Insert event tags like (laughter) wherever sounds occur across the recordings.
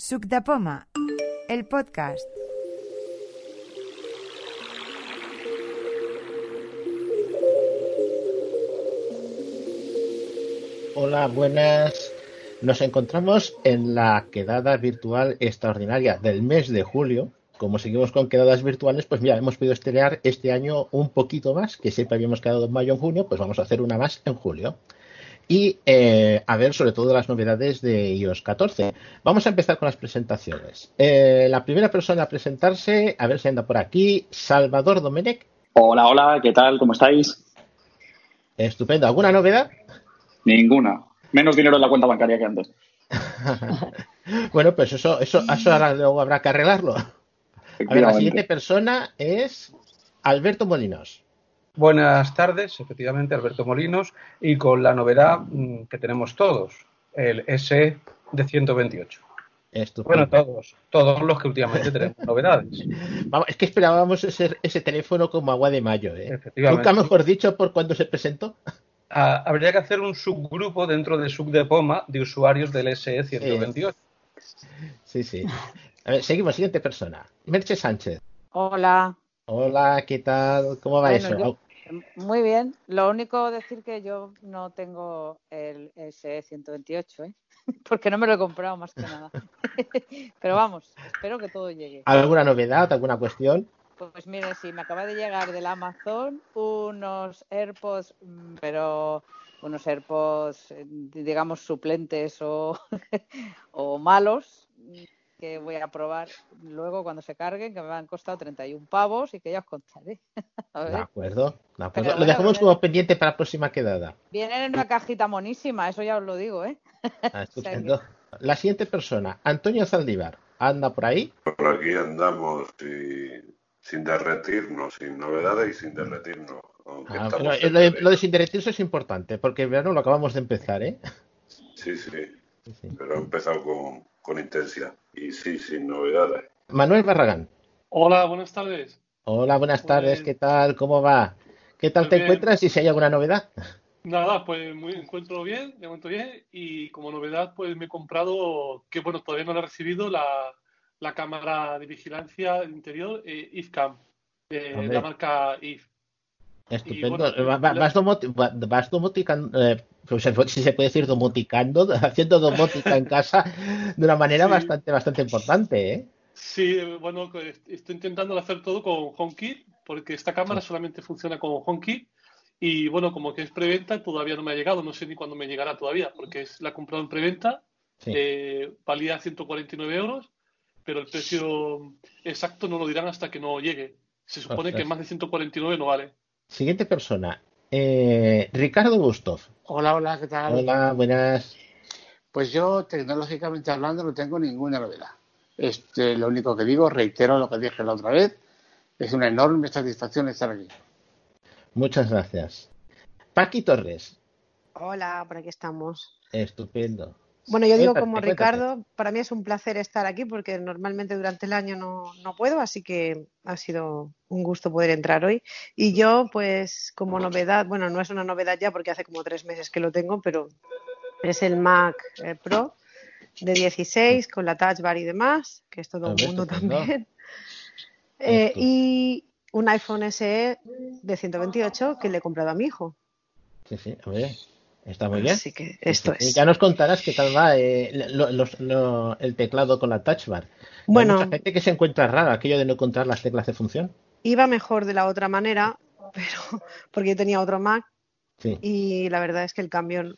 Suc de Poma, el podcast. Hola, buenas. Nos encontramos en la quedada virtual extraordinaria del mes de julio. Como seguimos con quedadas virtuales, pues mira, hemos podido estrenar este año un poquito más, que siempre habíamos quedado en mayo en junio, pues vamos a hacer una más en julio. Y eh, a ver sobre todo las novedades de iOS 14. Vamos a empezar con las presentaciones. Eh, la primera persona a presentarse, a ver si anda por aquí, Salvador Domenech. Hola, hola, ¿qué tal? ¿Cómo estáis? Estupendo. ¿Alguna novedad? Ninguna. Menos dinero en la cuenta bancaria que antes. (laughs) bueno, pues eso, eso, eso ahora luego habrá que arreglarlo. A ver, la siguiente persona es Alberto Molinos. Buenas tardes, efectivamente, Alberto Molinos, y con la novedad mm, que tenemos todos, el S de 128. Estupendo. Bueno, todos, todos los que últimamente tenemos (laughs) novedades. Vamos, es que esperábamos ese, ese teléfono como agua de mayo, ¿eh? Efectivamente. Nunca mejor dicho por cuando se presentó. Ah, habría que hacer un subgrupo dentro de Sub de Poma de usuarios del SE 128. Sí, sí. A ver, seguimos, siguiente persona. Merche Sánchez. Hola. Hola, ¿qué tal? ¿Cómo va Bueno, eso? yo- Muy bien. Lo único decir que yo no tengo el SE 128, ¿eh? (laughs) porque no me lo he comprado más que nada. (laughs) Pero vamos, espero que todo llegue. ¿Alguna novedad, alguna cuestión? Pues mire, sí, me acaba de llegar del Amazon unos AirPods, mm, pero unos AirPods, eh, digamos, suplentes o, (laughs) o malos, que voy a probar luego cuando se carguen, que me han costado 31 pavos y que ya os contaré. (laughs) A De acuerdo, de acuerdo. Pero Lo dejamos bueno. como pendiente para la próxima quedada. Vienen en una cajita monísima, eso ya os lo digo, ¿eh? (laughs) Ah, estupendo. La siguiente persona, Antonio Zaldívar. ¿Anda por ahí? Por aquí andamos y sin derretirnos, sin novedades y sin derretirnos. Ah, en lo, de, verano. lo de sin derretirse es importante, porque el verano lo acabamos de empezar, ¿eh? Sí, sí, Sí, sí. pero he empezado con, con intensidad. Y sí, sin novedades. Manuel Barragán. Hola, buenas tardes. Hola, buenas Pues- tardes, ¿qué tal? ¿Cómo va? ¿Qué tal Pues te bien. encuentras y si hay alguna novedad? Nada, pues me encuentro bien, me encuentro bien y como novedad pues me he comprado, que bueno, todavía no la he recibido, la, la cámara de vigilancia interior eh, IFCAM, de Hombre. la marca IF. Estupendo. bueno, va- la- vas, domoti- va- vas eh, si se puede decir domoticando, (laughs) haciendo domótica en casa de una manera Sí. bastante, bastante importante, ¿eh? Sí, bueno, estoy intentando hacer todo con HomeKit porque esta cámara solamente funciona con HomeKit y bueno, como que es preventa todavía no me ha llegado, no sé ni cuándo me llegará todavía porque es, la he comprado en preventa Sí. Eh, valía 149 euros, pero el precio exacto no lo dirán hasta que no llegue. Se supone Ostras. que más de 149 no vale. Siguiente persona, eh, Ricardo Gustov. Hola, hola, ¿qué tal? Hola, buenas. Pues yo, tecnológicamente hablando, no tengo ninguna novedad. Este, lo único que digo, reitero lo que dije la otra vez, es una enorme satisfacción estar aquí. Muchas gracias. Paqui Torres. Hola, por aquí estamos. Estupendo. Bueno, yo digo Cuéntate, como cuéntate. Ricardo, para mí es un placer estar aquí porque normalmente durante el año no, no puedo, así que ha sido un gusto poder entrar hoy. Y yo, pues como novedad, bueno, no es una novedad ya porque hace como tres meses que lo tengo, pero es el Mac eh, Pro de 16 con la Touch Bar y demás, que es todo ver, mundo también. (laughs) Eh, y un iPhone SE de 128 que le he comprado a mi hijo. Sí, sí, a ver, está muy bien. Así que esto es. Ya nos contarás qué tal va eh, lo- los- lo- el teclado con la touch bar. Bueno. Hay mucha gente que se encuentra rara aquello de no encontrar las teclas de función. Iba mejor de la otra manera, (laughs) pero porque yo tenía otro Mac Sí. y la verdad es que el cambio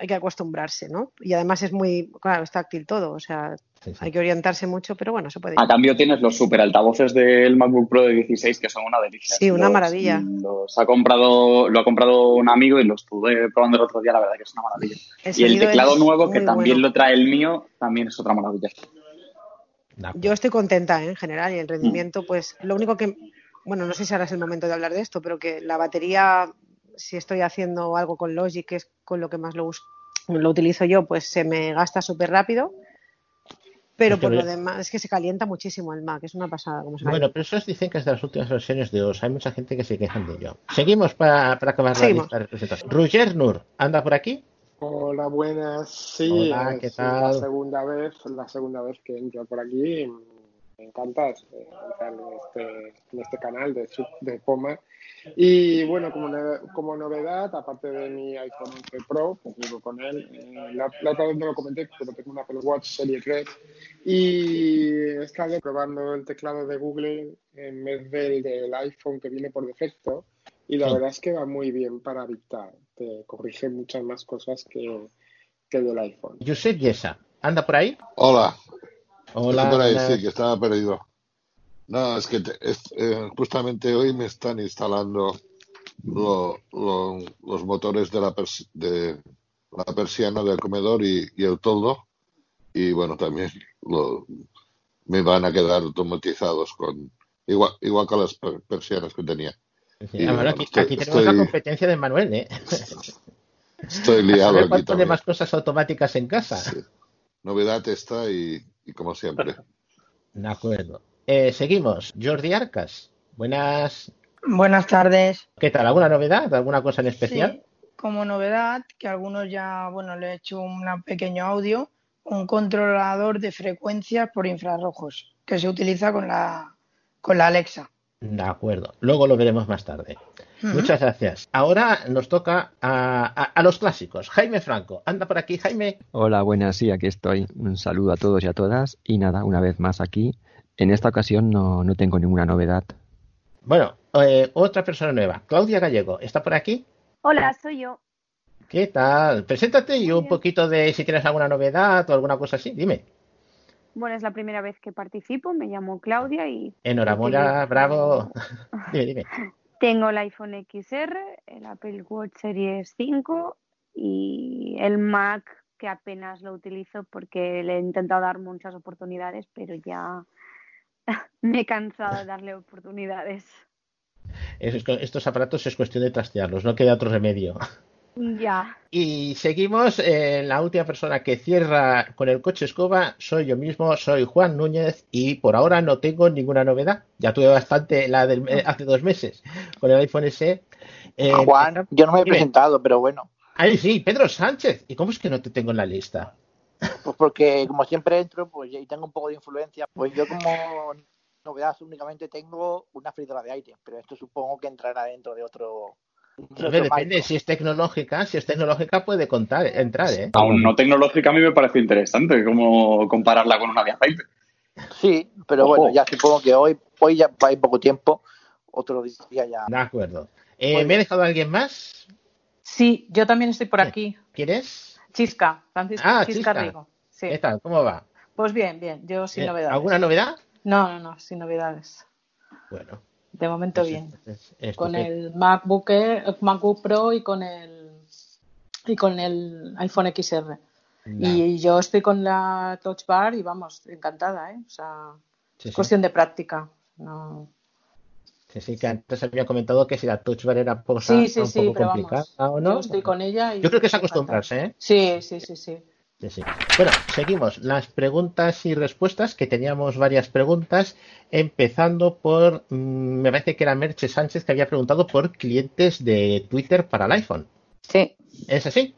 hay que acostumbrarse, ¿no? Y además es muy, claro, es táctil todo, o sea, sí, sí. hay que orientarse mucho, pero bueno, se puede. A cambio tienes los super altavoces del MacBook Pro de 16 que son una delicia. Sí, una Los- maravilla. Los ha comprado, lo ha comprado un amigo y lo estuve probando el otro día, la verdad que es una maravilla. El Y el teclado nuevo, que también bueno. lo trae el mío, también es otra maravilla. Yo estoy contenta ¿eh? en general y Mm. el rendimiento, pues lo único que, bueno, no sé si ahora es el momento de hablar de esto, pero que la batería, si estoy haciendo algo con Logic, que es con lo que más lo, us- lo utilizo yo, pues se me gasta súper rápido. Pero Es que por lo demás, es que se calienta muchísimo el Mac, es una pasada como se Bueno, calienta. pero esos dicen que es de las últimas versiones de OS. Hay mucha gente que se quejan de ello. Seguimos para, para acabar Seguimos. la lista de presentación. Roger Nur, ¿anda por aquí? Hola, buenas. Sí, Hola, ¿qué es la segunda vez, la segunda vez que entro por aquí. Me encanta eh, entrar en este, en este canal de, de Poma. Y bueno, como, no- como novedad, aparte de mi iPhone 11 Pro, que vivo con él, eh, la, la otra vez no lo comenté, pero tengo un Apple Watch Serie 3 y he estado probando el teclado de Google en vez del, del iPhone que viene por defecto. Y la Sí. verdad es que va muy bien para dictar. Te corrige muchas más cosas que, que el del iPhone. Josep Yesa, ¿anda por ahí? Hola, Hola, estoy por ahí, sí, que estaba perdido. No, es que te- es- eh, justamente hoy me están instalando lo- lo- los motores de la, pers- de la persiana del comedor y, y el toldo. Y bueno, también lo- me van a quedar automatizados con igual, igual que las per- persianas que tenía. Sí, Y bueno, bueno, aquí, estoy, aquí tenemos la competencia de Manuel, ¿eh? (laughs) estoy A liado aquí pone también. más cosas automáticas en casa. Sí. Novedad esta y, y como siempre. De acuerdo. Eh, seguimos. Jordi Arcas. Buenas. Buenas tardes. ¿Qué tal? ¿Alguna novedad? ¿Alguna cosa en especial? Sí, como novedad, que algunos ya, bueno, le he hecho un pequeño audio, un controlador de frecuencias por infrarrojos que se utiliza con la, con la Alexa. De acuerdo. Luego lo veremos más tarde. Muchas gracias. Ahora nos toca a, a- a los clásicos. Jaime Franco. Anda por aquí, Jaime. Hola, buenas, sí, aquí estoy. Un saludo a todos y a todas. Y nada, una vez más aquí. En esta ocasión no, no tengo ninguna novedad. Bueno, eh, otra persona nueva. Claudia Gallego. ¿Está por aquí? Hola, soy yo. ¿Qué tal? Preséntate y un poquito de si tienes alguna novedad o alguna cosa así. Dime. Bueno, es la primera vez que participo, me llamo Claudia y Enhorabuena, bravo. (laughs) Dime, dime. (laughs) tengo el iPhone XR, el Apple Watch Series 5 y el Mac que apenas lo utilizo porque le he intentado dar muchas oportunidades, pero ya (laughs) me he cansado de darle oportunidades. Es- estos aparatos es cuestión de trastearlos, no queda otro remedio. Ya. (laughs) Y seguimos, eh, la última persona que cierra con el coche escoba soy yo mismo, soy Juan Núñez y por ahora no tengo ninguna novedad. Ya tuve bastante la del, eh, (laughs) hace dos meses con el iPhone SE. Eh, Juan, yo no me he presentado, pero bueno, Ay, sí, Pedro Sánchez. ¿Y cómo es que no te tengo en la lista? Pues porque como siempre entro pues y tengo un poco de influencia, pues yo como novedad únicamente tengo una freidora de aire, pero esto supongo que entrará dentro de otro, de otro depende, marco. si es tecnológica, si es tecnológica puede contar, entrar, ¿eh? Aún no tecnológica a mí me parece interesante como compararla con una de aceite. Sí, pero Ojo. bueno, ya supongo que hoy, hoy ya hay poco tiempo, otro día ya. De acuerdo. Eh, ¿Me he dejado alguien más? Sí, yo también estoy por aquí. ¿Quién es? Chisca, Francisco Ah, Chisca, Chisca. Rigo. Sí. ¿Qué tal? ¿Cómo va? Pues bien, bien, yo sin Eh, novedades. ¿Alguna novedad? No, no, no, sin novedades. Bueno, De momento pues bien. es- es Con el MacBook, Air- MacBook Pro y con el y con el iPhone XR. Y yo estoy con la Touch Bar y vamos, encantada, ¿eh? O sea, Sí, es sí. cuestión de práctica. No. Sí, sí, que antes había comentado que si la touch bar era cosa Sí, sí, un sí, poco pero complicada vamos, o no. yo estoy con ella y Yo creo que es acostumbrarse, ¿eh? Sí, sí, sí, sí. Sí, sí. Bueno, seguimos. Las preguntas y respuestas, que teníamos varias preguntas, empezando por, mm, me parece que era Merche Sánchez que había preguntado por clientes de Twitter para el iPhone. Sí. ¿Es así?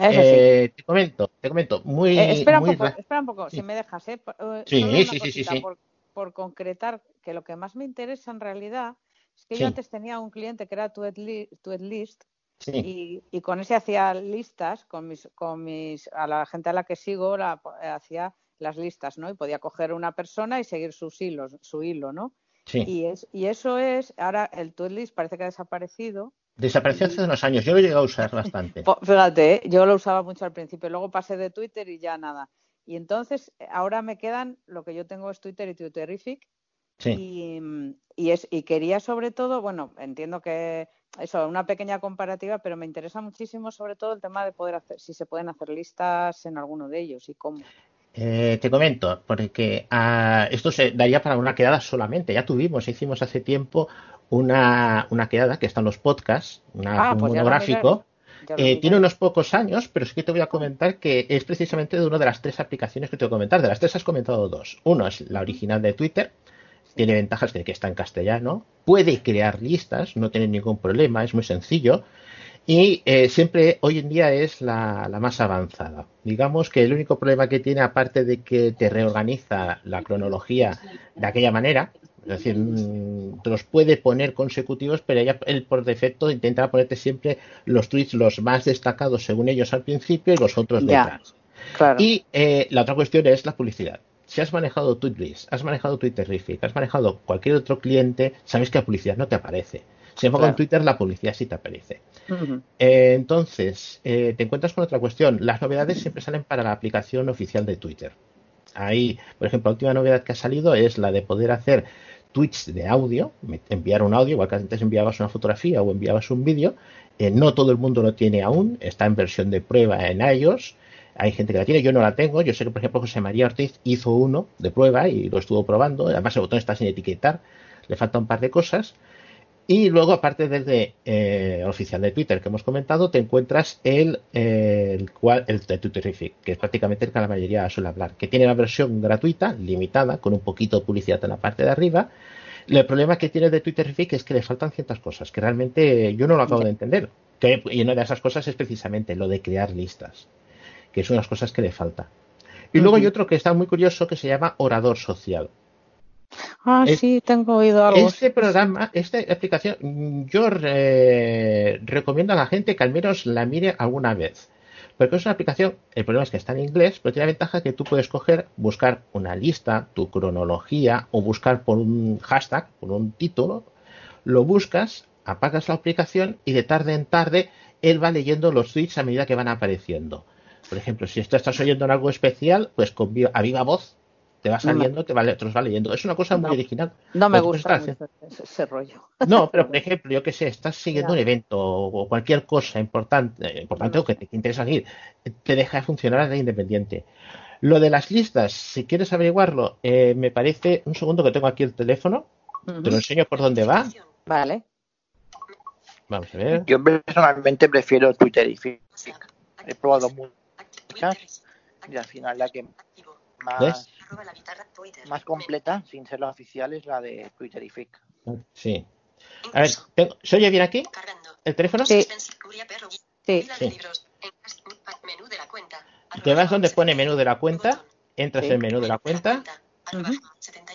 Eh, te comento, te comento. Muy, Eh, espera un muy poco, ra- espera un poco, Sí. si me dejas, ¿eh? Eh, Sí, sí, sí, sí, sí. Por, por concretar que lo que más me interesa en realidad es que Sí. yo antes tenía un cliente que era Tweetli- Tweetlist Sí. y, y con ese hacía listas con mis, con mis, a la gente a la que sigo la, hacía las listas, ¿no? Y podía coger una persona y seguir sus hilos, su hilo, ¿no? Sí. Y, es, y eso es, ahora el Tweetlist parece que ha desaparecido Desapareció hace unos años. Yo lo llegué a usar bastante. (laughs) Fíjate, ¿eh? yo lo usaba mucho al principio, luego pasé de Twitter y ya nada. Y entonces eh, ahora me quedan, lo que yo tengo es Twitter y Twitterific. Sí. Y, mm, y, es, y quería sobre todo, bueno, entiendo que eso, una pequeña comparativa, pero me interesa muchísimo sobre todo el tema de poder hacer, si se pueden hacer listas en alguno de ellos y cómo. Eh, te comento, porque ah, esto se daría para una quedada solamente. Ya tuvimos, hicimos hace tiempo una, una quedada que está en los podcasts, una- Ah, un pues monográfico. Eh, tiene unos pocos años, pero sí que te voy a comentar que es precisamente de una de las tres aplicaciones que te voy a comentar. De las tres has comentado dos. Uno es la original de Twitter, tiene ventajas de que está en castellano, puede crear listas, no tiene ningún problema, es muy sencillo. y eh, siempre hoy en día es la, la, más avanzada. Digamos que el único problema que tiene, aparte de que te reorganiza la cronología de aquella manera, es decir, mm, te los puede poner consecutivos, pero ella, él por defecto intentará ponerte siempre los tweets los más destacados según ellos al principio y los otros detrás. claro. Y eh, la otra cuestión es la publicidad. Si has manejado Tweetbase, has manejado Twitterific, has manejado cualquier otro cliente, sabes que la publicidad no te aparece. Sin embargo, Claro. en Twitter la publicidad sí te aparece. Eh, entonces, eh, te encuentras con otra cuestión. Las novedades siempre salen para la aplicación oficial de Twitter. Ahí, por ejemplo, la última novedad que ha salido es la de poder hacer tweets de audio, enviar un audio, igual que antes enviabas una fotografía o enviabas un vídeo. Eh, no todo el mundo lo tiene aún, está en versión de prueba en iOS. Hay gente que la tiene, yo no la tengo. Yo sé que, por ejemplo, José María Ortiz hizo uno de prueba y lo estuvo probando. Además, el botón está sin etiquetar, le falta un par de cosas. Y luego, aparte desde eh, oficial de Twitter que hemos comentado, te encuentras el, eh, el, cual, el de Twitterific, que es prácticamente el que la mayoría suele hablar, que tiene la versión gratuita, limitada, con un poquito de publicidad en la parte de arriba. El problema que tiene de Twitterific es que le faltan ciertas cosas, que realmente yo no lo acabo de entender. Que, y una de esas cosas es precisamente lo de crear listas, que es una de las cosas que le falta. Y luego hay otro que está muy curioso que se llama Orador Social. Ah, Es- sí, tengo oído algo. Este programa, esta aplicación, yo re- recomiendo a la gente que al menos la mire alguna vez. Porque es una aplicación, el problema es que está en inglés, pero tiene la ventaja que tú puedes coger, buscar una lista, tu cronología, o buscar por un hashtag, por un título, lo buscas, apagas la aplicación y de tarde en tarde él va leyendo los tweets a medida que van apareciendo. Por ejemplo, si esto estás oyendo en algo especial, pues con vi- a viva voz te va No saliendo, te, va, te los va leyendo. Es una cosa muy No. original. No me puedes gusta ese, ese rollo. no, pero por ejemplo, yo que sé, estás siguiendo un evento o cualquier cosa importante, eh, importante o que te interesa seguir, te deja funcionar de independiente. Lo de las listas, si quieres averiguarlo, eh, me parece un segundo que tengo aquí el teléfono, te lo enseño por dónde va. Vale. Vamos a ver. Yo personalmente prefiero Twitter y Facebook. He probado muchas y al final la que más, ¿Ves? Más completa, sin ser la oficial, es la de Twitter y Facebook. Sí. A ver, tengo- ¿se oye bien aquí? ¿El teléfono? Sí. Sí. Sí. Te vas donde pone menú de la cuenta, entras Sí. en menú de la cuenta, Ujú.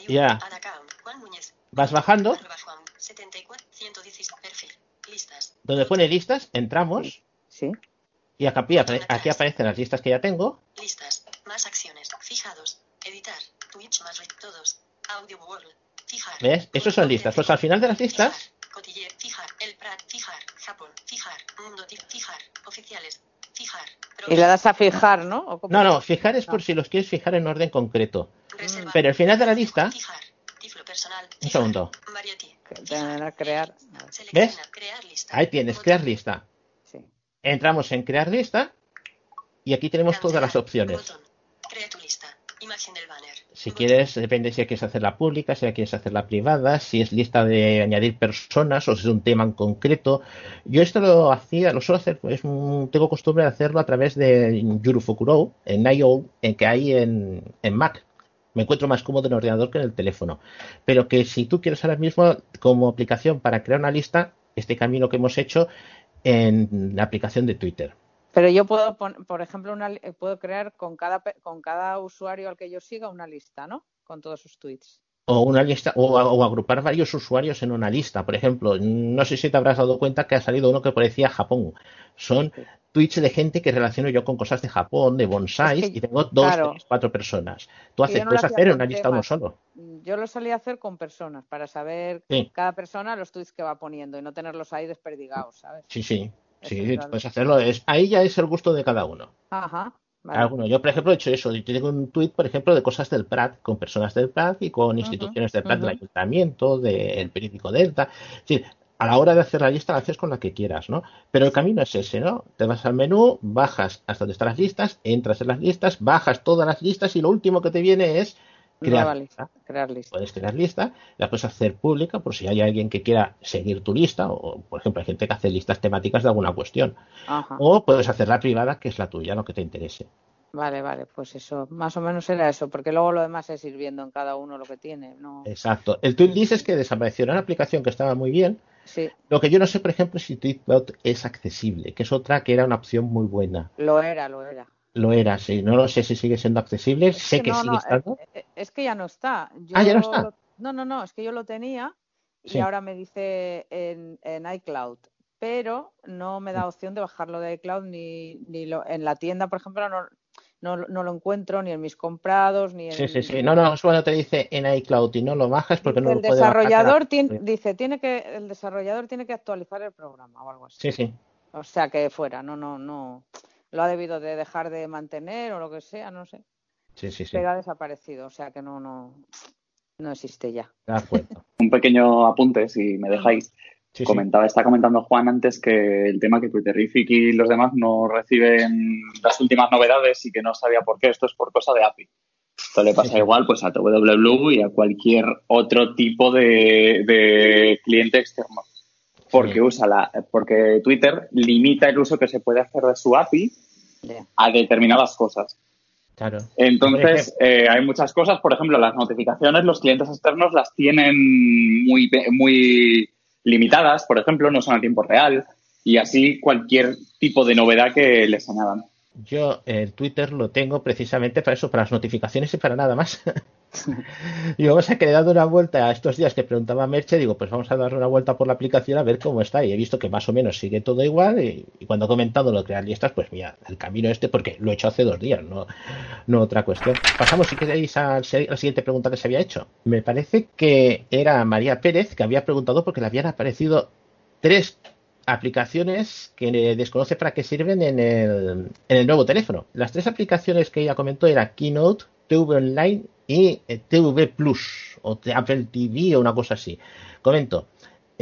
ya vas bajando, donde pone listas, entramos Sí. y aquí, apare- aquí aparecen las listas que ya tengo. Listas. Más acciones. Fijados. Editar. Twitch más re- todos. Audio World. Fijar. ¿Ves? Esos son listas. Pues al final de las listas, Cotille. Fijar. El Prat. Fijar. Japón. Fijar. Mundo. Fijar. Oficiales. Fijar. Y le das a fijar, ¿no? No, no, fijar es por si los quieres fijar en orden concreto. Reserva. Pero al final de la lista, Tiflo personal. un segundo, a crear. ¿ves? Crear lista. Ahí tienes, crear lista. Sí. Entramos en crear lista y aquí tenemos todas las opciones. Crea tu. Si quieres, depende si quieres hacerla pública, si quieres hacerla privada, si es lista de añadir personas o si es un tema en concreto. Yo esto lo hacía, lo suelo hacer, tengo costumbre de hacerlo a través de Yurufukuro, en IO, en que hay en, en Mac. Me encuentro más cómodo en el ordenador que en el teléfono. Pero que si tú quieres ahora mismo como aplicación para crear una lista, este camino que hemos hecho en la aplicación de Twitter. Pero yo puedo, por ejemplo, una, eh, puedo crear con cada, con cada usuario al que yo siga una lista, ¿no? Con todos sus tweets. O una lista, o, o agrupar varios usuarios en una lista. Por ejemplo, no sé si te habrás dado cuenta que ha salido uno que parecía Japón. Son tweets de gente que relaciono yo con cosas de Japón, de bonsais, Es que- y tengo dos, claro. tres, cuatro personas. Tú haces, no puedes hacer una lista uno solo. Yo lo solía hacer con personas para saber Sí. cada persona los tweets que va poniendo y no tenerlos ahí desperdigados, ¿sabes? Sí, sí. Sí, claro. puedes hacerlo. Es, ahí ya es el gusto de cada uno. Ajá. Vale. Alguno. Yo, por ejemplo, he hecho eso. Yo tengo un tweet, por ejemplo, de cosas del Prat, con personas del Prat y con instituciones del Prat, del ayuntamiento, del periódico Delta. Es decir, a la hora de hacer la lista la haces con la que quieras, ¿no? Pero el camino es ese, ¿no? Te vas al menú, bajas hasta donde están las listas, entras en las listas, bajas todas las listas y lo último que te viene es crear Nueva lista. lista. Crear lista. Puedes crear lista, la puedes hacer pública por si hay alguien que quiera seguir tu lista, o por ejemplo hay gente que hace listas temáticas de alguna cuestión. Ajá. O puedes hacerla privada, que es la tuya, lo que te interese. Vale, vale, pues eso, más o menos era eso, porque luego lo demás es ir viendo en cada uno lo que tiene, ¿no? Exacto. El tweet dices que desapareció. Era una aplicación que estaba muy bien, Sí, Lo que yo no sé, por ejemplo, si Tweetbot es accesible, que es otra que era una opción muy buena. lo era, lo era. Lo era, sí. No lo sé si sigue siendo accesible. Sé que que no, sigue no, estando. eh, eh, es que ya no está. Ah, ya no Yo está. lo- no, no, no, es que yo lo tenía y Sí. ahora me dice en, en iCloud, pero no me da opción de bajarlo de iCloud ni, ni lo, en la tienda, por ejemplo, no, no, no lo encuentro ni en mis comprados ni en Sí, sí, sí. No, no, solo te dice en iCloud y no lo bajas porque no el lo puede bajar. desarrollador tiene, dice tiene que el desarrollador tiene que actualizar el programa o algo así. Sí, sí. O sea que fuera, no, no, no. Lo ha debido de dejar de mantener o lo que sea, no sé. Sí, sí, sí. Pero ha desaparecido, o sea que no, no, no existe ya. De acuerdo. (laughs) Un pequeño apunte, si me dejáis. Sí, sí. Comentaba, está comentando Juan antes que el tema que Twitterific y los demás no reciben las últimas novedades y que no sabía por qué. Esto es por cosa de API. Esto le pasa igual pues a TWW y a cualquier otro tipo de, de cliente externo. Porque usa la, porque Twitter limita el uso que se puede hacer de su API a determinadas cosas. Claro. Entonces, eh, hay muchas cosas, por ejemplo, las notificaciones, los clientes externos las tienen muy, muy limitadas, por ejemplo, no son a tiempo real, y así cualquier tipo de novedad que les añadan. Yo el Twitter lo tengo precisamente para eso, para las notificaciones y para nada más. (laughs) (laughs) y vamos a que le he dado una vuelta a estos días que preguntaba Merche, digo, pues vamos a dar una vuelta por la aplicación a ver cómo está. Y he visto que más o menos sigue todo igual. Y, cuando he comentado lo de crear listas, pues mira, el camino este, porque lo he hecho hace dos días, no, no otra cuestión. Pasamos, si queréis, a la siguiente pregunta que se había hecho. Me parece que era María Pérez que había preguntado porque le habían aparecido tres aplicaciones que desconoce para qué sirven en el, en el nuevo teléfono. Las tres aplicaciones que ella comentó era Keynote, TV Online TV Plus o Apple TV o una cosa así. Comento.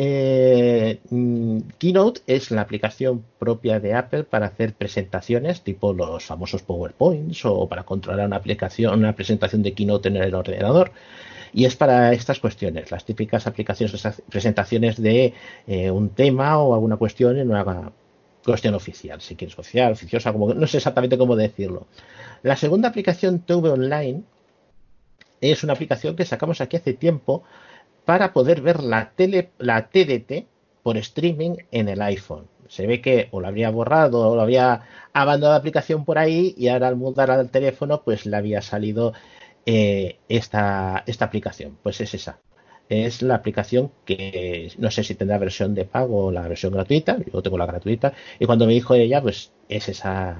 eh, mm, Keynote es la aplicación propia de Apple para hacer presentaciones tipo los famosos PowerPoints o para controlar una aplicación, una presentación de Keynote en el ordenador. Y es para estas cuestiones, las típicas aplicaciones, presentaciones de eh, un tema o alguna cuestión en una cuestión oficial, si quieres oficial, oficiosa, como no sé exactamente cómo decirlo. La segunda aplicación TV Online es una aplicación que sacamos aquí hace tiempo para poder ver la tele, la TDT por streaming en el iPhone. Se ve que o lo habría borrado o lo había abandonado la aplicación por ahí y ahora al mudar al teléfono pues le había salido eh, esta, esta aplicación. Pues es esa. Es la aplicación que no sé si tendrá versión de pago o la versión gratuita. Yo tengo la gratuita. Y cuando me dijo ella, pues es esa,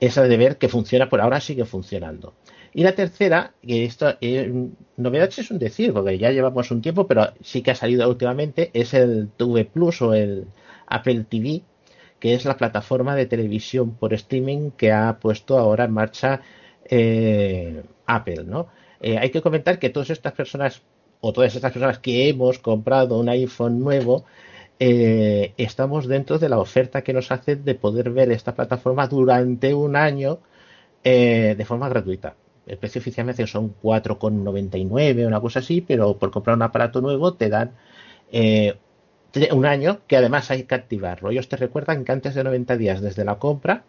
esa de ver que funciona, por ahora sigue funcionando. Y la tercera, que esto, eh, novedad es un decir, porque ya llevamos un tiempo, pero sí que ha salido últimamente, es el TV Plus o el Apple TV, que es la plataforma de televisión por streaming que ha puesto ahora en marcha eh, Apple. Eh, hay que comentar que todas estas personas o todas estas personas que hemos comprado un iPhone nuevo eh, estamos dentro de la oferta que nos hace de poder ver esta plataforma durante un año eh, de forma gratuita. El precio oficial me hace que son 4,99, una cosa así, pero por comprar un aparato nuevo te dan eh, un año que además hay que activarlo. Ellos te recuerdan que antes de 90 días desde la compra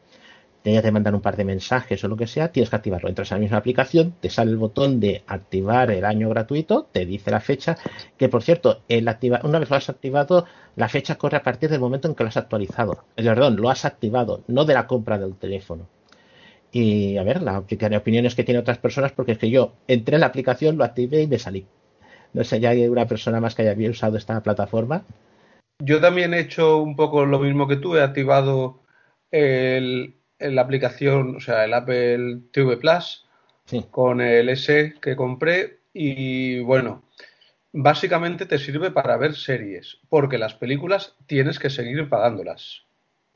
ya te mandan un par de mensajes o lo que sea, tienes que activarlo. Entras a la misma aplicación, te sale el botón de activar el año gratuito, te dice la fecha, que por cierto, el activa, una vez lo has activado, la fecha corre a partir del momento en que lo has actualizado. Eh, Perdón, lo has activado, no de la compra del teléfono. Y a ver, la opiniones que tiene otras personas, porque es que yo entré en la aplicación, lo activé y me salí. No sé, ya hay una persona más que haya usado esta plataforma. Yo también he hecho un poco lo mismo que tú, he activado el, la aplicación, o sea, el Apple TV Plus sí. con el S que compré y bueno, básicamente te sirve para ver series, porque las películas tienes que seguir pagándolas.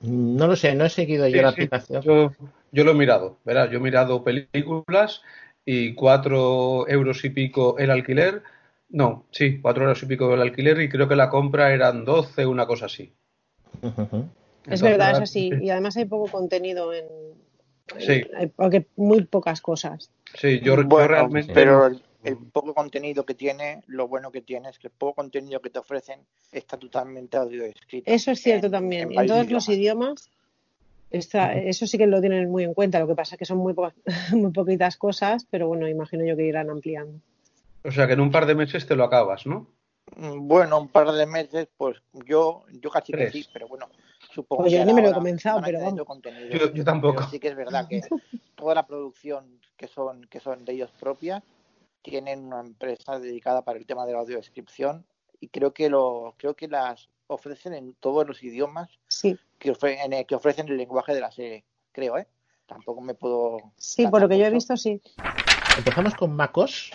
No lo sé, no he seguido Sí, yo la sí, aplicación. Yo, yo lo he mirado, verás, yo he mirado películas y cuatro euros y pico el alquiler. No, sí, cuatro euros y pico el alquiler y creo que la compra eran 12, una cosa así. Es verdad, es así. Y además hay poco contenido en. Sí. Hay porque muy pocas cosas. Sí, yo, realmente. pero el, el poco contenido que tiene, lo bueno que tiene es que el poco contenido que te ofrecen está totalmente audio escrito. Eso es cierto también. en todos los idiomas, eso sí que lo tienen muy en cuenta. Lo que pasa es que son muy, pocas, (laughs) muy poquitas cosas, pero bueno, imagino yo que irán ampliando. O sea que en un par de meses te lo acabas, ¿no? Mm, Bueno, un par de meses, pues yo, yo casi que Tres. sí, pero bueno, supongo Pues que yo ni me lo he comenzado, pero vamos. Yo, yo tampoco. Pero sí que es verdad que (laughs) toda la producción que son, que son de ellos propias tienen una empresa dedicada para el tema de la audiodescripción y creo que lo, creo que las ofrecen en todos los idiomas Sí, que, ofre- en el- que ofrecen el lenguaje de la serie, creo, ¿eh? Tampoco me puedo sí, por lo que yo he visto, sí. Empezamos con MacOS,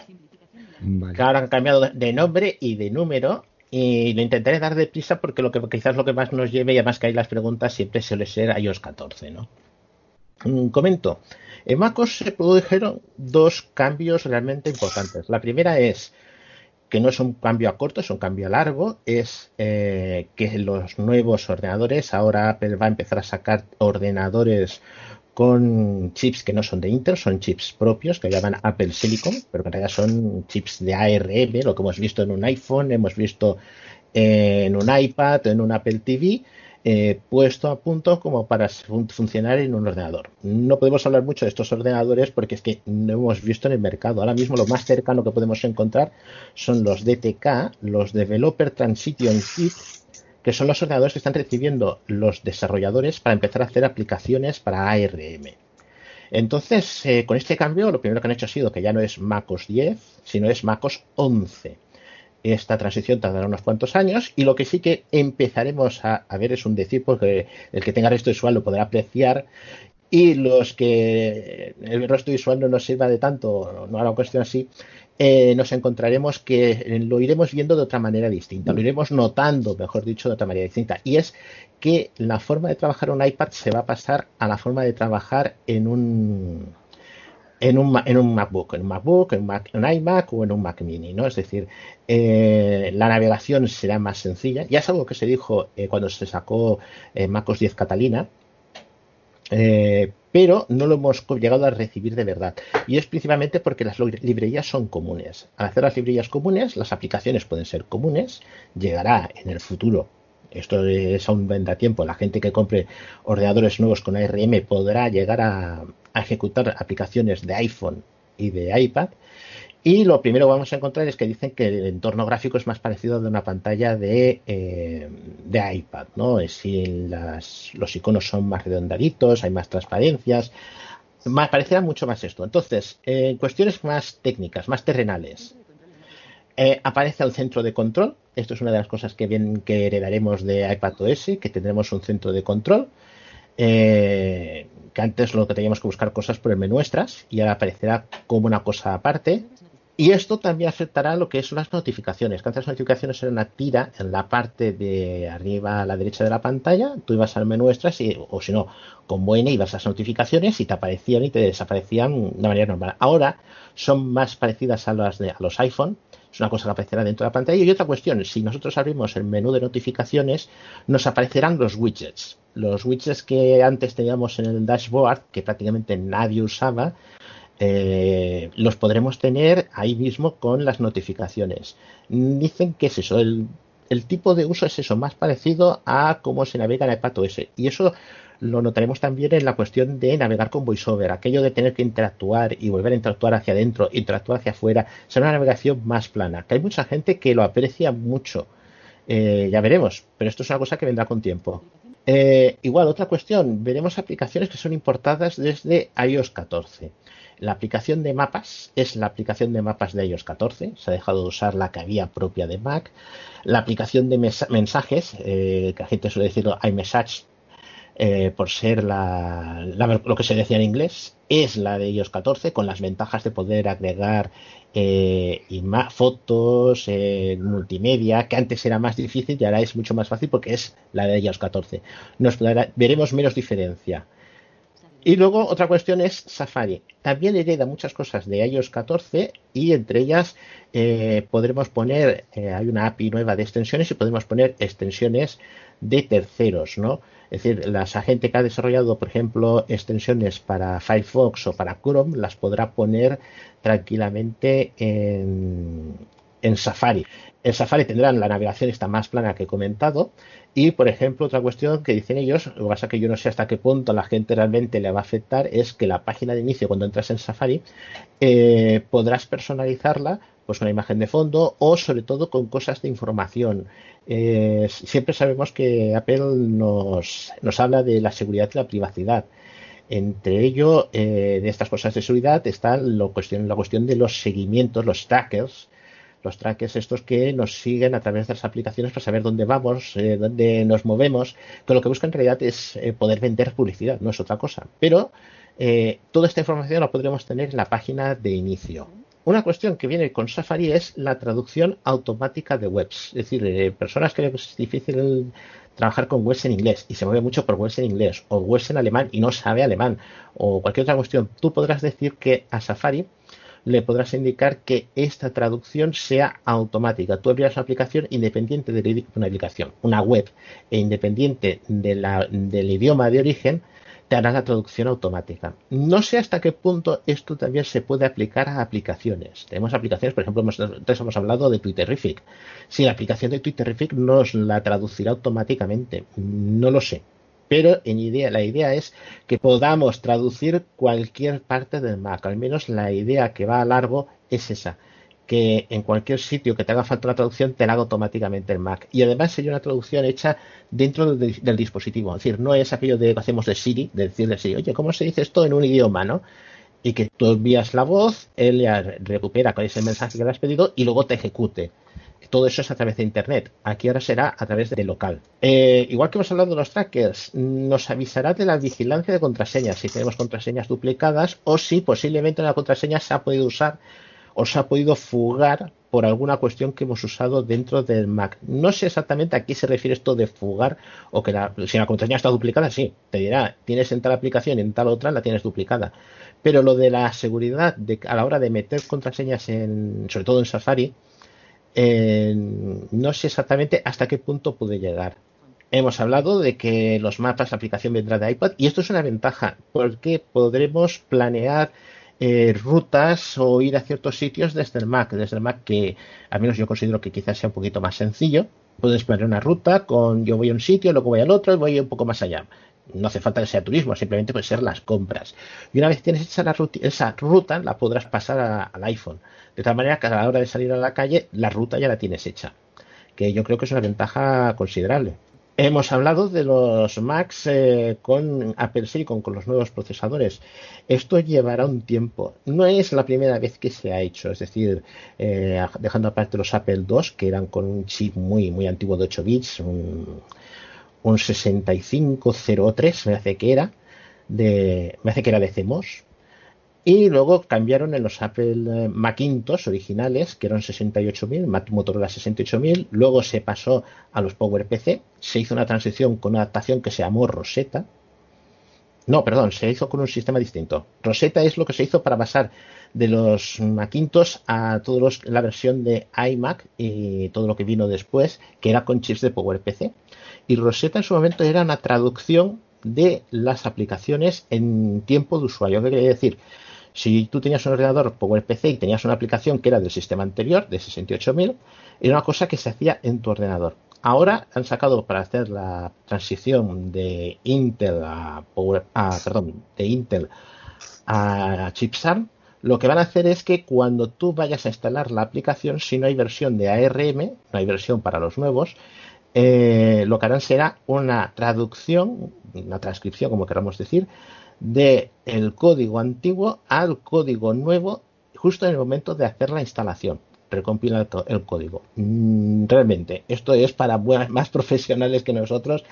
Vale. que ahora han cambiado de nombre y de número. Y lo intentaré dar deprisa porque lo que quizás lo que más nos lleve, y además que hay las preguntas, siempre suele ser iOS 14, ¿no? Mm, Comento. En MacOS se produjeron dos cambios realmente importantes. La primera es que no es un cambio a corto, es un cambio a largo, es eh, que los nuevos ordenadores, ahora Apple va a empezar a sacar ordenadores con chips que no son de Intel, son chips propios que llaman Apple Silicon, pero que en realidad son chips de ARM, lo que hemos visto en un iPhone, hemos visto en un iPad, en un Apple TV, eh, puesto a punto como para fun- funcionar en un ordenador. No podemos hablar mucho de estos ordenadores porque es que no hemos visto en el mercado. Ahora mismo lo más cercano que podemos encontrar son los DTK, los Developer Transition Kit, que son los ordenadores que están recibiendo los desarrolladores para empezar a hacer aplicaciones para ARM. Entonces, eh, con este cambio, lo primero que han hecho ha sido que ya no es MacOS 10, sino es MacOS 11. Esta transición tardará unos cuantos años y lo que sí que empezaremos a, a ver es un decir, porque el que tenga resto visual lo podrá apreciar y los que el resto visual no nos sirva de tanto, no haga cuestión así, eh, nos encontraremos que lo iremos viendo de otra manera distinta, lo iremos notando, mejor dicho, de otra manera distinta. Y es que la forma de trabajar un iPad se va a pasar a la forma de trabajar en un en un, en un MacBook, en un MacBook, en un, Mac- en un iMac o en un Mac Mini, ¿no? Es decir, eh, la navegación será más sencilla. Ya es algo que se dijo eh, cuando se sacó eh, MacOS 10 Catalina, pero no lo hemos llegado a recibir de verdad. Y es principalmente porque las librerías son comunes. Al hacer las librerías comunes, las aplicaciones pueden ser comunes. Llegará en el futuro. Esto es aún vendrá tiempo. La gente que compre ordenadores nuevos con ARM podrá llegar a, a ejecutar aplicaciones de iPhone y de iPad. Y lo primero que vamos a encontrar es que dicen que el entorno gráfico es más parecido a de una pantalla de, eh, de iPad, ¿no? Es si las- los iconos son más redondaditos, hay más transparencias, más, parecerá mucho más esto. Entonces, eh, en cuestiones más técnicas, más terrenales, eh, aparece el centro de control. Esto es una de las cosas que, que heredaremos de iPadOS, que tendremos un centro de control. Que antes lo que teníamos que buscar cosas por el menú extras y ahora aparecerá como una cosa aparte. Y esto también afectará lo que son las notificaciones. Que antes las notificaciones eran una tira en la parte de arriba a la derecha de la pantalla. Tú ibas al menú extras y, o si no, con N ibas a las notificaciones y te aparecían y te desaparecían de manera normal. Ahora son más parecidas a las de a los iPhone. Es una cosa que aparecerá dentro de la pantalla. Y otra cuestión, si nosotros abrimos el menú de notificaciones, nos aparecerán los widgets. Los widgets que antes teníamos en el dashboard, que prácticamente nadie usaba, eh, los podremos tener ahí mismo con las notificaciones. Dicen que es eso, el, el tipo de uso es eso, más parecido a cómo se navega en iPadOS. Y eso lo notaremos también en la cuestión de navegar con VoiceOver, aquello de tener que interactuar y volver a interactuar hacia adentro, interactuar hacia afuera, será una navegación más plana, que hay mucha gente que lo aprecia mucho. Eh, ya veremos, pero esto es una cosa que vendrá con tiempo. Eh, igual, otra cuestión, veremos aplicaciones que son importadas desde iOS 14. La aplicación de mapas es la aplicación de mapas de iOS 14, se ha dejado de usar la que había propia de Mac. La aplicación de mensajes, eh, que la gente suele decirlo iMessage, eh, por ser la, lo que se decía en inglés, es la de iOS 14, con las ventajas de poder agregar eh, fotos, eh, multimedia, que antes era más difícil y ahora es mucho más fácil porque es la de iOS 14. Nos veremos menos diferencia. Y luego otra cuestión es Safari. También hereda muchas cosas de iOS 14 y entre ellas eh, podremos poner, eh, hay una API nueva de extensiones y podemos poner extensiones de terceros, ¿no? Es decir, la gente que ha desarrollado, por ejemplo, extensiones para Firefox o para Chrome, las podrá poner tranquilamente en, en Safari. En Safari tendrán la navegación esta más plana que he comentado. Y, por ejemplo, otra cuestión que dicen ellos, lo que pasa que yo no sé hasta qué punto a la gente realmente le va a afectar, es que la página de inicio, cuando entras en Safari, eh, podrás personalizarla pues una imagen de fondo o sobre todo con cosas de información. Eh, siempre sabemos que Apple nos, nos habla de la seguridad y la privacidad. Entre ello, eh, de estas cosas de seguridad está cuestión, la cuestión de los seguimientos, los trackers, los trackers estos que nos siguen a través de las aplicaciones para saber dónde vamos, eh, dónde nos movemos, que lo que busca en realidad es eh, poder vender publicidad, no es otra cosa. Pero eh, toda esta información la podremos tener en la página de inicio. Una cuestión que viene con Safari es la traducción automática de webs. Es decir, personas que es difícil trabajar con webs en inglés y se mueve mucho por webs en inglés o webs en alemán y no sabe alemán o cualquier otra cuestión, tú podrás decir que a Safari le podrás indicar que esta traducción sea automática. Tú abrirás una aplicación independiente de una aplicación, una web, e independiente de la, del idioma de origen, te hará la traducción automática. No sé hasta qué punto esto también se puede aplicar a aplicaciones. Tenemos aplicaciones, por ejemplo, hemos, hemos hablado de Twitterific. Si la aplicación de Twitterific nos la traducirá automáticamente, no lo sé pero en idea, la idea es que podamos traducir cualquier parte del Mac, al menos la idea que va a largo es esa, que en cualquier sitio que te haga falta una traducción te la haga automáticamente el Mac. Y además sería una traducción hecha dentro del, dispositivo, es decir, no es aquello de que hacemos de Siri, de decirle Siri, oye, ¿cómo se dice esto en un idioma, no? Y que tú envías la voz, él ya recupera con ese mensaje que le has pedido y luego te ejecute todo eso es a través de Internet. Aquí ahora será a través de local. Eh, igual que hemos hablado de los trackers, nos avisará de la vigilancia de contraseñas, si tenemos contraseñas duplicadas o si posiblemente una contraseña se ha podido usar o se ha podido fugar por alguna cuestión que hemos usado dentro del Mac. No sé exactamente a qué se refiere esto de fugar o que la, si la contraseña está duplicada, sí, te dirá, tienes en tal aplicación y en tal otra la tienes duplicada. Pero lo de la seguridad a la hora de meter contraseñas en, sobre todo en Safari, no sé exactamente hasta qué punto puede llegar. Hemos hablado de que los mapas, la aplicación vendrá de iPad y esto es una ventaja porque podremos planear eh, rutas o ir a ciertos sitios desde el Mac, desde el Mac que al menos yo considero que quizás sea un poquito más sencillo. Puedes planear una ruta con yo voy a un sitio, luego voy al otro y voy un poco más allá. No hace falta que sea turismo, simplemente puede ser las compras. Y una vez tienes hecha la esa ruta, la podrás pasar al iPhone. De tal manera que a la hora de salir a la calle, la ruta ya la tienes hecha. Que yo creo que es una ventaja considerable. Hemos hablado de los Macs eh, con Apple Silicon, con los nuevos procesadores. Esto llevará un tiempo. No es la primera vez que se ha hecho. Es decir, eh, dejando aparte los Apple II, que eran con un chip muy, muy antiguo de 8 bits, un 6503, me hace que era, de, me hace que era de CMOS, y luego cambiaron en los Apple eh, Macintosh originales, que eran 68.000, Motorola 68.000. Luego se pasó a los PowerPC. Se hizo una transición con una adaptación que se llamó Rosetta. No, perdón, se hizo con un sistema distinto. Rosetta es lo que se hizo para pasar de los Macintosh a todos la versión de iMac y todo lo que vino después, que era con chips de PowerPC. Y Rosetta en su momento era una traducción de las aplicaciones en tiempo de usuario. ¿Qué quiere decir? Si tú tenías un ordenador PowerPC y tenías una aplicación que era del sistema anterior, de 68.000, era una cosa que se hacía en tu ordenador. Ahora han sacado para hacer la transición de Intel a Power, perdón, de Intel a chips ARM, lo que van a hacer es que cuando tú vayas a instalar la aplicación, si no hay versión de ARM, no hay versión para los nuevos, eh, lo que harán será una traducción, una transcripción, como queramos decir, del el código antiguo al código nuevo justo en el momento de hacer la instalación recompila el código. Mm, realmente, esto es para (laughs) más profesionales que nosotros,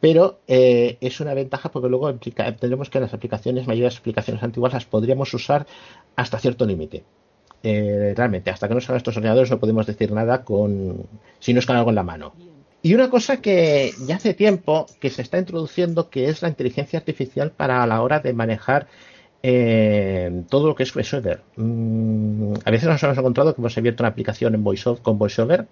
pero eh, es una ventaja porque luego tendremos que las aplicaciones, mayores aplicaciones antiguas, las podríamos usar hasta cierto límite. Eh, realmente, hasta que no salgan estos ordenadores no podemos decir nada con si no es con algo en la mano. Y una cosa que ya hace tiempo que se está introduciendo, que es la inteligencia artificial para a la hora de manejar eh, todo lo que es VoiceOver. Mm, a veces nos hemos encontrado que hemos abierto una aplicación en VoiceOver, con VoiceOver.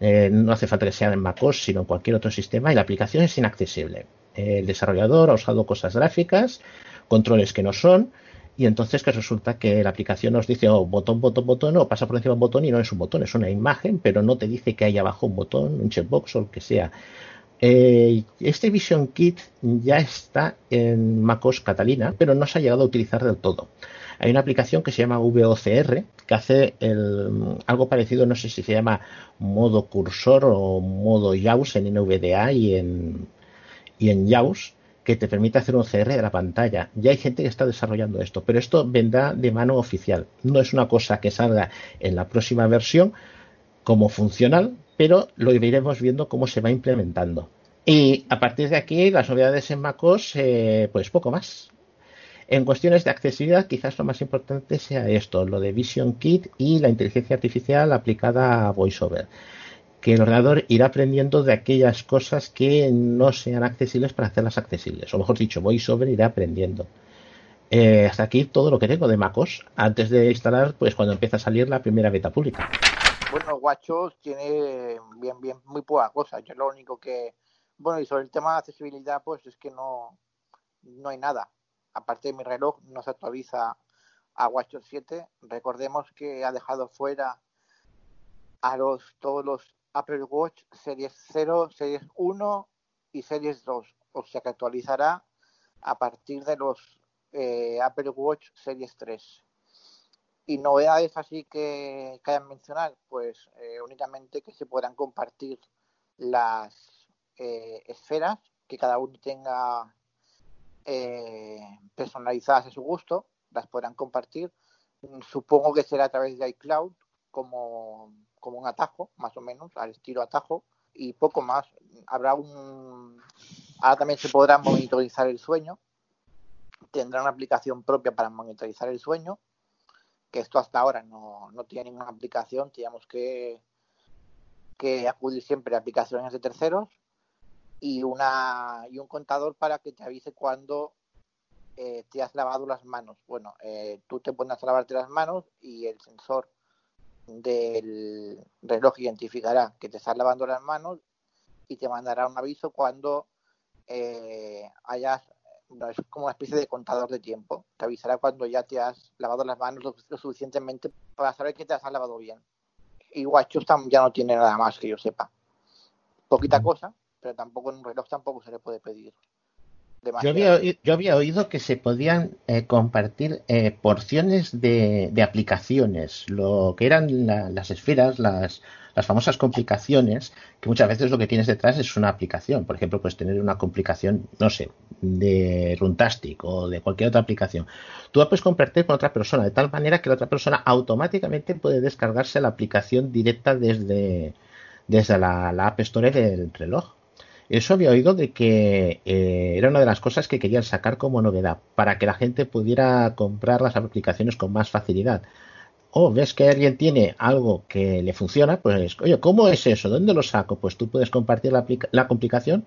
Eh, no hace falta que sea en MacOS, sino en cualquier otro sistema, y la aplicación es inaccesible. el desarrollador ha usado cosas gráficas, controles que no son, y entonces que resulta que la aplicación nos dice oh, botón, botón, botón, o pasa por encima un botón y no es un botón, es una imagen, pero no te dice que hay abajo un botón, un checkbox o lo que sea. Eh, este Vision Kit ya está en MacOS Catalina, pero no se ha llegado a utilizar del todo. Hay una aplicación que se llama VOCR que hace algo parecido, no sé si se llama modo cursor o modo JAWS en NVDA y en, y que te permite hacer un CR de la pantalla. Ya hay gente que está desarrollando esto, pero esto vendrá de mano oficial. No es una cosa que salga en la próxima versión como funcional, pero lo iremos viendo cómo se va implementando. Y a partir de aquí, las novedades en MacOS, eh, pues poco más. En cuestiones de accesibilidad, quizás lo más importante sea esto, lo de Vision Kit y la inteligencia artificial aplicada a VoiceOver. Que el ordenador irá aprendiendo de aquellas cosas que no sean accesibles para hacerlas accesibles. O mejor dicho, VoiceOver irá aprendiendo. Eh, hasta aquí todo lo que tengo de MacOS antes de instalar, pues cuando empieza a salir la primera beta pública. Bueno, WatchOS tiene bien, bien, muy poca cosa. Yo lo único que, bueno, y sobre el tema de accesibilidad, pues es que no, no hay nada aparte de mi reloj, no se actualiza a WatchOS 7. Recordemos que ha dejado fuera a los todos los Apple Watch Series 0, Series 1 y Series 2. O sea que actualizará a partir de los eh, Apple Watch Series 3. Y novedades así que, hayan mencionar, pues eh, únicamente que se podrán compartir las eh, esferas, que cada uno tenga eh, personalizadas a su gusto, las podrán compartir. Supongo que será a través de iCloud como, como un atajo, más o menos, al estilo atajo, y poco más. Habrá un. Ahora también se podrá monitorizar el sueño. Tendrá una aplicación propia para monitorizar el sueño, que esto hasta ahora no, no tiene ninguna aplicación. Teníamos que, que acudir siempre a aplicaciones de terceros y, una, y un contador para que te avise cuando eh, te has lavado las manos. Bueno, eh, tú te pones a lavarte las manos y el sensor del reloj identificará que te estás lavando las manos y te mandará un aviso cuando eh, hayas, es como una especie de contador de tiempo, te avisará cuando ya te has lavado las manos lo, suficientemente para saber que te has lavado bien. Y WatchOS ya no tiene nada más que yo sepa. Poquita cosa, pero tampoco en un reloj tampoco se le puede pedir. Yo había, yo había, oído que se podían eh, compartir eh, porciones de, aplicaciones, lo que eran las esferas, las, las famosas complicaciones, que muchas veces lo que tienes detrás es una aplicación. Por ejemplo, puedes tener una complicación, no sé, de Runtastic o de cualquier otra aplicación. Tú puedes compartir con otra persona, de tal manera que la otra persona automáticamente puede descargarse la aplicación directa desde, desde la App Store del reloj. Eso había oído de que eh, era una de las cosas que querían sacar como novedad, para que la gente pudiera comprar las aplicaciones con más facilidad. O ves que alguien tiene algo que le funciona, pues, oye, ¿cómo es eso? ¿Dónde lo saco? Pues tú puedes compartir la, la complicación,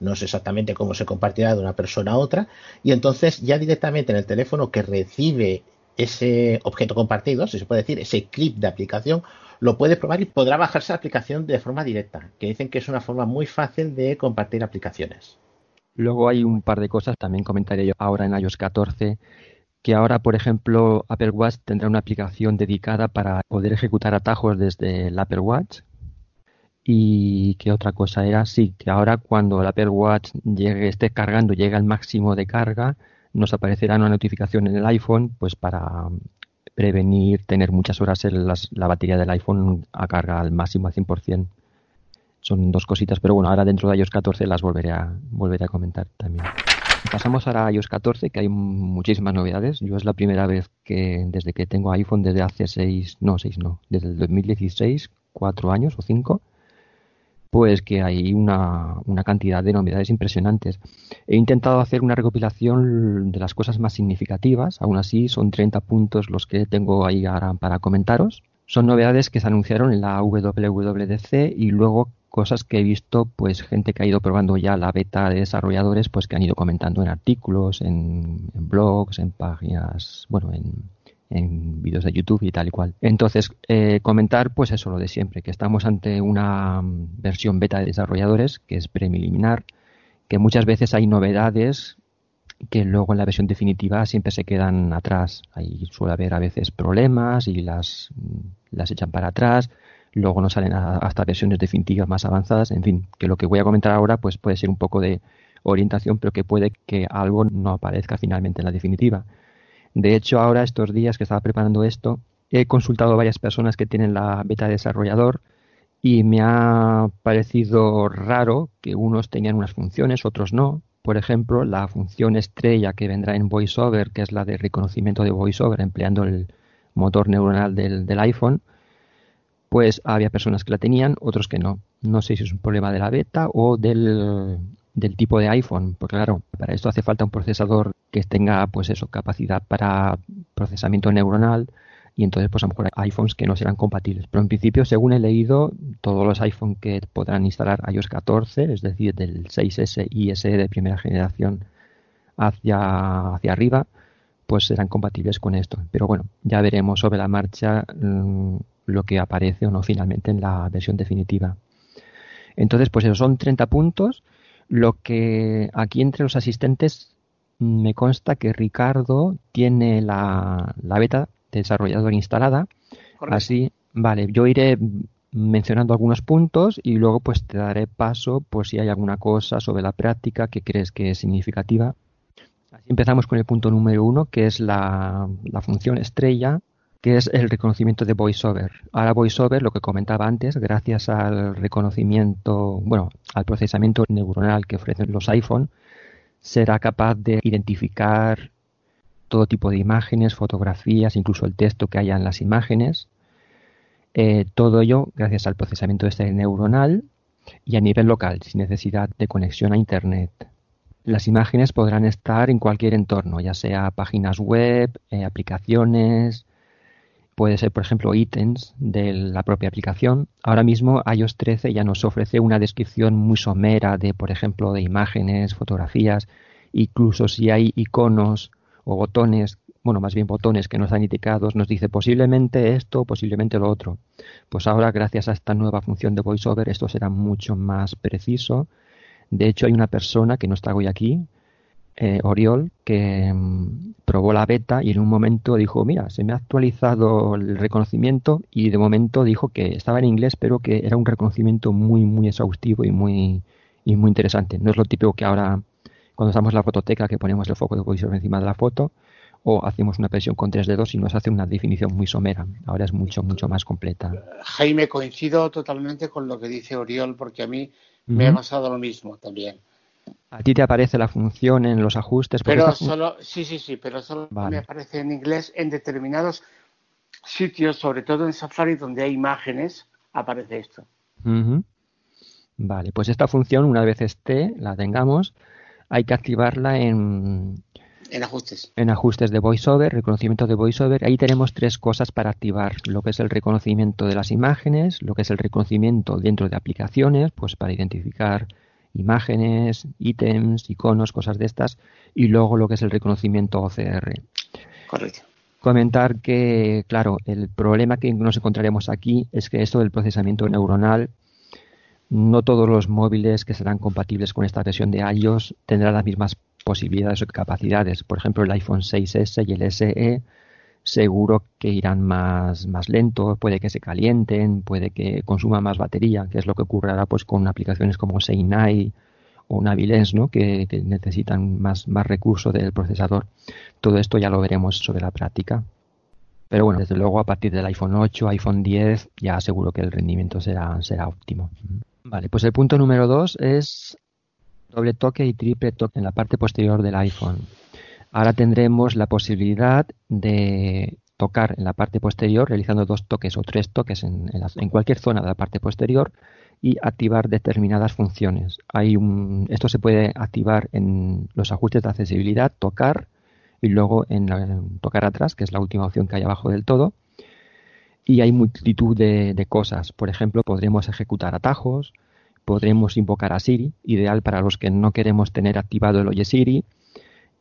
no sé exactamente cómo se compartirá de una persona a otra, y entonces ya directamente en el teléfono que recibe ese objeto compartido, si se puede decir, ese clip de aplicación, lo puede probar y podrá bajarse la aplicación de forma directa, que dicen que es una forma muy fácil de compartir aplicaciones. Luego hay un par de cosas, también comentaré yo ahora en iOS 14, que ahora, por ejemplo, Apple Watch tendrá una aplicación dedicada para poder ejecutar atajos desde el Apple Watch. Y que otra cosa era, sí, que ahora cuando el Apple Watch llegue, esté cargando, llegue al máximo de carga, nos aparecerá una notificación en el iPhone, pues para prevenir tener muchas horas en la batería del iPhone a carga al máximo al 100%. Son dos cositas, pero bueno, ahora dentro de iOS 14 las volveré a, volveré a comentar también. Pasamos ahora a iOS 14, que hay muchísimas novedades. Yo es la primera vez que, desde que tengo iPhone, desde hace seis, no, seis no, desde el 2016, cuatro años o cinco, pues que hay una, una, cantidad de novedades impresionantes. He intentado hacer una recopilación de las cosas más significativas, aún así son 30 puntos los que tengo ahí ahora para comentaros. Son novedades que se anunciaron en la WWDC y luego cosas que he visto, pues gente que ha ido probando ya la beta de desarrolladores, pues que han ido comentando en artículos, en, blogs, en páginas, bueno, en, en vídeos de YouTube y tal y cual. Entonces, eh, comentar pues eso, lo de siempre, que estamos ante una mm, versión beta de desarrolladores que es preliminar, que muchas veces hay novedades que luego en la versión definitiva siempre se quedan atrás. Ahí suele haber a veces problemas y las, las echan para atrás. Luego no salen hasta versiones definitivas más avanzadas. En fin, que lo que voy a comentar ahora pues puede ser un poco de orientación, pero que puede que algo no aparezca finalmente en la definitiva. De hecho, ahora estos días que estaba preparando esto, he consultado a varias personas que tienen la beta de desarrollador y me ha parecido raro que unos tenían unas funciones, otros no. Por ejemplo, la función estrella que vendrá en VoiceOver, que es la de reconocimiento de VoiceOver empleando el motor neuronal del, del iPhone, pues había personas que la tenían, otros que no. No sé si es un problema de la beta o del, del tipo de iPhone, porque claro, para esto hace falta un procesador que tenga pues eso, capacidad para procesamiento neuronal y entonces pues a lo mejor hay iPhones que no serán compatibles. Pero en principio, según he leído, todos los iPhones que podrán instalar iOS 14, es decir, del 6S y SE de primera generación hacia, hacia arriba, pues serán compatibles con esto. Pero bueno, ya veremos sobre la marcha mmm, lo que aparece o no finalmente en la versión definitiva. Entonces, pues eso son 30 puntos lo que aquí entre los asistentes me consta que Ricardo tiene la, la beta de desarrollador instalada. Correcto. Así, vale, yo iré mencionando algunos puntos y luego pues te daré paso por si hay alguna cosa sobre la práctica que crees que es significativa. Así empezamos con el punto número uno, que es la, función estrella que es el reconocimiento de VoiceOver. Ahora VoiceOver, lo que comentaba antes, gracias al reconocimiento, bueno, al procesamiento neuronal que ofrecen los iPhone, será capaz de identificar todo tipo de imágenes, fotografías, incluso el texto que haya en las imágenes. Eh, todo ello gracias al procesamiento este neuronal y a nivel local, sin necesidad de conexión a Internet. Las imágenes podrán estar en cualquier entorno, ya sea páginas web, eh, aplicaciones, puede ser, por ejemplo, ítems de la propia aplicación. Ahora mismo iOS 13 ya nos ofrece una descripción muy somera de, por ejemplo, de imágenes, fotografías, incluso si hay iconos o botones, bueno, más bien botones que no están indicados, nos dice posiblemente esto, posiblemente lo otro. Pues ahora, gracias a esta nueva función de VoiceOver, esto será mucho más preciso. De hecho, hay una persona que no está hoy aquí, eh, Oriol que mmm, probó la beta y en un momento dijo, mira, se me ha actualizado el reconocimiento y de momento dijo que estaba en inglés, pero que era un reconocimiento muy, muy exhaustivo y muy, y muy interesante. No es lo típico que ahora, cuando estamos en la fototeca, que ponemos el foco de VoiceOver encima de la foto, o hacemos una presión con tres dedos y nos hace una definición muy somera. Ahora es mucho, mucho más completa. Jaime, coincido totalmente con lo que dice Oriol, porque a mí uh -huh. me ha pasado lo mismo también. A ti te aparece la función en los ajustes. Pero solo, sí, sí, sí, pero solo vale. me aparece en inglés en determinados sitios, sobre todo en Safari, donde hay imágenes, aparece esto. Uh -huh. Vale, pues esta función, una vez esté, la tengamos, hay que activarla en, en ajustes. En ajustes de VoiceOver, reconocimiento de VoiceOver. Ahí tenemos tres cosas para activar. Lo que es el reconocimiento de las imágenes, lo que es el reconocimiento dentro de aplicaciones, pues para identificar imágenes, ítems, iconos, cosas de estas, y luego lo que es el reconocimiento OCR. Correcto. Comentar que, claro, el problema que nos encontraremos aquí es que esto del procesamiento neuronal, no todos los móviles que serán compatibles con esta versión de iOS tendrán las mismas posibilidades o capacidades. Por ejemplo, el iPhone 6S y el SE seguro que irán más, más lento, puede que se calienten, puede que consuman más batería, que es lo que ocurrirá pues con aplicaciones como Seinai o Navilens, ¿no? que, que necesitan más, más recursos del procesador. Todo esto ya lo veremos sobre la práctica. Pero bueno, desde luego a partir del iPhone 8, iPhone 10, ya seguro que el rendimiento será, será óptimo. Vale, pues el punto número 2 es doble toque y triple toque en la parte posterior del iPhone. Ahora tendremos la posibilidad de tocar en la parte posterior, realizando dos toques o tres toques en, cualquier zona de la parte posterior y activar determinadas funciones. Hay un, esto se puede activar en los ajustes de accesibilidad, tocar y luego en, en tocar atrás, que es la última opción que hay abajo del todo. Y hay multitud de cosas. Por ejemplo, podremos ejecutar atajos, podremos invocar a Siri, ideal para los que no queremos tener activado el Oye Siri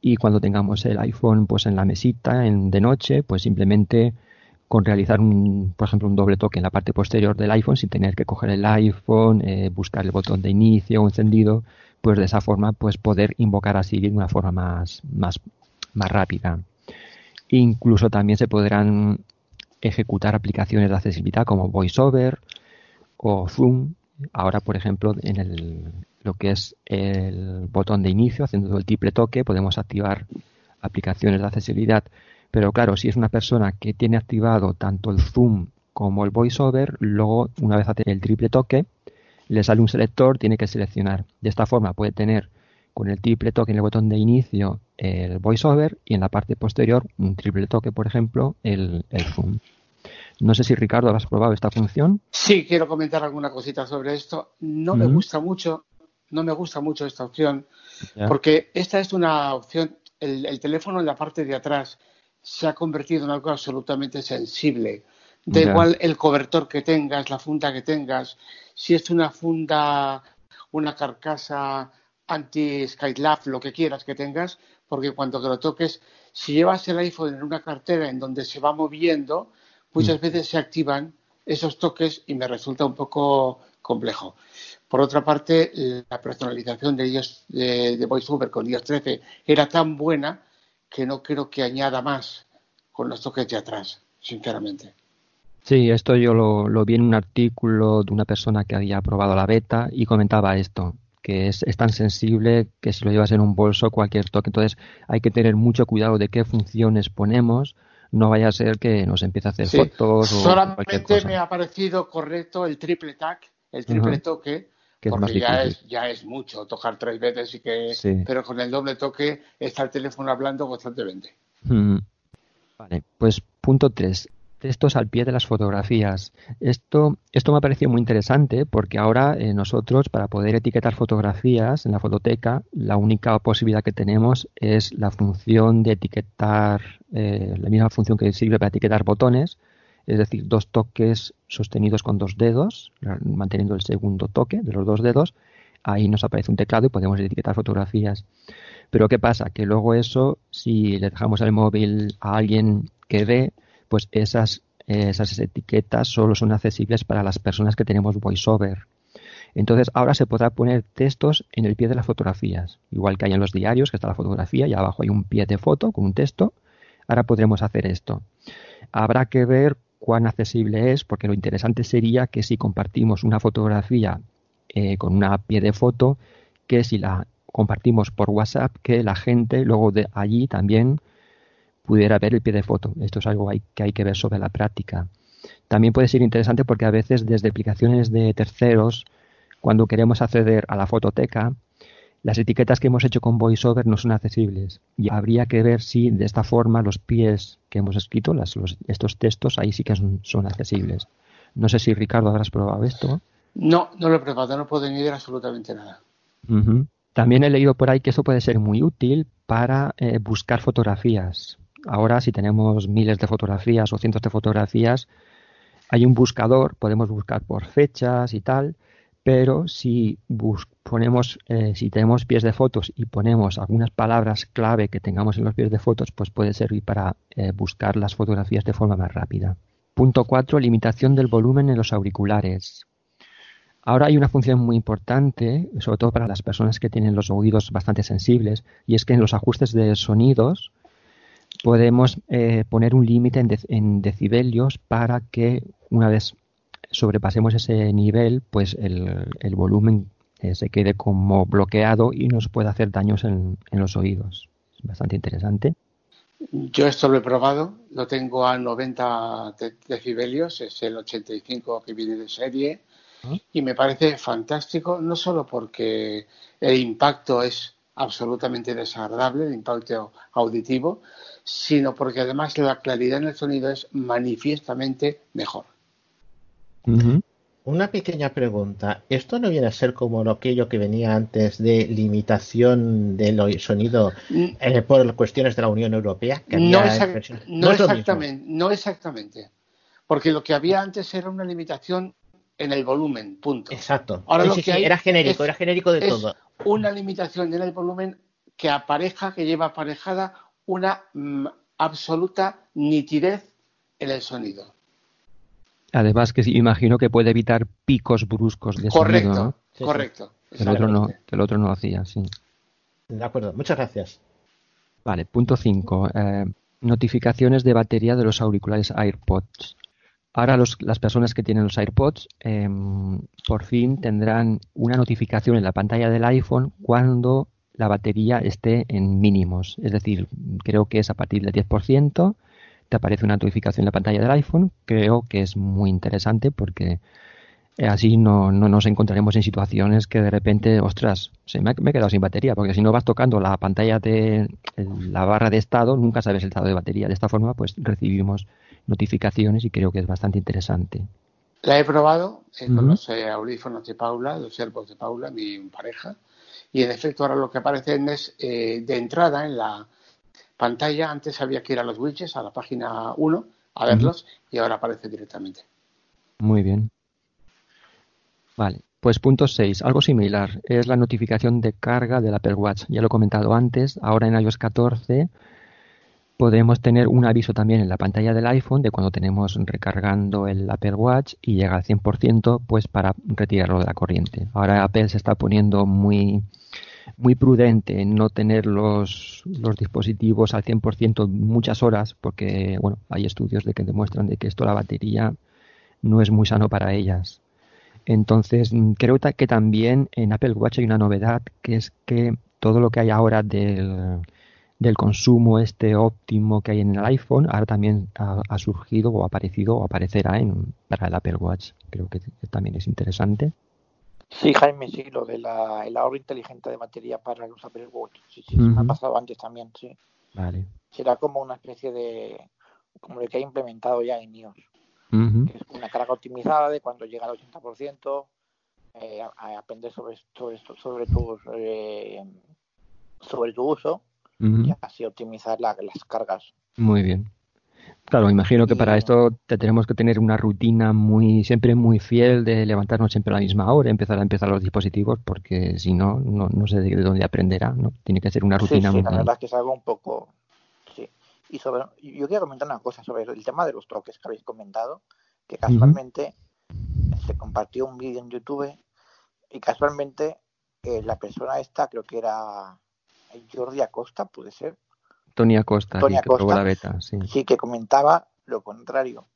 y cuando tengamos el iPhone pues en la mesita en, de noche pues simplemente con realizar un por ejemplo un doble toque en la parte posterior del iPhone sin tener que coger el iPhone eh, buscar el botón de inicio o encendido pues de esa forma pues poder invocar a Siri de una forma más, más, más rápida. Incluso también se podrán ejecutar aplicaciones de accesibilidad como VoiceOver o Zoom. Ahora, por ejemplo, en el, lo que es el botón de inicio, haciendo el triple toque, podemos activar aplicaciones de accesibilidad. Pero claro, si es una persona que tiene activado tanto el Zoom como el VoiceOver, luego, una vez hace el triple toque, le sale un selector, tiene que seleccionar. De esta forma puede tener con el triple toque en el botón de inicio el VoiceOver y en la parte posterior un triple toque, por ejemplo, el, el Zoom. No sé si Ricardo has probado esta función. Sí, quiero comentar alguna cosita sobre esto. No me gusta mucho, no me gusta mucho esta opción, porque esta es una opción, el, el teléfono en la parte de atrás se ha convertido en algo absolutamente sensible. Da igual el cobertor que tengas, la funda que tengas, si es una funda, una carcasa anti-Skylab, lo que quieras que tengas, porque cuando que lo toques, si llevas el iPhone en una cartera en donde se va moviendo, muchas Mm. veces se activan esos toques y me resulta un poco complejo. Por otra parte, la personalización de iOS, de, de VoiceOver con iOS 13 era tan buena que no creo que añada más con los toques de atrás, sinceramente. Sí, esto yo lo, lo vi en un artículo de una persona que había probado la beta y comentaba esto, que es, es tan sensible que si lo llevas en un bolso cualquier toque, entonces hay que tener mucho cuidado de qué funciones ponemos, no vaya a ser que nos empiece a hacer Sí, fotos o cualquier solamente cosa. me ha parecido correcto el triple tag, el triple toque, Que es más porque ya es, ya es mucho tocar tres veces y que, Sí. pero con el doble toque está el teléfono hablando constantemente. Mm. Vale, pues punto 3. Textos al pie de las fotografías. Esto, esto me ha parecido muy interesante porque ahora eh, nosotros para poder etiquetar fotografías en la fototeca, la única posibilidad que tenemos es la función de etiquetar, eh, la misma función que sirve para etiquetar botones, es decir, dos toques sostenidos con dos dedos, manteniendo el segundo toque de los dos dedos. Ahí nos aparece un teclado y podemos etiquetar fotografías. Pero ¿qué pasa? Que luego eso, si le dejamos el móvil a alguien que ve, pues esas, esas etiquetas solo son accesibles para las personas que tenemos VoiceOver. Entonces ahora se podrá poner textos en el pie de las fotografías, igual que hay en los diarios, que está la fotografía y abajo hay un pie de foto con un texto. Ahora podremos hacer esto. Habrá que ver cuán accesible es, porque lo interesante sería que si compartimos una fotografía eh, con una pie de foto, que si la compartimos por WhatsApp, que la gente luego de allí también pudiera ver el pie de foto. Esto es algo hay- que hay que ver sobre la práctica. También puede ser interesante porque a veces desde aplicaciones de terceros, cuando queremos acceder a la fototeca, las etiquetas que hemos hecho con VoiceOver no son accesibles. Y habría que ver si de esta forma los pies que hemos escrito, las- los- estos textos, ahí sí que son, son accesibles. No sé si Ricardo habrás probado esto. No, no lo he probado, no puedo añadir absolutamente nada. También he leído por ahí que eso puede ser muy útil para eh, buscar fotografías. Ahora, si tenemos miles de fotografías o cientos de fotografías, hay un buscador, podemos buscar por fechas y tal, pero si ponemos, eh, si tenemos pies de fotos y ponemos algunas palabras clave que tengamos en los pies de fotos, pues puede servir para eh, buscar las fotografías de forma más rápida. Punto 4. Limitación del volumen en los auriculares. Ahora hay una función muy importante, sobre todo para las personas que tienen los oídos bastante sensibles, y es que en los ajustes de sonidos podemos eh, poner un límite en, dec- en decibelios para que una vez sobrepasemos ese nivel, pues el, el volumen eh, se quede como bloqueado y nos puede hacer daños en, en los oídos. Es bastante interesante. Yo esto lo he probado, lo tengo a 90 de- decibelios, es el 85 que viene de serie, y me parece fantástico, no solo porque el impacto es absolutamente desagradable, el impacto auditivo, sino porque además la claridad en el sonido es manifiestamente mejor. Una pequeña pregunta. ¿Esto no viene a ser como lo aquello que venía antes de limitación del sonido eh, por cuestiones de la Unión Europea? Que No, había no exactamente, no exactamente, porque lo que había antes era una limitación en el volumen, punto. Exacto. Ahora Sí, lo sí, que sí, era genérico, es- era genérico de es todo. Una limitación en el volumen que apareja, que lleva aparejada una mm, absoluta nitidez en el sonido. Además que sí, imagino que puede evitar picos bruscos de Correcto, sonido, ¿no? correcto. El otro no, que el otro no hacía, sí. De acuerdo, muchas gracias. Vale, punto 5. notificaciones de batería de los auriculares AirPods. Ahora los- las personas que tienen los AirPods em, por fin tendrán una notificación en la pantalla del iPhone cuando la batería esté en mínimos. Es decir, creo que es a partir del 10%, te aparece una notificación en la pantalla del iPhone. Creo que es muy interesante porque eh, así no, no nos encontraremos en situaciones que de repente, ostras, se me, ha- me he quedado sin batería, porque si no vas tocando la pantalla de la barra de estado, nunca sabes el estado de batería. De esta forma, pues recibimos notificaciones y creo que es bastante interesante. La he probado eh, con los eh, audífonos de Paula, los AirPods de Paula, mi pareja, y en efecto ahora lo que aparecen es eh, de entrada en la pantalla, antes había que ir a los widgets, a la página 1, a verlos, y ahora aparece directamente. Muy bien. Vale, pues punto 6, algo similar, es la notificación de carga del Apple Watch. Ya lo he comentado antes, ahora en iOS 14 podemos tener un aviso también en la pantalla del iPhone de cuando tenemos recargando el Apple Watch y llega al 100% pues para retirarlo de la corriente. Ahora Apple se está poniendo muy muy prudente en no tener los, los dispositivos al 100% muchas horas porque bueno, hay estudios de que demuestran de que esto la batería no es muy sano para ellas. Entonces, creo que también en Apple Watch hay una novedad, que es que todo lo que hay ahora del, del consumo este óptimo que hay en el iPhone, ahora también ha, ha surgido o ha aparecido o aparecerá en, para el Apple Watch. Creo que también es interesante. Sí, Jaime, sí, lo del ahorro inteligente de batería para los Apple Watch. Sí, sí, me ha pasado antes también, sí. Vale. Será como una especie de, como lo que ha implementado ya en iOS, que es una carga optimizada de cuando llega al 80%, eh, a, a aprender sobre, sobre, sobre, tu, eh, sobre tu uso Ujú. y así optimizar la- las cargas. Muy bien. Claro, imagino que para esto te tenemos que tener una rutina muy, siempre muy fiel de levantarnos siempre a la misma hora, empezar a empezar los dispositivos, porque si no, no, no sé de dónde aprenderá, ¿no? Tiene que ser una Sí, rutina sí, muy... la verdad es que es algo un poco... Sí. Y sobre, yo quería comentar una cosa sobre el tema de los toques que habéis comentado, que casualmente se compartió un vídeo en YouTube y casualmente eh, la persona esta, creo que era Jordi Acosta, puede ser, Tony Acosta, Tony sí, que probó Acosta, la beta, sí. sí que comentaba lo contrario,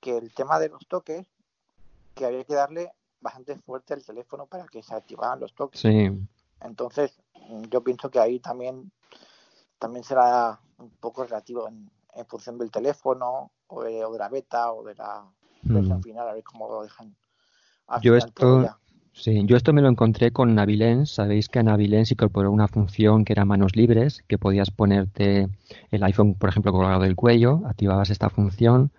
que el tema de los toques, que había que darle bastante fuerte al teléfono para que se activaran los toques. Sí, Entonces, mm, yo pienso que ahí también, también será un poco relativo en, en función del teléfono o de, o de la beta o de la versión Mm. final, a ver cómo lo dejan. Yo esto. Sí, yo esto me lo encontré con Navilens. Sabéis que Navilens incorporó una función que era manos libres, que podías ponerte el iPhone, por ejemplo, colgado del cuello, activabas esta función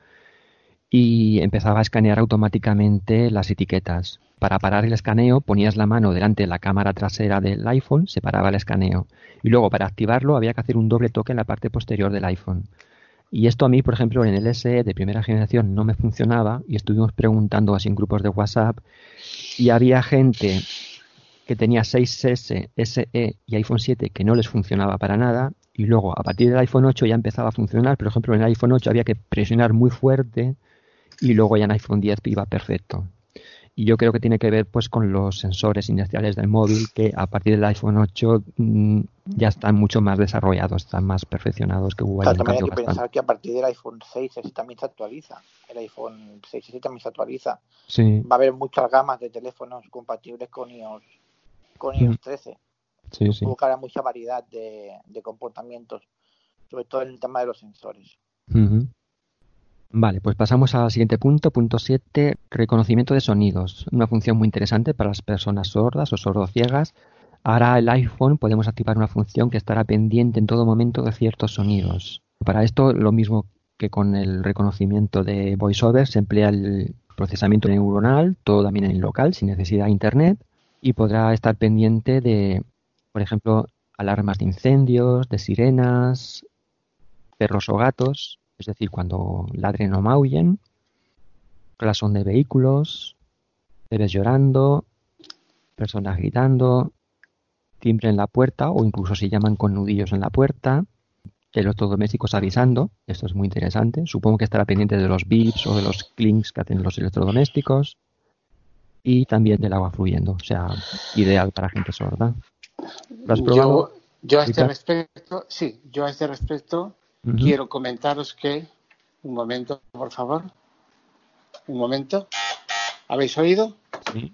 y empezaba a escanear automáticamente las etiquetas. Para parar el escaneo ponías la mano delante de la cámara trasera del iPhone, se paraba el escaneo. Y luego para activarlo había que hacer un doble toque en la parte posterior del iPhone. Y esto a mí, por ejemplo, en el SE de primera generación no me funcionaba y estuvimos preguntando así en grupos de WhatsApp y había gente que tenía 6S, SE y iPhone 7 que no les funcionaba para nada y luego a partir del iPhone 8 ya empezaba a funcionar. Por ejemplo, en el iPhone 8 había que presionar muy fuerte y luego ya en iPhone 10 iba perfecto. Y yo creo que tiene que ver pues con los sensores inerciales del móvil que a partir del iPhone 8 mm, ya están mucho más desarrollados, están más perfeccionados que Claro, un también hay que bastante. pensar que a partir del iPhone 6 ese también se actualiza. El iPhone 6 ese también se actualiza. Sí, Va a haber muchas gamas de teléfonos compatibles con iOS, con iOS 13. sí, sí. Habrá mucha variedad de, de comportamientos, sobre todo en el tema de los sensores. Ujú. Vale, pues pasamos al siguiente punto, punto 7, reconocimiento de sonidos. Una función muy interesante para las personas sordas o sordociegas. Ahora el iPhone podemos activar una función que estará pendiente en todo momento de ciertos sonidos. Para esto, lo mismo que con el reconocimiento de VoiceOver, se emplea el procesamiento neuronal, todo también en local, sin necesidad de Internet, y podrá estar pendiente de, por ejemplo, alarmas de incendios, de sirenas, perros o gatos, es decir, cuando ladren o maullen, claxon de vehículos, bebés llorando, personas gritando, timbre en la puerta o incluso si llaman con nudillos en la puerta, electrodomésticos avisando, esto es muy interesante, supongo que estará pendiente de los bips o de los clinks que hacen los electrodomésticos, y también del agua fluyendo, o sea, ideal para gente sorda. ¿Lo has probado? Yo, yo a este respecto, sí, yo a este respecto Quiero comentaros que, un momento, por favor, un momento, ¿habéis oído? Sí.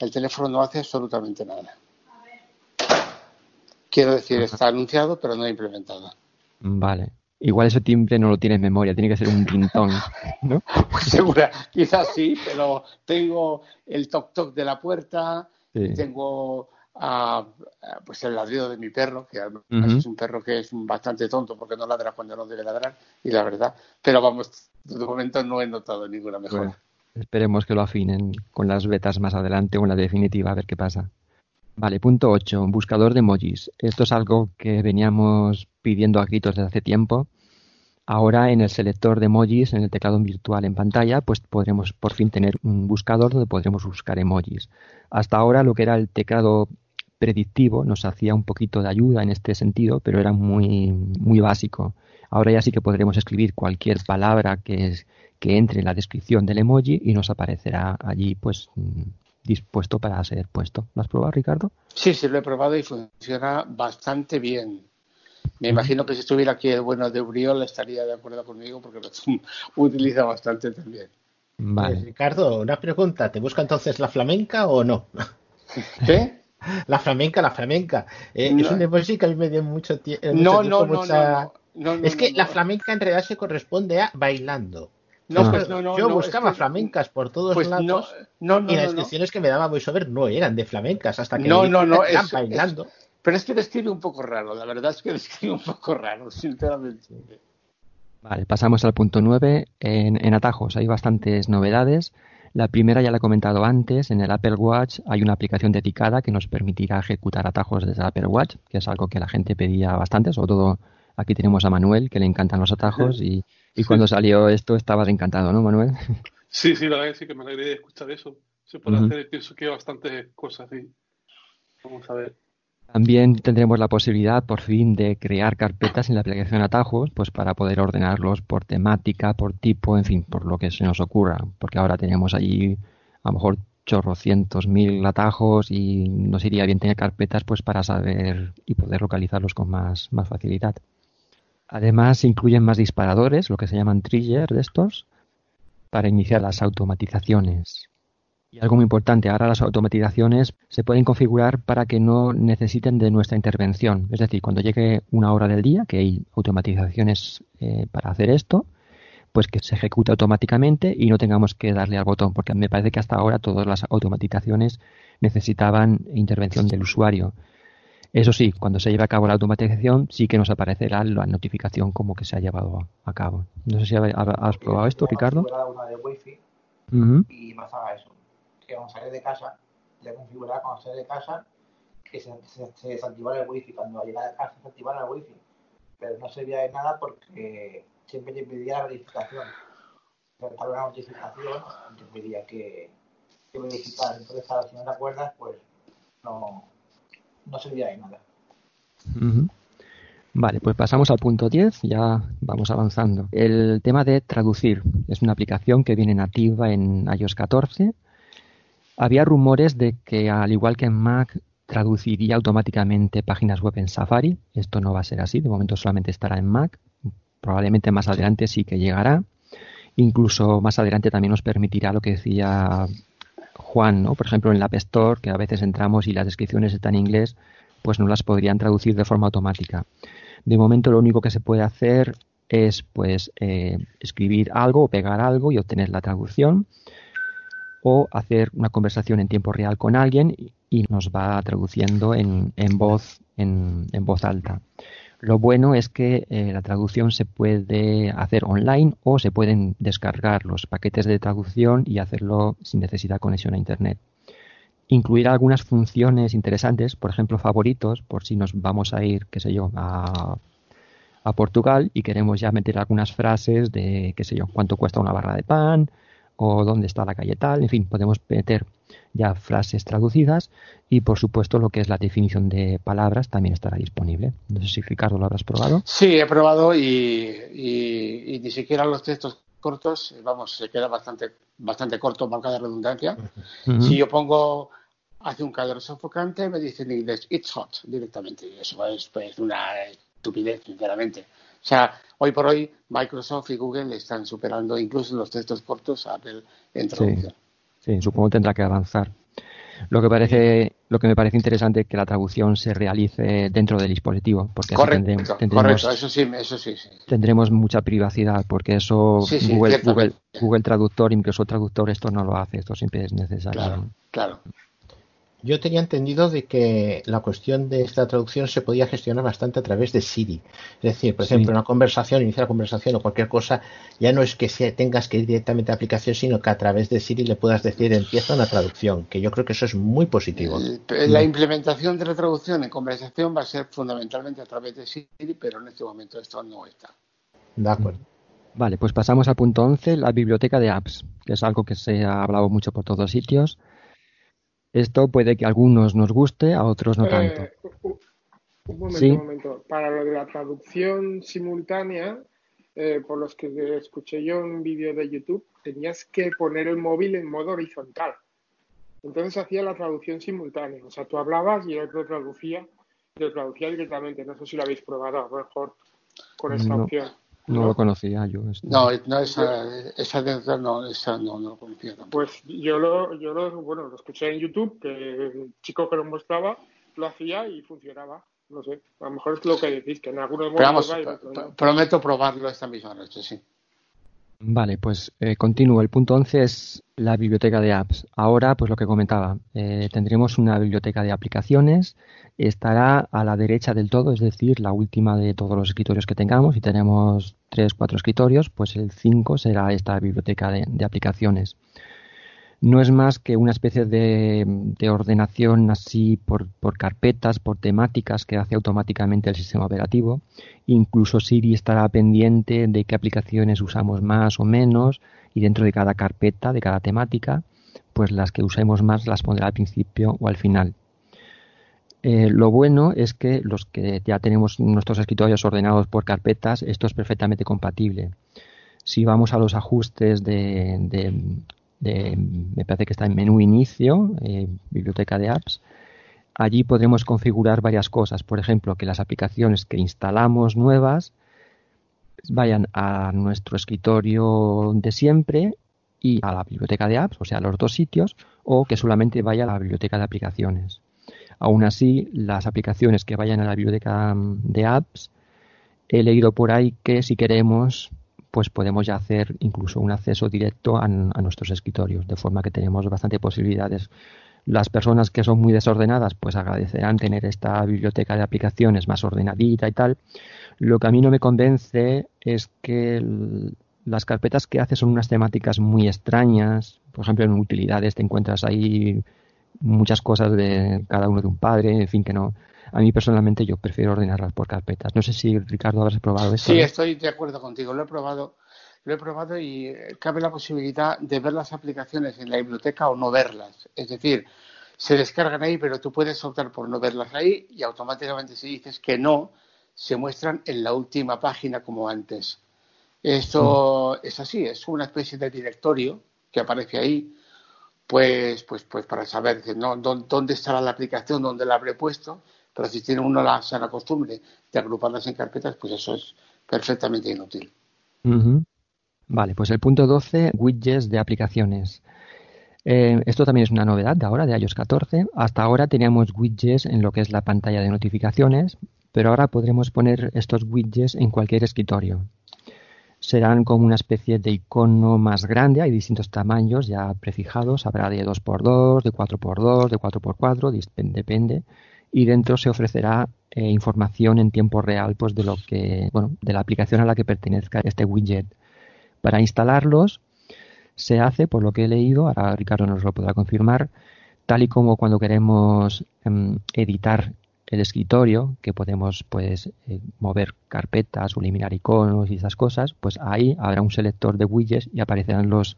El teléfono no hace absolutamente nada. Quiero decir, está anunciado, pero no implementado. Vale. Igual ese timbre no lo tiene en memoria, tiene que ser un rintón, (laughs) ¿no? Pues segura, quizás sí, pero tengo el toc toc de la puerta, Sí. tengo ah, pues el ladrido de mi perro, que además Ujú. es un perro que es bastante tonto porque no ladra cuando no debe ladrar, y la verdad, pero vamos, de momento no he notado ninguna mejora. Bueno, esperemos que lo afinen con las betas más adelante o en la definitiva, a ver qué pasa. Vale, punto 8, buscador de emojis. Esto es algo que veníamos pidiendo a gritos desde hace tiempo. Ahora en el selector de emojis, en el teclado virtual en pantalla, pues podremos por fin tener un buscador donde podremos buscar emojis. Hasta ahora lo que era el teclado predictivo nos hacía un poquito de ayuda en este sentido, pero era muy, muy básico. Ahora ya sí que podremos escribir cualquier palabra que, es- que entre en la descripción del emoji y nos aparecerá allí pues dispuesto para ser puesto. ¿Lo has probado, Ricardo? Sí, sí, lo he probado y funciona bastante bien. Me imagino que si estuviera aquí el bueno de Uriol estaría de acuerdo conmigo porque lo (laughs) utiliza bastante también. Eh, Ricardo, una pregunta. ¿Te busca entonces la flamenca o no? (laughs) ¿Qué? La flamenca, la flamenca. Eh, Es un emoji que a mí me dio mucho, tie- eh, No, mucho tiempo, no, no, mucha- no, no, no, es que no, la flamenca en realidad se corresponde a bailando. No, Yo- pues no, no, Yo no, buscaba es que- flamencas por todos Pues no, lados no, no, y las no, no. descripciones que me daba VoiceOver no eran de flamencas hasta que No, no, no, que eran es- bailando. Pero es que describe un poco raro, la verdad es que (laughs) describe un poco raro, sinceramente. Vale, pasamos al punto 9. En, en atajos hay bastantes novedades. La primera ya la he comentado antes, en el Apple Watch hay una aplicación dedicada que nos permitirá ejecutar atajos desde el Apple Watch, que es algo que la gente pedía bastante, sobre todo aquí tenemos a Manuel, que le encantan los atajos y, y cuando salió esto estabas encantado, ¿no, Manuel? (laughs) Sí, sí, la verdad que sí que me alegré de escuchar eso. Se puede hacer, pienso que hay bastantes cosas, sí. Vamos a ver. También tendremos la posibilidad, por fin, de crear carpetas en la aplicación Atajos, pues para poder ordenarlos por temática, por tipo, en fin, por lo que se nos ocurra. Porque ahora tenemos allí a lo mejor chorrocientos mil atajos y nos iría bien tener carpetas pues para saber y poder localizarlos con más, más facilidad. Además, incluyen más disparadores, lo que se llaman triggers de estos, para iniciar las automatizaciones. Y algo muy importante, ahora las automatizaciones se pueden configurar para que no necesiten de nuestra intervención. Es decir, cuando llegue una hora del día, que hay automatizaciones eh, para hacer esto, pues que se ejecute automáticamente y no tengamos que darle al botón, porque me parece que hasta ahora todas las automatizaciones necesitaban intervención del usuario. Eso sí, cuando se lleve a cabo la automatización, sí que nos aparecerá la notificación como que se ha llevado a cabo. No sé si ha- has probado esto, Ricardo. configurado una de wifi Ujú. y más haga eso. Que cuando sale de casa, ya configurada cuando sale de casa, que se, se, se desactivara el wifi. Cuando llegara a casa se activara el wifi. Pero no servía de nada porque siempre te pedía la verificación. Saltaba una notificación te pedía que, que verificar. Entonces, claro, si no te acuerdas, pues no, no servía de nada. Ujú. Vale, pues pasamos al punto 10, ya vamos avanzando. El tema de traducir es una aplicación que viene nativa en iOS 14. Había rumores de que, al igual que en Mac, traduciría automáticamente páginas web en Safari. Esto no va a ser así, de momento solamente estará en Mac. Probablemente más adelante sí que llegará. Incluso más adelante también nos permitirá lo que decía Juan, ¿no? Por ejemplo, en la App Store, que a veces entramos y las descripciones están en inglés, pues no las podrían traducir de forma automática. De momento lo único que se puede hacer es pues eh, escribir algo o pegar algo y obtener la traducción o hacer una conversación en tiempo real con alguien y- nos va traduciendo en, voz en, en voz alta. Lo bueno es que eh, la traducción se puede hacer online o se pueden descargar los paquetes de traducción y hacerlo sin necesidad de conexión a internet incluir algunas funciones interesantes, por ejemplo, favoritos, por si nos vamos a ir, qué sé yo, a, a Portugal y queremos ya meter algunas frases de, qué sé yo, cuánto cuesta una barra de pan o dónde está la calle tal, en fin, podemos meter ya frases traducidas y, por supuesto, lo que es la definición de palabras también estará disponible. No sé si Ricardo lo habrás probado. Sí, he probado y, y- y ni siquiera los textos cortos, eh, vamos, se queda bastante, bastante corto, marca de redundancia. Ujú. Si yo pongo hace un calor sofocante, me dice en inglés, it's hot, directamente. Eso es pues, una estupidez, sinceramente. O sea, hoy por hoy Microsoft y Google están superando incluso en los textos cortos a Apple en traducción. sí, supongo que tendrá que avanzar. Lo que parece, lo que me parece interesante es que la traducción se realice dentro del dispositivo, porque así Correcto, tendremos, tendremos, correcto, eso sí, eso sí, sí. tendremos mucha privacidad, porque eso Sí, sí, Google, Google. Google Traductor Microsoft Traductor esto no lo hace, esto siempre es necesario. Claro, claro. Yo tenía entendido de que la cuestión de esta traducción se podía gestionar bastante a través de Siri. Es decir, por Sí. ejemplo, una conversación, iniciar conversación o cualquier cosa, ya no es que se- tengas que ir directamente a la aplicación, sino que a través de Siri le puedas decir empieza una traducción, que yo creo que eso es muy positivo. La implementación de la traducción en conversación va a ser fundamentalmente a través de Siri, pero en este momento esto no está. De acuerdo. Vale, pues pasamos a punto 11, la biblioteca de apps, que es algo que se ha hablado mucho por todos sitios. Esto puede que a algunos nos guste, a otros no tanto. Eh, un un momento, Sí. un momento. Para lo de la traducción simultánea, eh, por los que escuché yo un vídeo de YouTube, tenías que poner el móvil en modo horizontal. Entonces hacía la traducción simultánea. O sea, tú hablabas y el otro traducía, y lo traducía directamente. No sé si lo habéis probado, a lo mejor con esta No, opción. No lo conocía yo. esto. No, no esa, esa dentro no, esa no, no lo conocía tampoco. Pues yo lo, yo lo, bueno, lo escuché en YouTube, que el chico que lo mostraba lo hacía y funcionaba. No sé, a lo mejor es lo que decís, que en algunos Pero momentos vamos, va y en otros no. prometo probarlo esta misma noche, sí. Vale, pues eh, continúo. El punto 11 es la biblioteca de apps. Ahora, pues lo que comentaba, eh, tendremos una biblioteca de aplicaciones. Estará a la derecha del todo, es decir, la última de todos los escritorios que tengamos. Si tenemos 3, 4 escritorios, pues el 5 será esta biblioteca de, de aplicaciones. No es más que una especie de, de ordenación así por, por carpetas, por temáticas que hace automáticamente el sistema operativo. Incluso Siri estará pendiente de qué aplicaciones usamos más o menos y dentro de cada carpeta, de cada temática, pues las que usemos más las pondrá al principio o al final. Eh, lo bueno es que los que ya tenemos nuestros escritorios ordenados por carpetas, esto es perfectamente compatible. Si vamos a los ajustes de- me parece que está en menú inicio, eh, biblioteca de apps, allí podremos configurar varias cosas. Por ejemplo, que las aplicaciones que instalamos nuevas vayan a nuestro escritorio de siempre y a la biblioteca de apps, o sea, a los dos sitios, o que solamente vaya a la biblioteca de aplicaciones. Aún así, las aplicaciones que vayan a la biblioteca mm, de apps, he leído por ahí que si queremos, pues podemos ya hacer incluso un acceso directo a, nuestros escritorios, de forma que tenemos bastante posibilidades. Las personas que son muy desordenadas, pues agradecerán tener esta biblioteca de aplicaciones más ordenadita y tal. Lo que a mí no me convence es que las carpetas que hace son unas temáticas muy extrañas. Por ejemplo, en utilidades te encuentras ahí muchas cosas de cada uno de un padre, en fin, que no. A mí personalmente yo prefiero ordenarlas por carpetas. No sé si Ricardo habrás probado esto. Sí, ¿no? estoy de acuerdo contigo. Lo he probado, lo he probado y eh, cabe la posibilidad de ver las aplicaciones en la biblioteca o no verlas. Es decir, se descargan ahí, pero tú puedes optar por no verlas ahí y automáticamente si dices que no, se muestran en la última página como antes. Esto es así, es una especie de directorio que aparece ahí, pues, pues, pues para saber ¿no? dónde estará la aplicación, dónde la habré puesto, pero si tiene uno la sana costumbre de agruparlas en carpetas, pues eso es perfectamente inútil. Vale, pues el punto 12, widgets de aplicaciones. Eh, esto también es una novedad de ahora, de iOS 14. Hasta ahora teníamos widgets en lo que es la pantalla de notificaciones, pero ahora podremos poner estos widgets en cualquier escritorio. Serán como una especie de icono más grande, hay distintos tamaños ya prefijados, habrá de 2x2, de 4x2, de 4x4, dis- depende, y dentro se ofrecerá eh, información en tiempo real pues de lo que, bueno, de la aplicación a la que pertenezca este widget. Para instalarlos se hace, por lo que he leído, ahora Ricardo nos lo podrá confirmar, tal y como cuando queremos em, editar el escritorio, que podemos pues eh, mover carpetas eliminar iconos y esas cosas, pues ahí habrá un selector de widgets y aparecerán los,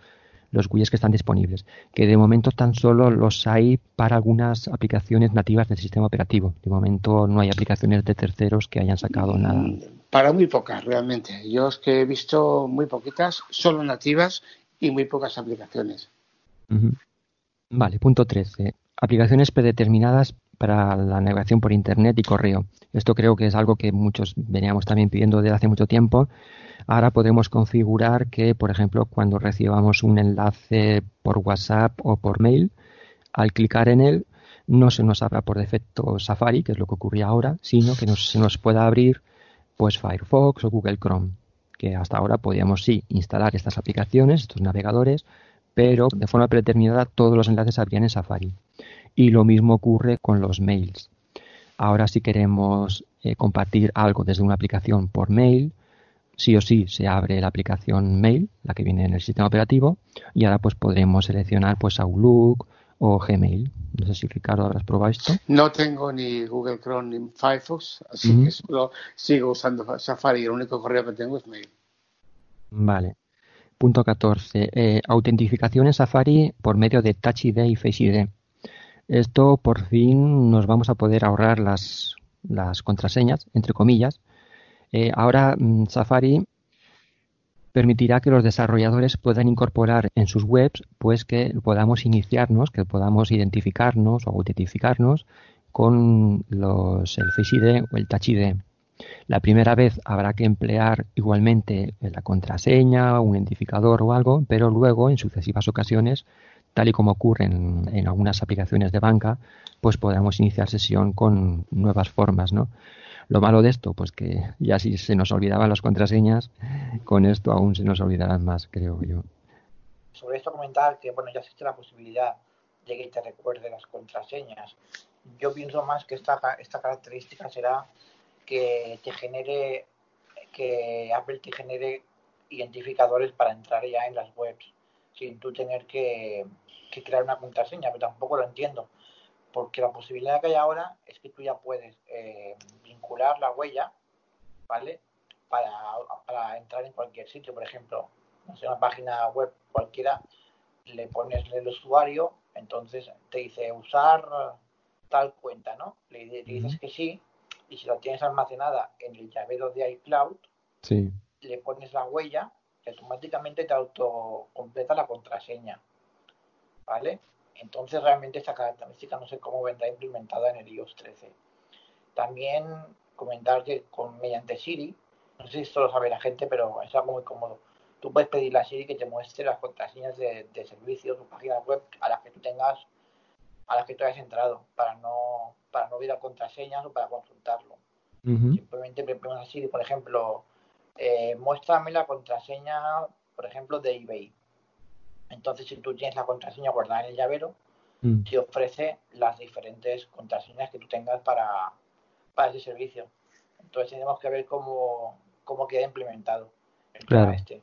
los widgets que están disponibles, que de momento tan solo los hay para algunas aplicaciones nativas del sistema operativo. De momento no hay aplicaciones de terceros que hayan sacado nada. Para muy pocas, realmente. Yo es que he visto muy poquitas, solo nativas y muy pocas aplicaciones. Vale, punto 13. Aplicaciones predeterminadas para la navegación por Internet y correo. Esto creo que es algo que muchos veníamos también pidiendo desde hace mucho tiempo. Ahora podemos configurar que, por ejemplo, cuando recibamos un enlace por WhatsApp o por mail, al clicar en él, no se nos abra por defecto Safari, que es lo que ocurría ahora, sino que nos- se nos pueda abrir pues Firefox o Google Chrome, que hasta ahora podíamos sí instalar estas aplicaciones, estos navegadores, pero de forma predeterminada todos los enlaces abrían en Safari. Y lo mismo ocurre con los mails. Ahora si queremos eh, compartir algo desde una aplicación por mail, sí o sí se abre la aplicación mail, la que viene en el sistema operativo, y ahora pues podremos seleccionar pues Outlook o Gmail. No sé si Ricardo habrás probado esto. No tengo ni Google Chrome ni Firefox, así que solo sigo usando Safari. El único correo que tengo es mail. Vale. Punto 14. Eh, autentificación en Safari por medio de Touch ID y Face ID. Esto por fin nos vamos a poder ahorrar las, contraseñas, entre comillas. Eh, ahora mm, Safari permitirá que los desarrolladores puedan incorporar en sus webs pues que podamos iniciarnos, que podamos identificarnos o autentificarnos con los, el Face ID o el Touch ID. La primera vez habrá que emplear igualmente la contraseña, un identificador o algo, pero luego en sucesivas ocasiones, tal y como ocurre en, en algunas aplicaciones de banca, pues podremos iniciar sesión con nuevas formas, ¿no? Lo malo de esto, pues que ya si se nos olvidaban las contraseñas, con esto aún se nos olvidarán más, creo yo. Sobre esto comentar que bueno ya existe la posibilidad de que te recuerde las contraseñas. Yo pienso más que esta, esta característica será que te genere, que Apple te genere identificadores para entrar ya en las webs, sin tú tener que, que crear una contraseña, pero tampoco lo entiendo, porque la posibilidad que hay ahora es que tú ya puedes eh, vincular la huella, ¿vale? Para, para entrar en cualquier sitio, por ejemplo, no sé, una página web cualquiera, le pones el usuario, entonces te dice usar tal cuenta, ¿no? Le, le dices que sí, y si lo tienes almacenada en el llavero de iCloud, Sí. le pones la huella y automáticamente te autocompleta la contraseña. ¿Vale? Entonces realmente esta característica no sé cómo vendrá implementada en el iOS 13. También comentar que con, mediante Siri, no sé si esto lo sabe la gente, pero es algo muy cómodo. Tú puedes pedirle a Siri que te muestre las contraseñas de, de servicios o páginas web a las que tú tengas, a las que tú hayas entrado, para no, para no a contraseñas o para consultarlo. Simplemente le preguntas a Siri, por ejemplo, eh, muéstrame la contraseña, por ejemplo, de eBay. Entonces, si tú tienes la contraseña guardada en el llavero, Mm. te ofrece las diferentes contraseñas que tú tengas para, para ese servicio. Entonces, tenemos que ver cómo, cómo queda implementado el Claro. este.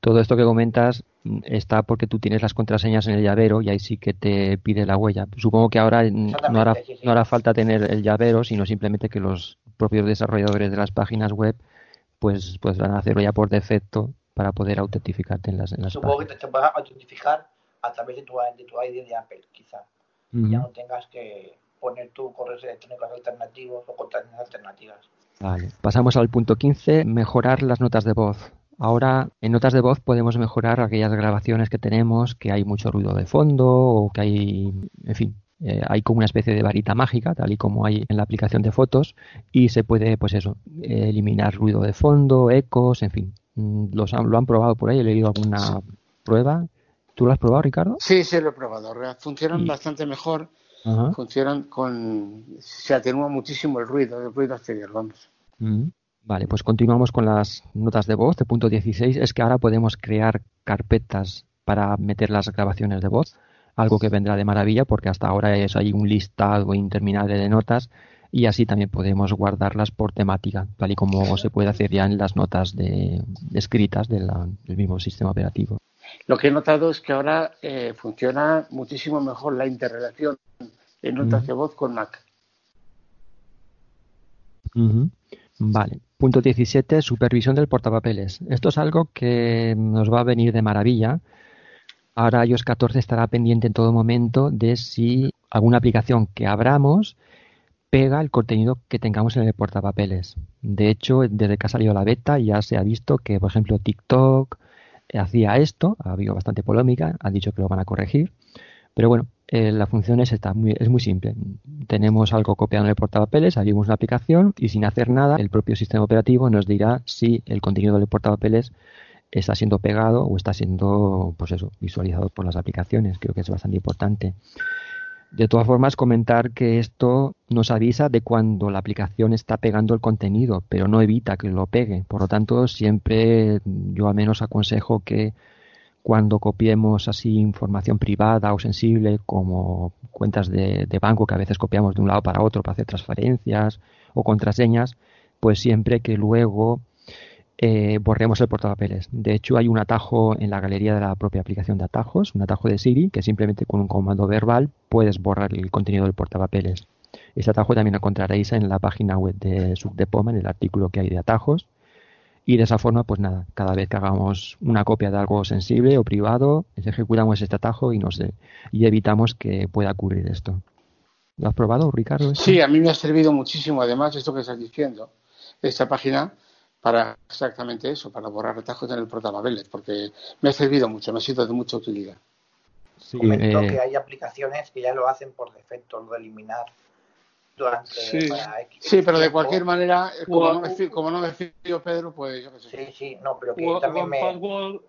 Todo esto que comentas está porque tú tienes las contraseñas en el llavero y ahí sí que te pide la huella. Supongo que ahora no hará, Exactamente, sí, sí. no hará falta tener el llavero, sino simplemente que los propios desarrolladores de las páginas web pues podrán hacerlo ya por defecto para poder autentificarte en las, en las Supongo que te, te puedas autentificar a través de tu, de tu ID de Apple, quizá. Ya no tengas que poner tu correos electrónicos alternativos o contraseñas alternativas. Vale. Pasamos al punto 15, mejorar las notas de voz. Ahora, en notas de voz podemos mejorar aquellas grabaciones que tenemos, que hay mucho ruido de fondo o que hay, en fin, eh, hay como una especie de varita mágica, tal y como hay en la aplicación de fotos, y se puede, pues eso, eliminar ruido de fondo, ecos, en fin. Mm, Los han- lo han probado por ahí, he leído alguna prueba. ¿Tú lo has probado, Ricardo? Sí, sí, lo he probado. Funcionan bastante mejor. Funcionan con. Se atenúa muchísimo el ruido, el ruido exterior, vamos. Mm. Vale, pues continuamos con las notas de voz. De punto 16 es que ahora podemos crear carpetas para meter las grabaciones de voz, algo que vendrá de maravilla porque hasta ahora es ahí un listado interminable de notas y así también podemos guardarlas por temática, tal y como se puede hacer ya en las notas de, escritas de la- del mismo sistema operativo. Lo que he notado es que ahora eh, funciona muchísimo mejor la interrelación en notas de voz con Mac. Vale. Punto 17, supervisión del portapapeles. Esto es algo que nos va a venir de maravilla ahora iOS 14 estará pendiente en todo momento de si alguna aplicación que abramos pega el contenido que tengamos en el portapapeles. De hecho, desde que ha salido la beta ya se ha visto que, por ejemplo, TikTok hacía esto, ha habido bastante polémica, han dicho que lo van a corregir, pero bueno, eh, la función es, esta, muy, es muy simple. Tenemos algo copiado en el portapapeles, abrimos una aplicación y sin hacer nada, el propio sistema operativo nos dirá si el contenido del portapapeles está siendo pegado o está siendo pues eso, visualizado por las aplicaciones. Creo que es bastante importante. De todas formas, comentar que esto nos avisa de cuando la aplicación está pegando el contenido, pero no evita que lo pegue. Por lo tanto, siempre yo al menos aconsejo que cuando copiemos así información privada o sensible como cuentas de, banco que a veces copiamos de un lado para otro para hacer transferencias o contraseñas, pues siempre que luego eh, borremos el portapapeles. De hecho, hay un atajo en la galería de la propia aplicación de atajos, un atajo de Siri, que simplemente con un comando verbal puedes borrar el contenido del portapapeles. Ese atajo también lo encontraréis en la página web de Subdepoma, en el artículo que hay de atajos. Y de esa forma, pues nada, cada vez que hagamos una copia de algo sensible o privado, ejecutamos este atajo y, nos, y evitamos que pueda ocurrir esto. ¿Lo has probado, Ricardo? ¿Esto? Sí, a mí me ha servido muchísimo, además, esto que estás diciendo. Esta página para exactamente eso, para borrar atajos en el portapapeles, porque me ha servido mucho, me ha sido de mucha utilidad. Sí, Comento eh... que hay aplicaciones que ya lo hacen por defecto, lo de eliminar durante sí. X sí, pero de cualquier manera, como, no me, como no me fío Pedro, pues yo qué sé. Sí, sí, no, pero que o, también me... Password,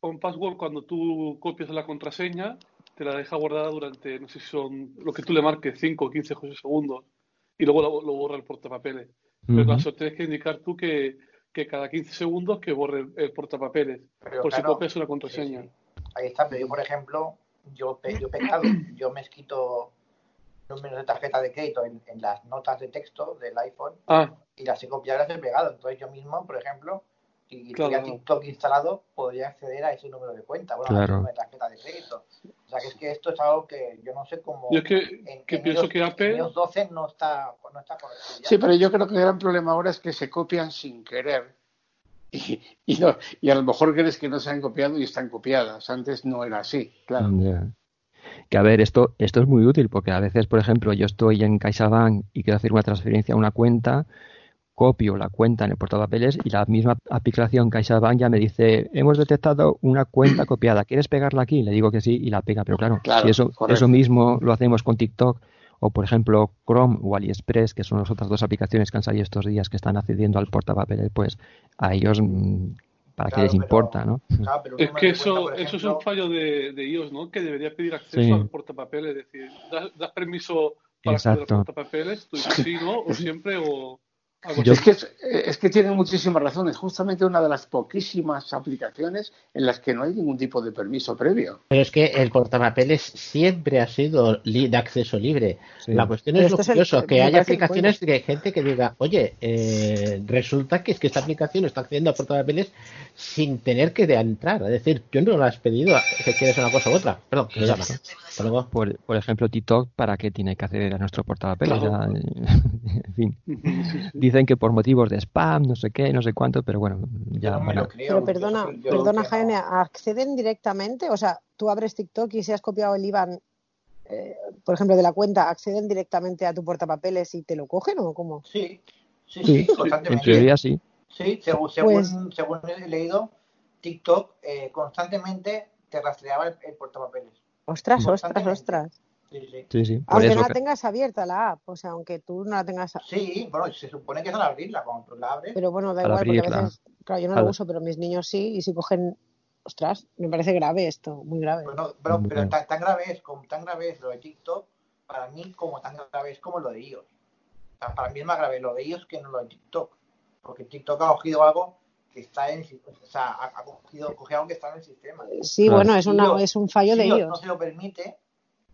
con Password, cuando tú copias la contraseña, te la deja guardada durante, no sé si son lo que tú le marques, 5 o 15 segundos, y luego lo, lo borra el portapapeles. Pero uh -huh. claro, tienes que indicar tú que, que cada 15 segundos que borre el, el portapapeles, Pero por claro, si copias una contraseña. Sí, sí. Ahí está, pero yo, por ejemplo, yo, yo he pecado, yo me quito números de tarjeta de crédito en, en, las notas de texto del iPhone ah. y las he copiado y las he pegado. Entonces yo mismo, por ejemplo, si claro. tuviera TikTok instalado, podría acceder a ese número de cuenta, bueno, claro. a ese número de tarjeta de crédito. O sea, que es que esto es algo que yo no sé cómo... Yo es que, en, que en pienso iOS, que Apple... En iOS 12 no está, no está correcto. Ya. Sí, pero yo creo que el gran problema ahora es que se copian sin querer. Y, y, no, y a lo mejor crees que no se han copiado y están copiadas. Antes no era así, claro. Yeah. Que a ver, esto, esto es muy útil porque a veces, por ejemplo, yo estoy en CaixaBank y quiero hacer una transferencia a una cuenta, copio la cuenta en el portapapeles y la misma aplicación CaixaBank ya me dice, hemos detectado una cuenta (clears throat) copiada, ¿quieres pegarla aquí? Le digo que sí y la pega, pero claro, claro si eso, eso mismo lo hacemos con TikTok o por ejemplo Chrome o AliExpress, que son las otras dos aplicaciones que han salido estos días que están accediendo al portapapeles, pues a ellos mm, para Claro, qué les pero- importa, ¿no? Claro, pero un Es que eso, cuenta, eso es un fallo de, de iOS, ¿no? Que debería pedir acceso Sí. al portapapeles, es decir, das, das permiso para acceder al Exacto. portapapeles, tú dices sí, ¿no? O siempre, o Es que, es, que tiene muchísimas razones. Justamente una de las poquísimas aplicaciones en las que no hay ningún tipo de permiso previo. Pero es que el portapapeles siempre ha sido de acceso libre. Sí. La cuestión Pero es lo esto es el- curioso, que hay aplicaciones de gente que diga, oye, eh, resulta que es que esta aplicación está accediendo a portapapeles sin tener que de entrar. Es decir, yo no lo has pedido, que quieres una cosa u otra. Perdón, que llama. Luego. Por, por ejemplo, TikTok, ¿para qué tiene que acceder a nuestro portapapeles? Claro. Ya, (laughs) en fin. (laughs) Sí. Dicen que por motivos de spam, no sé qué, no sé cuánto, pero bueno, ya no me bueno. lo creo. Pero perdona, yo perdona. Jaime, ¿acceden directamente? O sea, tú abres TikTok y si has copiado el IBAN, eh, por ejemplo, de la cuenta, ¿acceden directamente a tu portapapeles y te lo cogen o cómo? Sí, sí, sí, Sí, en constantemente. teoría sí. Sí, según, según, Pues- según he leído, TikTok eh, constantemente te rastreaba el, el portapapeles. Ostras, ostras, ostras. Sí, sí. Sí, sí. Por Aunque eso no la que- tengas abierta la app, o sea, aunque tú no la tengas... Sí, bueno, se supone que es al abrirla, cuando tú la abres. Pero bueno, da Al igual, porque a veces, claro, yo no lo uso, pero mis niños sí, y si cogen... Ostras, me parece grave esto, muy grave. Bueno, pero, pero tan, tan grave es como tan grave es lo de TikTok, para mí como tan grave es como lo de iOS. O sea, para mí es más grave lo de iOS que no lo de TikTok. Porque TikTok ha cogido algo que está en o sea, ha, ha cogido, cogido algo que está en el sistema. Sí, Claro. bueno, es, una, es un fallo de iOS ellos. no se lo permite,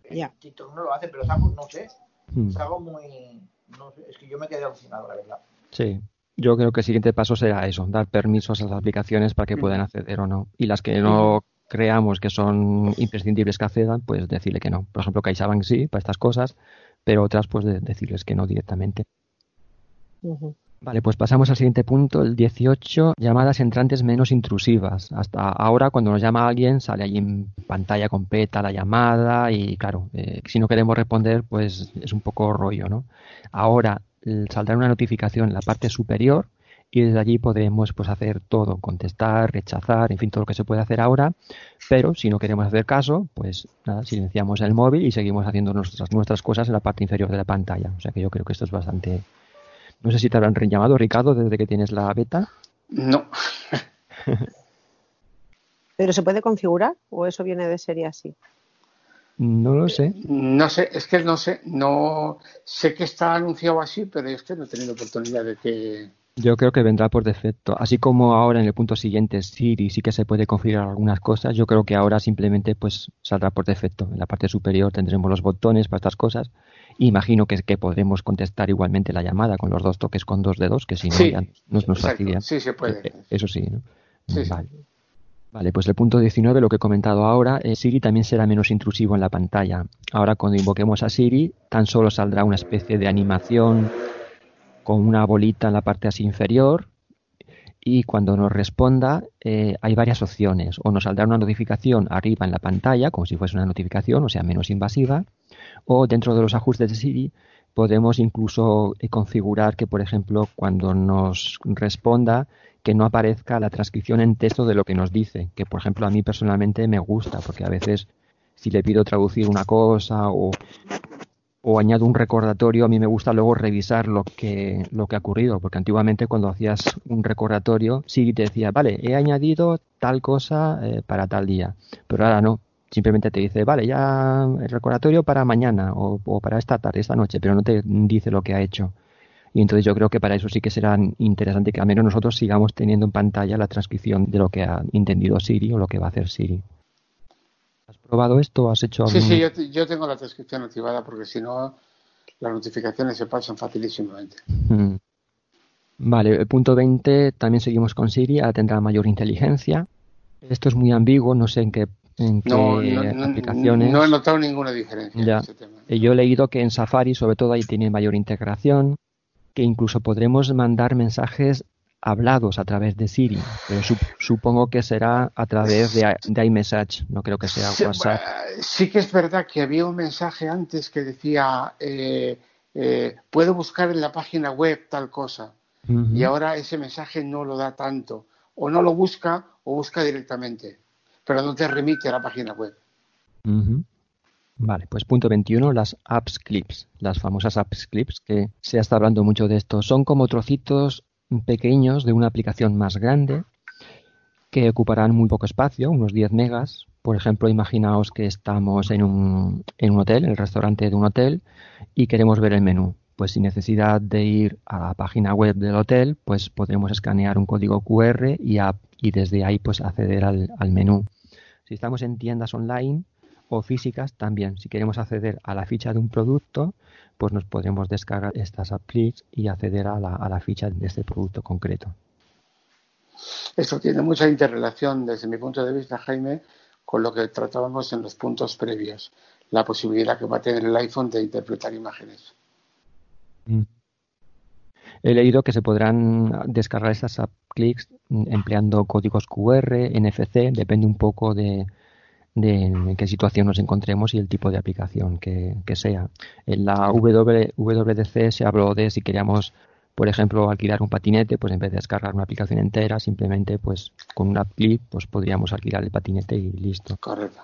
Ya. TikTok no lo hace, pero algo, no sé, Hmm. es algo muy, no sé, es que yo me quedé alucinado, la verdad. Sí. Yo creo que el siguiente paso será eso, dar permisos a las aplicaciones para que puedan acceder o no. Y las que no creamos que son imprescindibles que accedan, pues decirle que no. Por ejemplo, CaixaBank sí, para estas cosas, pero otras pues de- decirles que no directamente. Ujú. Vale, pues pasamos al siguiente punto, el 18, llamadas entrantes menos intrusivas. Hasta ahora, cuando nos llama alguien, sale allí en pantalla completa la llamada y, claro, eh, si no queremos responder, pues es un poco rollo, ¿no? Ahora saldrá una notificación en la parte superior y desde allí podremos pues hacer todo, contestar, rechazar, en fin, todo lo que se puede hacer ahora, pero si no queremos hacer caso, pues nada, silenciamos el móvil y seguimos haciendo nuestras, nuestras cosas en la parte inferior de la pantalla. O sea que yo creo que esto es bastante no sé si te habrán rellamado, Ricardo, desde que tienes la beta. No. (laughs) ¿Pero se puede configurar o eso viene de serie así? No lo sé. No sé, es que no sé, no sé que está anunciado así, pero es que no he tenido oportunidad de que. Yo creo que vendrá por defecto. Así como ahora en el punto siguiente Siri sí que se puede configurar algunas cosas, yo creo que ahora simplemente pues saldrá por defecto. En la parte superior tendremos los botones para estas cosas Imagino que, que podremos contestar igualmente la llamada con los dos toques con dos dedos, que si no ya nos, nos. Sí, se puede. Eh, eso sí, ¿no? vale. Vale, pues el punto 19, lo que he comentado ahora, eh, Siri también será menos intrusivo en la pantalla. Ahora cuando invoquemos a Siri, tan solo saldrá una especie de animación con una bolita en la parte así inferior y cuando nos responda eh, hay varias opciones. O nos saldrá una notificación arriba en la pantalla, como si fuese una notificación, o sea, menos invasiva, o dentro de los ajustes de Siri podemos incluso eh, configurar que, por ejemplo, cuando nos responda, que no aparezca la transcripción en texto de lo que nos dice, que por ejemplo a mí personalmente me gusta, porque a veces si le pido traducir una cosa o, o añado un recordatorio, a mí me gusta luego revisar lo que, lo que ha ocurrido, porque antiguamente cuando hacías un recordatorio, sí te decía, vale, he añadido tal cosa eh, para tal día, pero ahora no, simplemente te dice, vale, ya el recordatorio para mañana o, para esta tarde, esta noche, pero no te dice lo que ha hecho. Y entonces yo creo que para eso sí que será interesante que al menos nosotros sigamos teniendo en pantalla la transcripción de lo que ha entendido Siri o lo que va a hacer Siri. ¿Has probado esto o has hecho algún... Sí, sí, yo, yo tengo la transcripción activada porque si no las notificaciones se pasan facilísimamente. Mm. Vale, el punto 20 también seguimos con Siri, tendrá mayor inteligencia. Esto es muy ambiguo, no sé en qué en no, aplicaciones. No he notado ninguna diferencia ya. en ese tema. Yo he leído que en Safari, sobre todo, ahí tiene mayor integración, que incluso podremos mandar mensajes hablados a través de Siri, pero supongo que será a través de, de, iMessage, no creo que sea WhatsApp. Sí que es verdad que había un mensaje antes que decía, eh, eh, puedo buscar en la página web tal cosa, y ahora ese mensaje no lo da tanto, o no lo busca o busca directamente pero no te remite a la página web. Vale, pues punto 21, las apps clips, las famosas apps clips, que se está hablando mucho de esto. Son como trocitos pequeños de una aplicación más grande que ocuparán muy poco espacio, unos 10 megas. Por ejemplo, imaginaos que estamos en un, en un hotel, en el restaurante de un hotel, y queremos ver el menú. Pues sin necesidad de ir a la página web del hotel, pues podremos escanear un código QR y, y desde ahí pues acceder al, al menú. Si estamos en tiendas online o físicas, también. Si queremos acceder a la ficha de un producto, pues nos podremos descargar estas apps y acceder a la, a la ficha de este producto concreto. Esto tiene mucha interrelación desde mi punto de vista, Jaime, con lo que tratábamos en los puntos previos. La posibilidad que va a tener el iPhone de interpretar imágenes. Mm. He leído que se podrán descargar estas app clics empleando códigos QR, NFC, depende un poco de, en qué situación nos encontremos y el tipo de aplicación que, sea. En la WWDC se habló de si queríamos, por ejemplo, alquilar un patinete, pues en vez de descargar una aplicación entera, simplemente pues con una clip pues podríamos alquilar el patinete y listo. Correcto.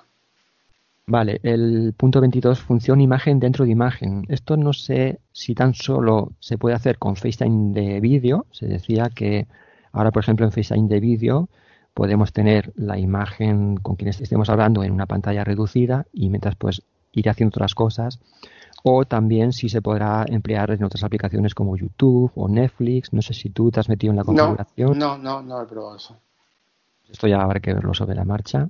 Vale, el punto 22, función imagen dentro de imagen. Esto no sé si tan solo se puede hacer con FaceTime de vídeo. Se decía que ahora, por ejemplo, en FaceTime de vídeo podemos tener la imagen con quien estemos hablando en una pantalla reducida y mientras pues ir haciendo otras cosas. O también si se podrá emplear en otras aplicaciones como YouTube o Netflix. No sé si tú te has metido en la configuración. No, no, no, no he probado eso. Esto ya habrá que verlo sobre la marcha.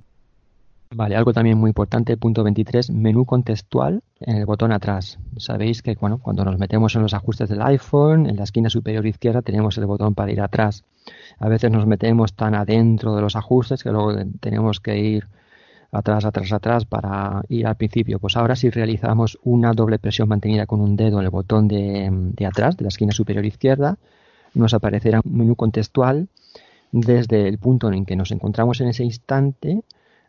Vale, algo también muy importante, punto 23, menú contextual en el botón atrás. Sabéis que cuando nos metemos en los ajustes del iPhone, en la esquina superior izquierda tenemos el botón para ir atrás. A veces nos metemos tan adentro de los ajustes que luego tenemos que ir atrás, atrás, atrás para ir al principio. Pues ahora si realizamos una doble presión mantenida con un dedo en el botón de, de atrás, de la esquina superior izquierda, nos aparecerá un menú contextual desde el punto en que nos encontramos en ese instante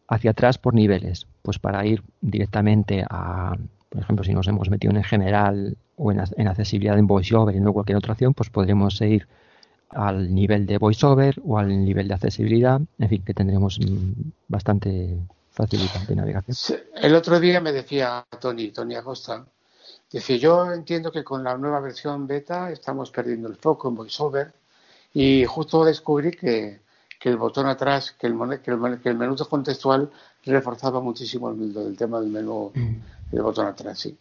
hacia atrás por niveles, pues para ir directamente a, por ejemplo, si nos hemos metido en general o en, en accesibilidad en VoiceOver y no cualquier otra opción, pues podremos ir al nivel de VoiceOver o al nivel de accesibilidad, en fin, que tendremos mm, bastante facilidad de navegación. El otro día me decía Tony, Tony Acosta, decía, yo entiendo que con la nueva versión beta estamos perdiendo el foco en VoiceOver y justo descubrí que, que el botón atrás, que el, que el, que el menú contextual reforzaba muchísimo el, el tema del menú, el botón atrás, sí.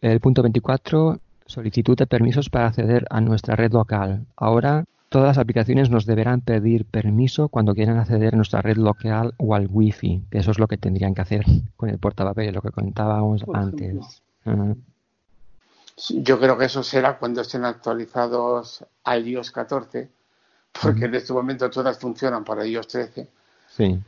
El punto 24, solicitud de permisos para acceder a nuestra red local. Ahora todas las aplicaciones nos deberán pedir permiso cuando quieran acceder a nuestra red local o al wifi, que eso es lo que tendrían que hacer (laughs) con el portapapeles, lo que comentábamos antes. Yo creo que eso será cuando estén actualizados a iOS 14, porque en este momento todas funcionan para iOS 13. Sí.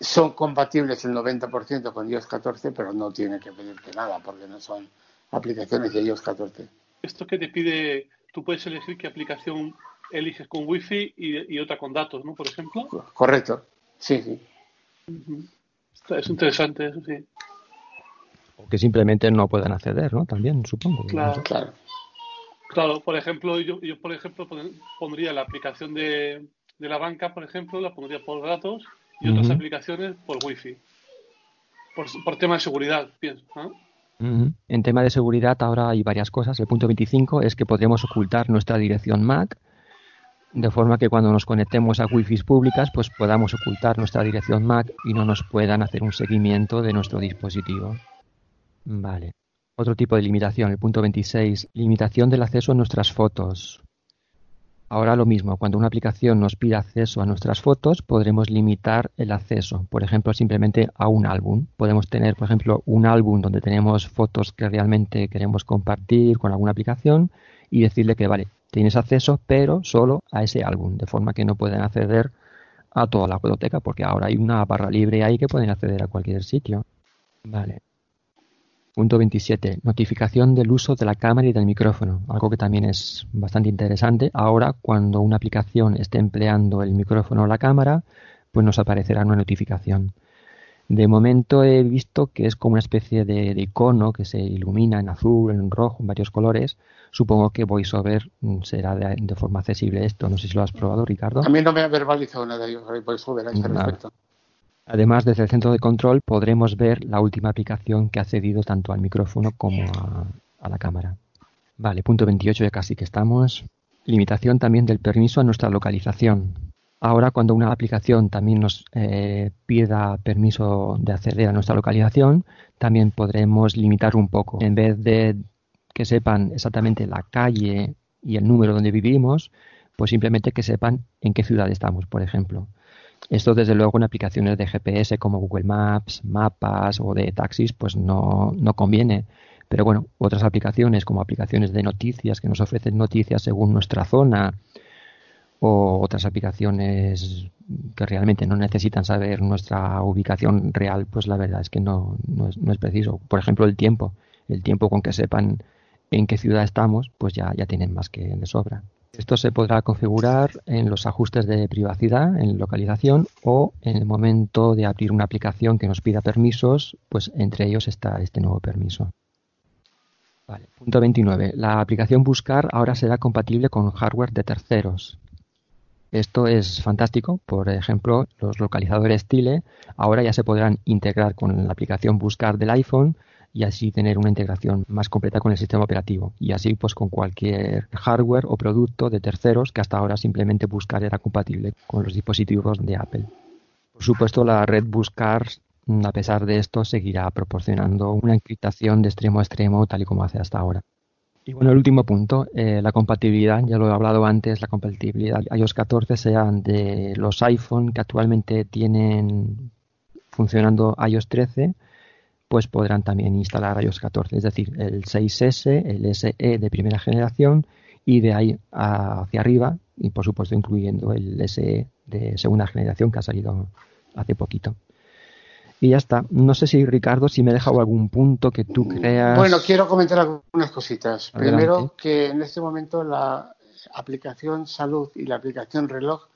Son compatibles el 90% con iOS 14, pero no tiene que pedirte nada, porque no son aplicaciones de iOS 14. Esto que te pide, tú puedes elegir qué aplicación eliges con wifi y, y otra con datos, ¿no? Por ejemplo. Correcto, sí, sí. Es interesante eso, sí. O que simplemente no puedan acceder, ¿no? También, supongo. Claro, claro. Claro, por ejemplo, yo, yo por ejemplo pondría la aplicación de, de la banca, por ejemplo, la pondría por datos y otras aplicaciones por wifi. Por, por tema de seguridad, pienso. ¿no? En tema de seguridad ahora hay varias cosas. El punto 25 es que podremos ocultar nuestra dirección MAC de forma que cuando nos conectemos a wifi públicas pues podamos ocultar nuestra dirección MAC y no nos puedan hacer un seguimiento de nuestro dispositivo. Vale. Otro tipo de limitación, el punto 26, limitación del acceso a nuestras fotos. Ahora lo mismo, cuando una aplicación nos pide acceso a nuestras fotos, podremos limitar el acceso, por ejemplo, simplemente a un álbum. Podemos tener, por ejemplo, un álbum donde tenemos fotos que realmente queremos compartir con alguna aplicación y decirle que, vale, tienes acceso, pero solo a ese álbum, de forma que no pueden acceder a toda la biblioteca, porque ahora hay una barra libre ahí que pueden acceder a cualquier sitio. Vale. Punto 27. Notificación del uso de la cámara y del micrófono, algo que también es bastante interesante. Ahora, cuando una aplicación esté empleando el micrófono o la cámara, pues nos aparecerá una notificación. De momento he visto que es como una especie de, icono que se ilumina en azul, en rojo, en varios colores. Supongo que VoiceOver mm, será de, forma accesible esto. No sé si lo has probado, Ricardo. A mí no me ha verbalizado nada de VoiceOver a este respecto. Además, desde el centro de control podremos ver la última aplicación que ha cedido tanto al micrófono como a, la cámara. Vale, punto 28 ya casi que estamos. Limitación también del permiso a nuestra localización. Ahora, cuando una aplicación también nos eh, pida permiso de acceder a nuestra localización, también podremos limitar un poco. En vez de que sepan exactamente la calle y el número donde vivimos, pues simplemente que sepan en qué ciudad estamos, por ejemplo. Esto, desde luego, en aplicaciones de GPS como Google Maps, mapas o de taxis, pues no, no conviene. Pero bueno, otras aplicaciones como aplicaciones de noticias que nos ofrecen noticias según nuestra zona o otras aplicaciones que realmente no necesitan saber nuestra ubicación real, pues la verdad es que no, no, es, no es preciso. Por ejemplo, el tiempo. El tiempo con que sepan en qué ciudad estamos, pues ya, ya tienen más que de sobra. Esto se podrá configurar en los ajustes de privacidad, en localización o en el momento de abrir una aplicación que nos pida permisos, pues entre ellos está este nuevo permiso. Vale. Punto 29. La aplicación Buscar ahora será compatible con hardware de terceros. Esto es fantástico. Por ejemplo, los localizadores Tile ahora ya se podrán integrar con la aplicación Buscar del iPhone y así tener una integración más completa con el sistema operativo y así pues con cualquier hardware o producto de terceros que hasta ahora simplemente Buscar era compatible con los dispositivos de Apple. Por supuesto la red Buscar a pesar de esto seguirá proporcionando una encriptación de extremo a extremo tal y como hace hasta ahora. Y bueno, el último punto, eh, la compatibilidad, ya lo he hablado antes, la compatibilidad iOS 14 sean de los iPhone que actualmente tienen funcionando iOS 13 pues podrán también instalar iOS 14, es decir, el 6S, el SE de primera generación y de ahí hacia arriba, y por supuesto incluyendo el SE de segunda generación que ha salido hace poquito. Y ya está. No sé si Ricardo, si me he dejado algún punto que tú creas. Bueno, quiero comentar algunas cositas. Primero, que en este momento la, aplicación salud y la aplicación reloj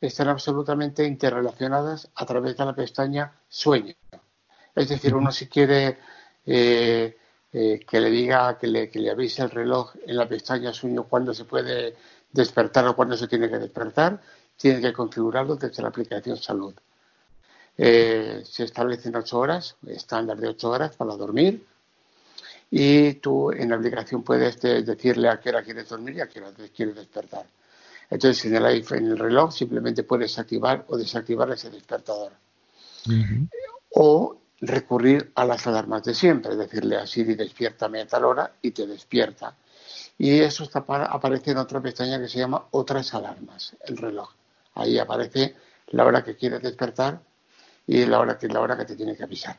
están absolutamente interrelacionadas a través de la pestaña sueño. Es decir, uno si quiere eh, eh, que le diga, que le, que le avise el reloj en la pestaña sueño cuándo se puede despertar o cuándo se tiene que despertar, tiene que configurarlo desde la aplicación salud. Eh, se establecen ocho horas, estándar de ocho horas para dormir, y tú en la aplicación puedes decirle a qué hora quieres dormir y a qué hora quieres despertar. Entonces en el, en el reloj simplemente puedes activar o desactivar ese despertador. O recurrir a las alarmas de siempre, decirle a Siri despiértame a tal hora y te despierta. Y eso está aparece en otra pestaña que se llama otras alarmas, el reloj. Ahí aparece la hora que quieres despertar y la hora que, la hora que te tiene que avisar.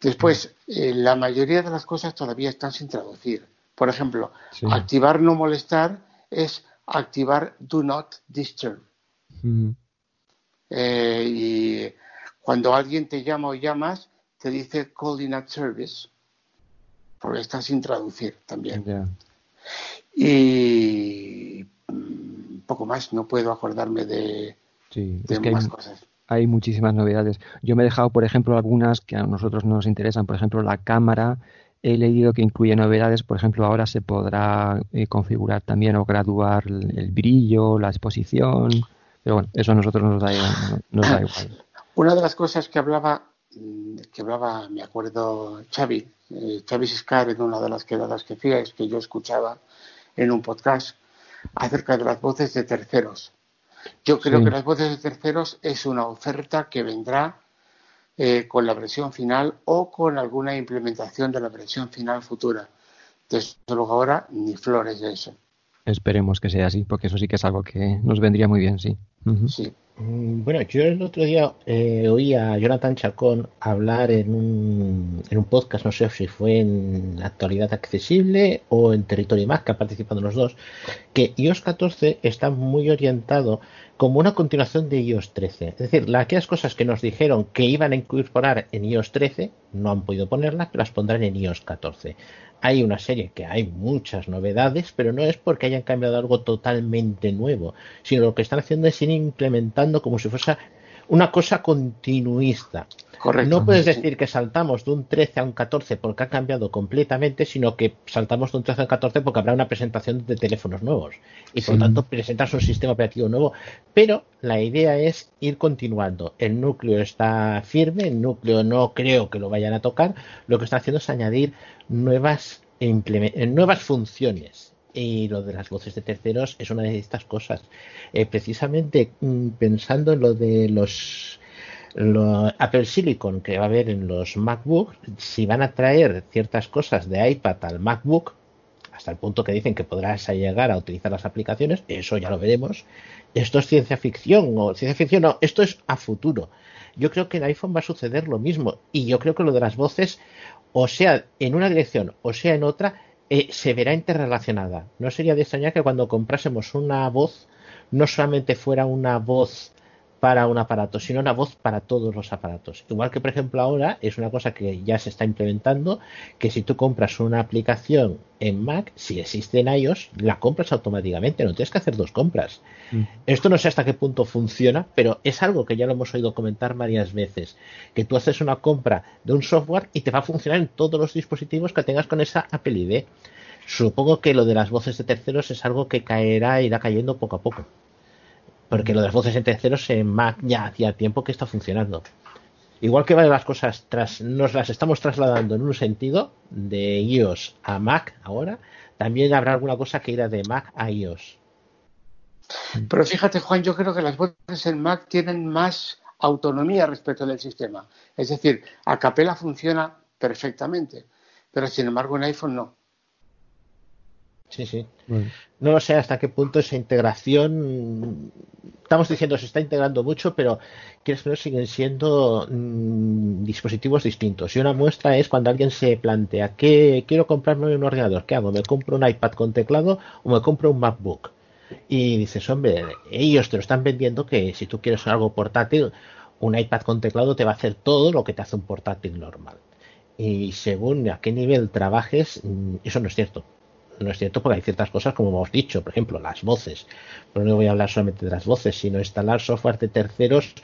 Después, eh, la mayoría de las cosas todavía están sin traducir. Por ejemplo, activar no molestar es activar do not disturb. Eh, y cuando alguien te llama o llamas, te dice calling at service, porque está sin traducir también. Y mm, poco más, no puedo acordarme de, más cosas hay muchísimas novedades. Yo me he dejado, por ejemplo, algunas que a nosotros nos interesan. Por ejemplo, la cámara. He leído que incluye novedades. Por ejemplo, ahora se podrá eh, configurar también o graduar el, brillo, la exposición. Pero bueno, eso a nosotros nos da, da igual. Una de las cosas que hablaba, mm, que hablaba, me acuerdo, Xavi, eh, Xavi Siscar en una de las quedadas que hacía, es que yo escuchaba en un podcast acerca de las voces de terceros. Yo creo que las voces de terceros es una oferta que vendrá eh, con la versión final o con alguna implementación de la versión final futura. Desde luego ahora ni flores de eso. Esperemos que sea así, porque eso sí que es algo que nos vendría muy bien, sí. Sí. Mm, bueno, yo el otro día eh, oí a Jonathan Chacón hablar en un, en un podcast, no sé si fue en Actualidad Accesible o en Territorio Más, que ha participado los dos, que iOS 14 está muy orientado como una continuación de iOS 13. Es decir, aquellas cosas que nos dijeron que iban a incorporar en iOS 13, no han podido ponerlas, pero las pondrán en iOS 14 hay una serie que hay muchas novedades, pero no es porque hayan cambiado algo totalmente nuevo, sino lo que están haciendo es ir implementando como si fuese una cosa continuista. No puedes decir que saltamos de un 13 a un 14 porque ha cambiado completamente, sino que saltamos de un 13 a un 14 porque habrá una presentación de teléfonos nuevos y por lo tanto presentas un sistema operativo nuevo. Pero la idea es ir continuando. El núcleo está firme, el núcleo no creo que lo vayan a tocar. Lo que está haciendo es añadir nuevas, nuevas funciones y lo de las voces de terceros es una de estas cosas. Eh, precisamente mm, pensando en lo de los Apple Silicon que va a haber en los MacBook, si van a traer ciertas cosas de iPad al MacBook, hasta el punto que dicen que podrás llegar a utilizar las aplicaciones, eso ya lo veremos. Esto es ciencia ficción o ciencia ficción, no, esto es a futuro. Yo creo que en iPhone va a suceder lo mismo y yo creo que lo de las voces, o sea en una dirección o sea en otra, eh, se verá interrelacionada. No sería de extrañar que cuando comprásemos una voz no solamente fuera una voz para un aparato, sino una voz para todos los aparatos. Igual que, por ejemplo, ahora es una cosa que ya se está implementando, que si tú compras una aplicación en Mac, si existe en iOS, la compras automáticamente, no tienes que hacer dos compras. Mm. Esto no sé hasta qué punto funciona, pero es algo que ya lo hemos oído comentar varias veces, que tú haces una compra de un software y te va a funcionar en todos los dispositivos que tengas con esa Apple ID. Supongo que lo de las voces de terceros es algo que caerá, irá cayendo poco a poco porque lo de las voces en terceros en Mac ya hacía tiempo que está funcionando. Igual que las cosas tras, nos las estamos trasladando en un sentido de iOS a Mac ahora, también habrá alguna cosa que irá de Mac a iOS. Pero fíjate, Juan, yo creo que las voces en Mac tienen más autonomía respecto del sistema. Es decir, a Capella funciona perfectamente, pero sin embargo en iPhone no. Sí, sí. No sé hasta qué punto esa integración. Estamos diciendo se está integrando mucho, pero quieres que siguen siendo mm, dispositivos distintos. Y una muestra es cuando alguien se plantea que quiero comprarme un ordenador. ¿Qué hago? ¿Me compro un iPad con teclado o me compro un MacBook? Y dices, hombre, ellos te lo están vendiendo que si tú quieres algo portátil, un iPad con teclado te va a hacer todo lo que te hace un portátil normal. Y según a qué nivel trabajes, mm, eso no es cierto no es cierto porque hay ciertas cosas, como hemos dicho, por ejemplo, las voces. Pero no voy a hablar solamente de las voces, sino instalar software de terceros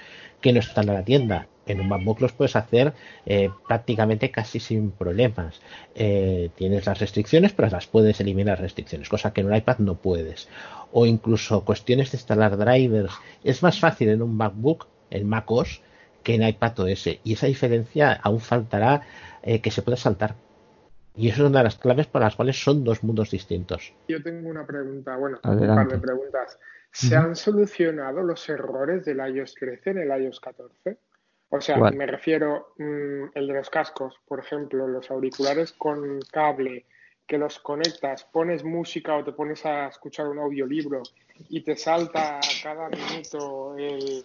que no están en la tienda. En un MacBook los puedes hacer eh, prácticamente casi sin problemas. Eh, tienes las restricciones, pero las puedes eliminar restricciones, cosa que en un iPad no puedes. O incluso cuestiones de instalar drivers. Es más fácil en un MacBook, en MacOS, que en iPad OS. Y esa diferencia aún faltará eh, que se pueda saltar. Y eso es una de las claves para las cuales son dos mundos distintos. Yo tengo una pregunta, bueno, Adelante. un par de preguntas. ¿Se han solucionado los errores del iOS 13 en el iOS 14? O sea, ¿Cuál? me refiero mm, el de los cascos, por ejemplo, los auriculares con cable, que los conectas, pones música o te pones a escuchar un audiolibro y te salta cada minuto el,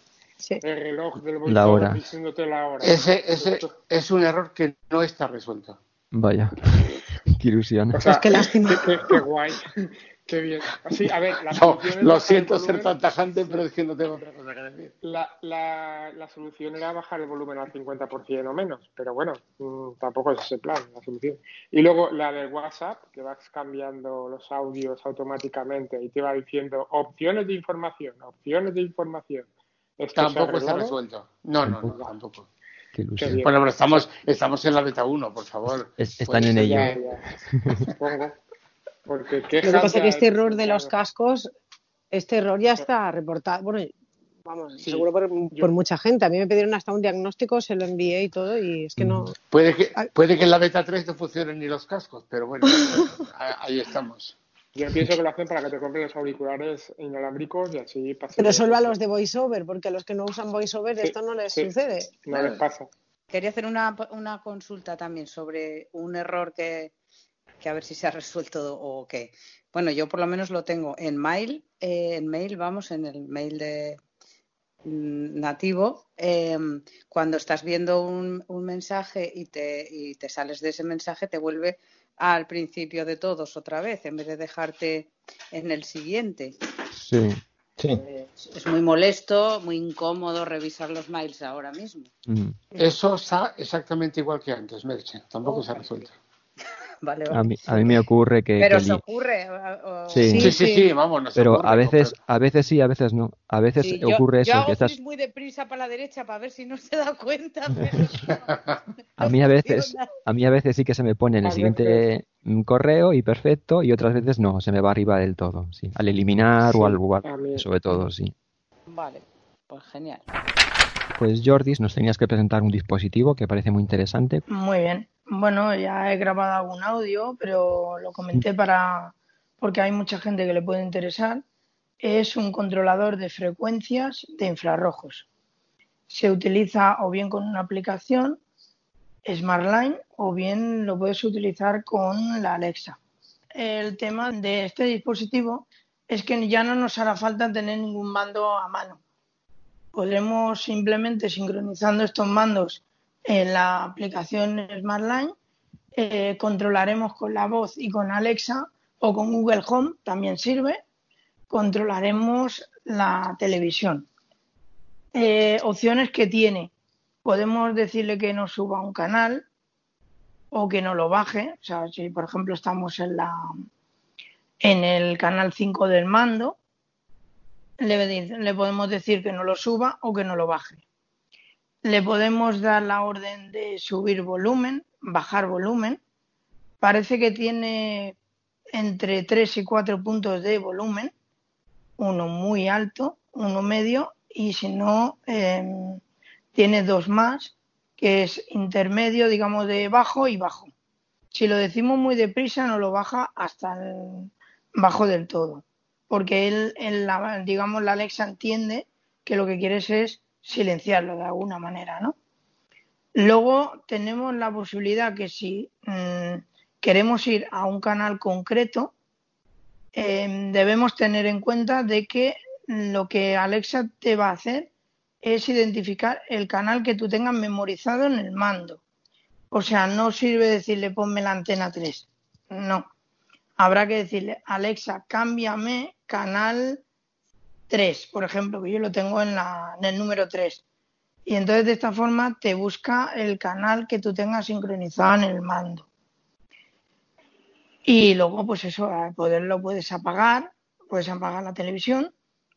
el reloj del La hora. diciéndote la hora. Ese, ese es un error que no está resuelto. Vaya, (laughs) qué ilusión. O sea, qué lástima. Qué, qué- qué guay. (laughs) Qué bien. Sí, a ver, la No, solución es lo siento ser tan tajante, pero es que no tengo otra cosa que decir. La, la, la solución era bajar el volumen al 50% o menos, pero bueno, mm, tampoco es ese plan, la solución. Y luego la de WhatsApp, que vas cambiando los audios automáticamente y te va diciendo opciones de información, opciones de información. ¿Esto se ha Tampoco está resuelto. No, no, no, tampoco. Qué ilusión. Bueno, pero estamos, estamos en la beta 1, por favor. Es- están Pues en ello. Ya, ya, supongo. Porque Lo que quejas pasa es que este error de los cascos, este error ya está reportado. Bueno, vamos, Sí, seguro por, por mucha gente. A mí me pidieron hasta un diagnóstico, se lo envié y todo, y es que no. Puede que, puede que en la beta 3 no funcionen ni los cascos, pero bueno, (laughs) ahí estamos. Yo pienso que lo hacen para que te compren los auriculares inalámbricos y así pase. Pero solo a los de VoiceOver, porque a los que no usan VoiceOver Sí, esto no les sí, sucede. No les pasa. Quería hacer una, una consulta también sobre un error que, que a ver si se ha resuelto o qué. Bueno, yo por lo menos lo tengo en mail, eh, en mail, vamos, en el mail de mm, nativo. eh, cuando estás viendo un, un mensaje y te, y te sales de ese mensaje, te vuelve al principio de todos otra vez, en vez de dejarte en el siguiente. Sí. Eh, es muy molesto, muy incómodo revisar los mails ahora mismo. Mm. Eso está exactamente igual que antes, Merche. Tampoco se ha resuelto. Vale, A mí, a mí me ocurre que, Pero que se li- ocurre. o- o- Sí. Sí, sí, sí, vamos, nos pero ocurre, a veces, a veces sí, a veces no. A veces Sí, yo, ocurre yo eso, hago que estás, muy deprisa para la derecha para ver si no se da cuenta, pero (laughs) a mí a veces, a mí a veces sí que se me pone en el siguiente mm, correo y perfecto, y otras veces no, se me va arriba del todo, sí. Al eliminar o al lugar, sobre todo, sí. Vale, pues genial. Pues Jordis, nos tenías que presentar un dispositivo que parece muy interesante. Muy bien. Bueno, ya he grabado algún audio, pero lo comenté para porque hay mucha gente que le puede interesar. Es un controlador de frecuencias de infrarrojos. Se utiliza o bien con una aplicación SmartLine o bien lo puedes utilizar con la Alexa. El tema de este dispositivo es que ya no nos hará falta tener ningún mando a mano. Podremos simplemente sincronizando estos mandos en la aplicación SmartLine, eh, controlaremos con la voz y con Alexa o con Google Home, también sirve, controlaremos la televisión. Eh, opciones que tiene. Podemos decirle que nos suba un canal o que no lo baje. O sea, si por ejemplo estamos en, la, en el canal 5 del mando, le, le podemos decir que no lo suba o que no lo baje. Le podemos dar la orden de subir volumen, bajar volumen. Parece que tiene entre 3 y 4 puntos de volumen, uno muy alto, uno medio y si no, em, tiene dos más, que es intermedio, digamos, de bajo y bajo. Si lo decimos muy deprisa, no lo baja hasta el bajo del todo, porque él, digamos, la Alexa entiende que lo que quieres es silenciarlo de alguna manera, ¿no? Luego tenemos la posibilidad que si mm, queremos ir a un canal concreto, eh, debemos tener en cuenta de que lo que Alexa te va a hacer es identificar el canal que tú tengas memorizado en el mando. O sea, no sirve decirle ponme la antena 3. No. Habrá que decirle, Alexa, cámbiame canal 3, por ejemplo, que yo lo tengo en, la, en el número 3. Y entonces de esta forma te busca el canal que tú tengas sincronizado en el mando. Y luego, pues eso, al poderlo puedes apagar, puedes apagar la televisión.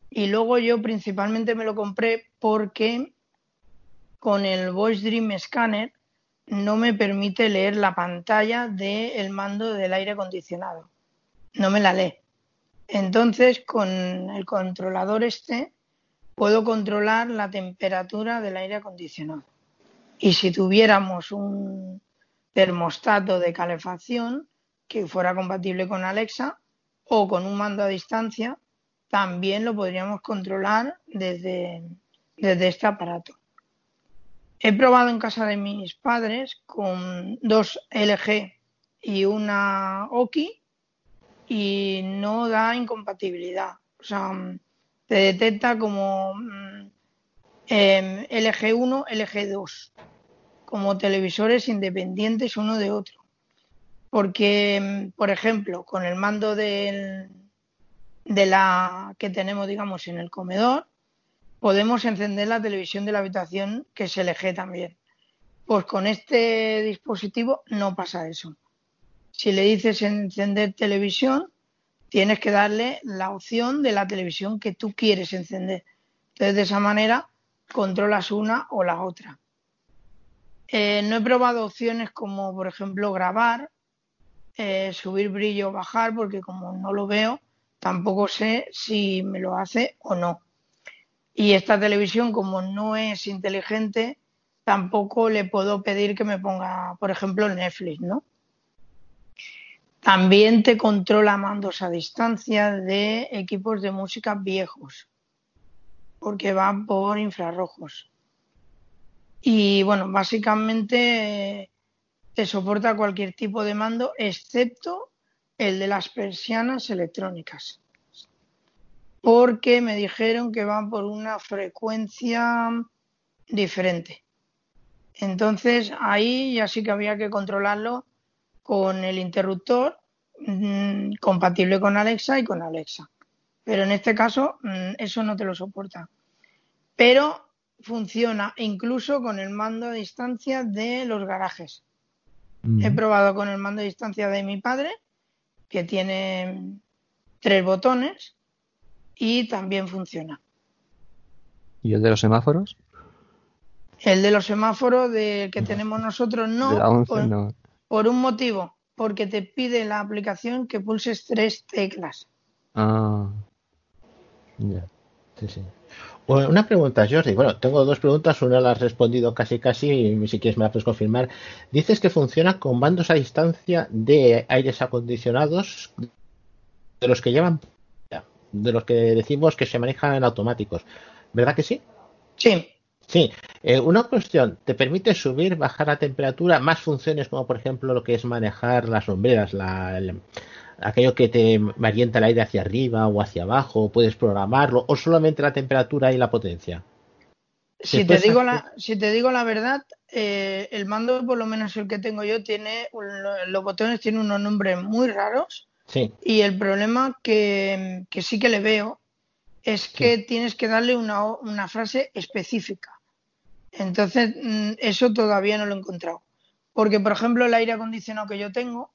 Y luego yo principalmente me lo compré porque con el Voice Dream Scanner no me permite leer la pantalla del mando del aire acondicionado. No me la lee. Entonces, con el controlador este, puedo controlar la temperatura del aire acondicionado. Y si tuviéramos un termostato de calefacción que fuera compatible con Alexa o con un mando a distancia, también lo podríamos controlar desde, desde este aparato. He probado en casa de mis padres con dos LG y una Oki y no da incompatibilidad. O sea, te detecta como mm, em, LG1, LG2, como televisores independientes uno de otro. Porque, em, por ejemplo, con el mando del, de la que tenemos, digamos, en el comedor, podemos encender la televisión de la habitación, que es LG también. Pues con este dispositivo no pasa eso. Si le dices encender televisión, tienes que darle la opción de la televisión que tú quieres encender. Entonces, de esa manera, controlas una o la otra. Eh, no he probado opciones como, por ejemplo, grabar, eh, subir brillo o bajar, porque como no lo veo, tampoco sé si me lo hace o no. Y esta televisión, como no es inteligente, tampoco le puedo pedir que me ponga, por ejemplo, Netflix, ¿no? También te controla mandos a distancia de equipos de música viejos, porque van por infrarrojos. Y bueno, básicamente te soporta cualquier tipo de mando excepto el de las persianas electrónicas, porque me dijeron que van por una frecuencia diferente. Entonces ahí ya sí que había que controlarlo con el interruptor mm, compatible con Alexa y con Alexa. Pero en este caso mm, eso no te lo soporta. Pero funciona incluso con el mando a distancia de los garajes. He probado con el mando a distancia de mi padre, que tiene tres botones, y también funciona. ¿Y el de los semáforos? El de los semáforos de que tenemos nosotros no. no por un motivo, porque te pide la aplicación que pulses tres teclas. Ah, ya, sí, sí. una pregunta, Jordi. Bueno, tengo dos preguntas. Una la has respondido casi, casi. Y si quieres me la puedes confirmar. Dices que funciona con bandos a distancia de aires acondicionados de los que llevan, de los que decimos que se manejan automáticos. ¿Verdad que sí? Sí. Sí, eh, una cuestión, ¿te permite subir, bajar la temperatura? Más funciones como por ejemplo lo que es manejar las sombreras, la, aquello que te orienta el aire hacia arriba o hacia abajo, puedes programarlo, o solamente la temperatura y la potencia. Si te, digo la, si te digo la verdad, eh, el mando, por lo menos el que tengo yo, tiene los botones tienen unos nombres muy raros. Sí. Y el problema que, que sí que le veo es que tienes que darle una, una frase específica. Entonces, mm, eso todavía no lo he encontrado. Porque, por ejemplo, el aire acondicionado que yo tengo,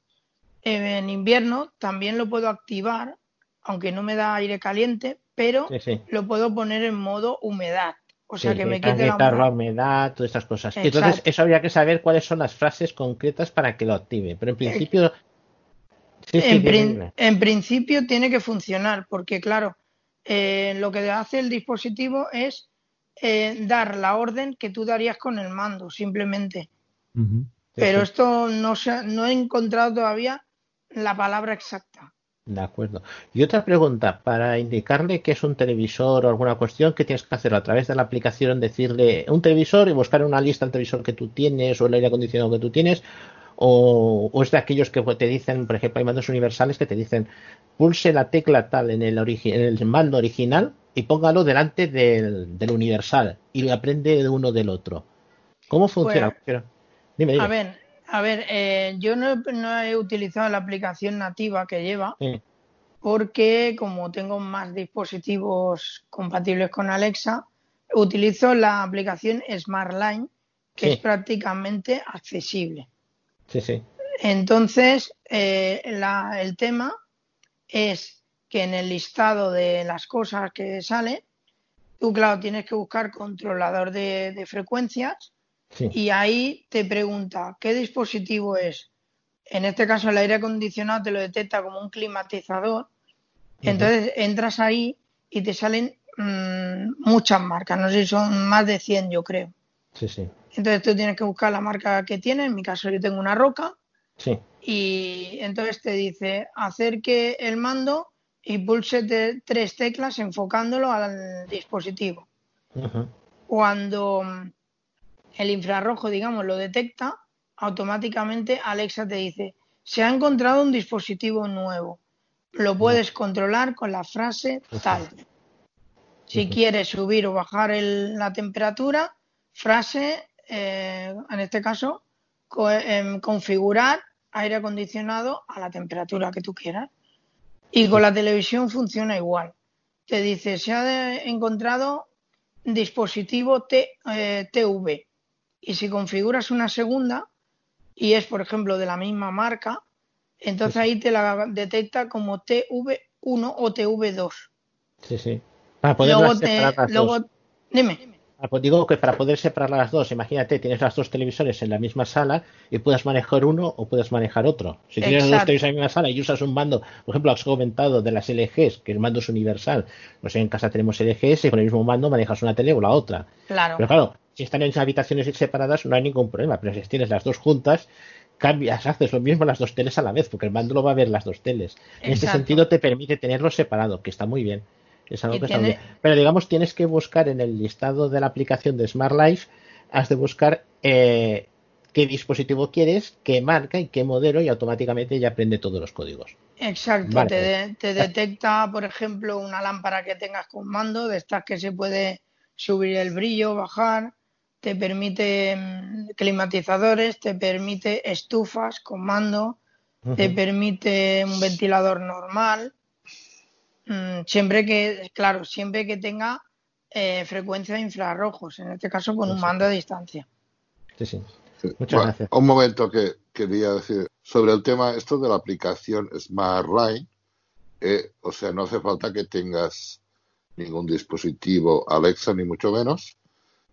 eh, en invierno también lo puedo activar, aunque no me da aire caliente, pero lo puedo poner en modo humedad. O sea, que me quite la humedad. todas estas cosas. Entonces, eso habría que saber cuáles son las frases concretas para que lo active. Pero en principio. en, principio tiene que funcionar, porque, claro, eh, lo que hace el dispositivo es eh, dar la orden que tú darías con el mando, simplemente. Pero esto no, se, no he encontrado todavía la palabra exacta. De acuerdo. Y otra pregunta, para indicarle que es un televisor o alguna cuestión, ¿qué tienes que hacer? A través de la aplicación decirle un televisor y buscar una lista del televisor que tú tienes o el aire acondicionado que tú tienes, o, es de aquellos que te dicen, por ejemplo, hay mandos universales que te dicen pulse la tecla tal en el, en el mando original y póngalo delante del, del universal y lo aprende de uno del otro. ¿Cómo funciona? Pues, dime, A ver, a ver eh, yo no, no, he utilizado la aplicación nativa que lleva porque como tengo más dispositivos compatibles con Alexa, utilizo la aplicación SmartLine que es prácticamente accesible. Sí, sí. Entonces, eh, la- el tema es que en el listado de las cosas que sale, tú, claro, tienes que buscar controlador de, de frecuencias Sí. y ahí te pregunta qué dispositivo es. En este caso, el aire acondicionado te lo detecta como un climatizador. Entonces entras ahí y te salen mm, muchas marcas, no sé si son más de 100, yo creo. Sí, sí. Entonces tú tienes que buscar la marca que tiene. En mi caso, yo tengo una roca Sí. y entonces te dice acerque el mando y pulse te- tres teclas enfocándolo al dispositivo. Cuando mm, el infrarrojo, digamos, lo detecta, automáticamente Alexa te dice, se ha encontrado un dispositivo nuevo. Lo puedes controlar con la frase tal. Si quieres subir o bajar el- la temperatura, frase, eh, en este caso, co- em, configurar aire acondicionado a la temperatura que tú quieras. Y con la televisión funciona igual. Te dice, se ha encontrado dispositivo T- eh, TV. Y si configuras una segunda, y es, por ejemplo, de la misma marca, entonces ahí te la detecta como TV1 o TV2. Sí, sí. Luego te, luego, dos. dime, digo que para poder separar las dos, imagínate, tienes las dos televisores en la misma sala y puedes manejar uno o puedes manejar otro. Si tienes los dos Exacto. televisores en la misma sala y usas un mando, por ejemplo, has comentado de las LGs, que el mando es universal. Pues en casa tenemos LGs y con el mismo mando manejas una tele o la otra. claro. Pero claro, si están en habitaciones separadas no hay ningún problema, pero si tienes las dos juntas, cambias, haces lo mismo las dos teles a la vez, porque el mando lo va a ver las dos teles. En este Exacto. sentido te permite tenerlos separados, que está muy bien. Es algo Y que está muy tiene- bien. Pero digamos, tienes que buscar en el listado de la aplicación de Smart Life, has de buscar eh, qué dispositivo quieres, qué marca y qué modelo, y automáticamente ya aprende todos los códigos. Exacto, Vale. te, de- te detecta, por ejemplo, una lámpara que tengas con mando, de estas que se puede subir el brillo, bajar, te permite mm, climatizadores, te permite estufas con mando, te permite un ventilador normal, mm, siempre que, claro, siempre que tenga eh, frecuencia de infrarrojos, en este caso con un mando a distancia. Sí, sí. Muchas Bueno, gracias. Un momento que quería decir sobre el tema esto de la aplicación Smart Line. eh, o sea, no hace falta que tengas ningún dispositivo Alexa ni mucho menos,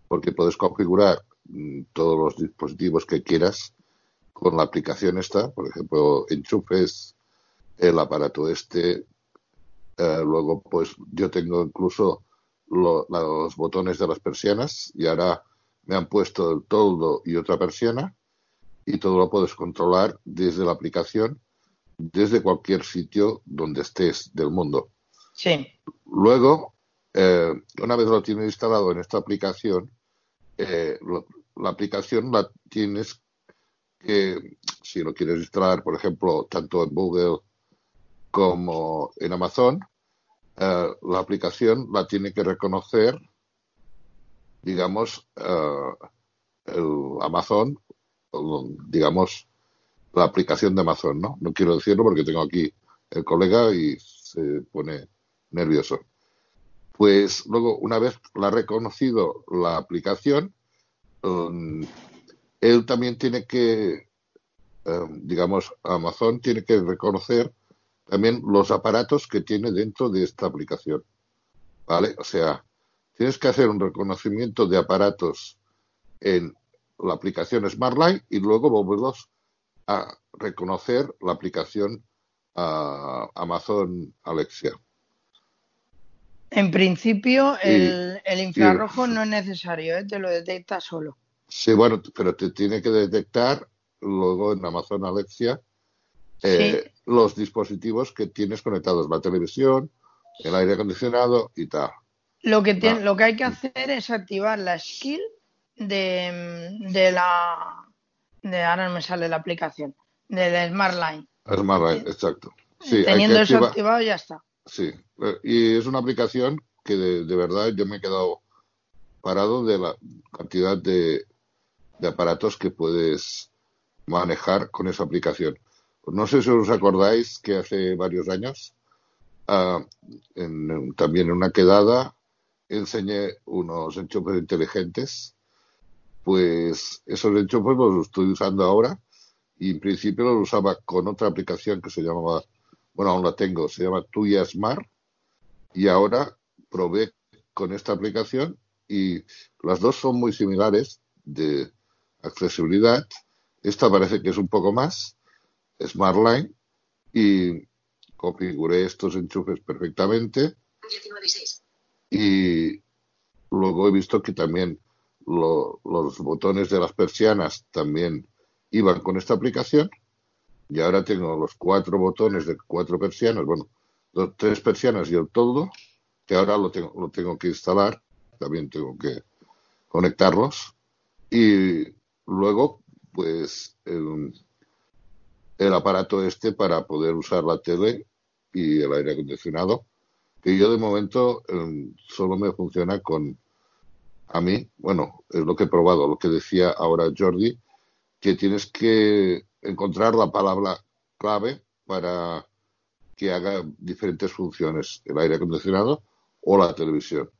porque puedes configurar mm, todos los dispositivos que quieras con la aplicación esta. Por ejemplo, enchufes el aparato este. Eh, luego, pues yo tengo incluso lo- los botones de las persianas y ahora me han puesto el toldo y otra persiana y todo lo puedes controlar desde la aplicación, desde cualquier sitio donde estés del mundo. Sí, Luego, eh, una vez lo tienes instalado en esta aplicación, eh, lo- la aplicación la tienes que, si lo quieres instalar, por ejemplo, tanto en Google como en Amazon, eh, la aplicación la tiene que reconocer, digamos, eh, Amazon, digamos, la aplicación de Amazon, ¿no? No quiero decirlo porque tengo aquí el colega y se pone nervioso. Pues luego, una vez la ha reconocido la aplicación, um, él también tiene que, um, digamos, Amazon tiene que reconocer también los aparatos que tiene dentro de esta aplicación. ¿Vale? O sea, tienes que hacer un reconocimiento de aparatos en la aplicación SmartLight y luego volverlos a reconocer la aplicación a Amazon Alexia. en principio Y- el, el infrarrojo no es necesario, ¿eh? te lo detecta solo. Sí, bueno, pero te tiene que detectar luego en Amazon Alexia eh, los dispositivos que tienes conectados, la televisión, el aire acondicionado y tal. Lo que, Ah. lo que hay que hacer es activar la skill de, de la de ahora no me sale la aplicación de la Smart Line. Smart Line, exacto. Sí, Teniendo eso activado ya está. Sí, eh, y es una aplicación que de, de verdad yo me he quedado parado de la cantidad de, de aparatos que puedes manejar con esa aplicación. No sé si os acordáis que hace varios años, ah, en- también en una quedada, enseñé unos enchufes inteligentes. Pues esos enchufes los estoy usando ahora y en principio lo usaba con otra aplicación que se llamaba, bueno, aún la tengo, se llama Tuya Smart y ahora probé con esta aplicación y las dos son muy similares de accesibilidad. Esta parece que es un poco más Smart Line y configuré estos enchufes perfectamente. Y luego he visto que también lo- los botones de las persianas también iban con esta aplicación. Y ahora tengo los cuatro botones de cuatro persianas, bueno, dos, tres persianas y el todo, que ahora lo tengo, lo tengo que instalar, también tengo que conectarlos. Y luego pues el aparato este para poder usar la tele y el aire acondicionado, que yo de momento eh, solo me funciona con a mí, bueno, es lo que he probado, lo que decía ahora Jordi, que tienes que encontrar la palabra clave para que haga diferentes funciones, el aire acondicionado o la televisión.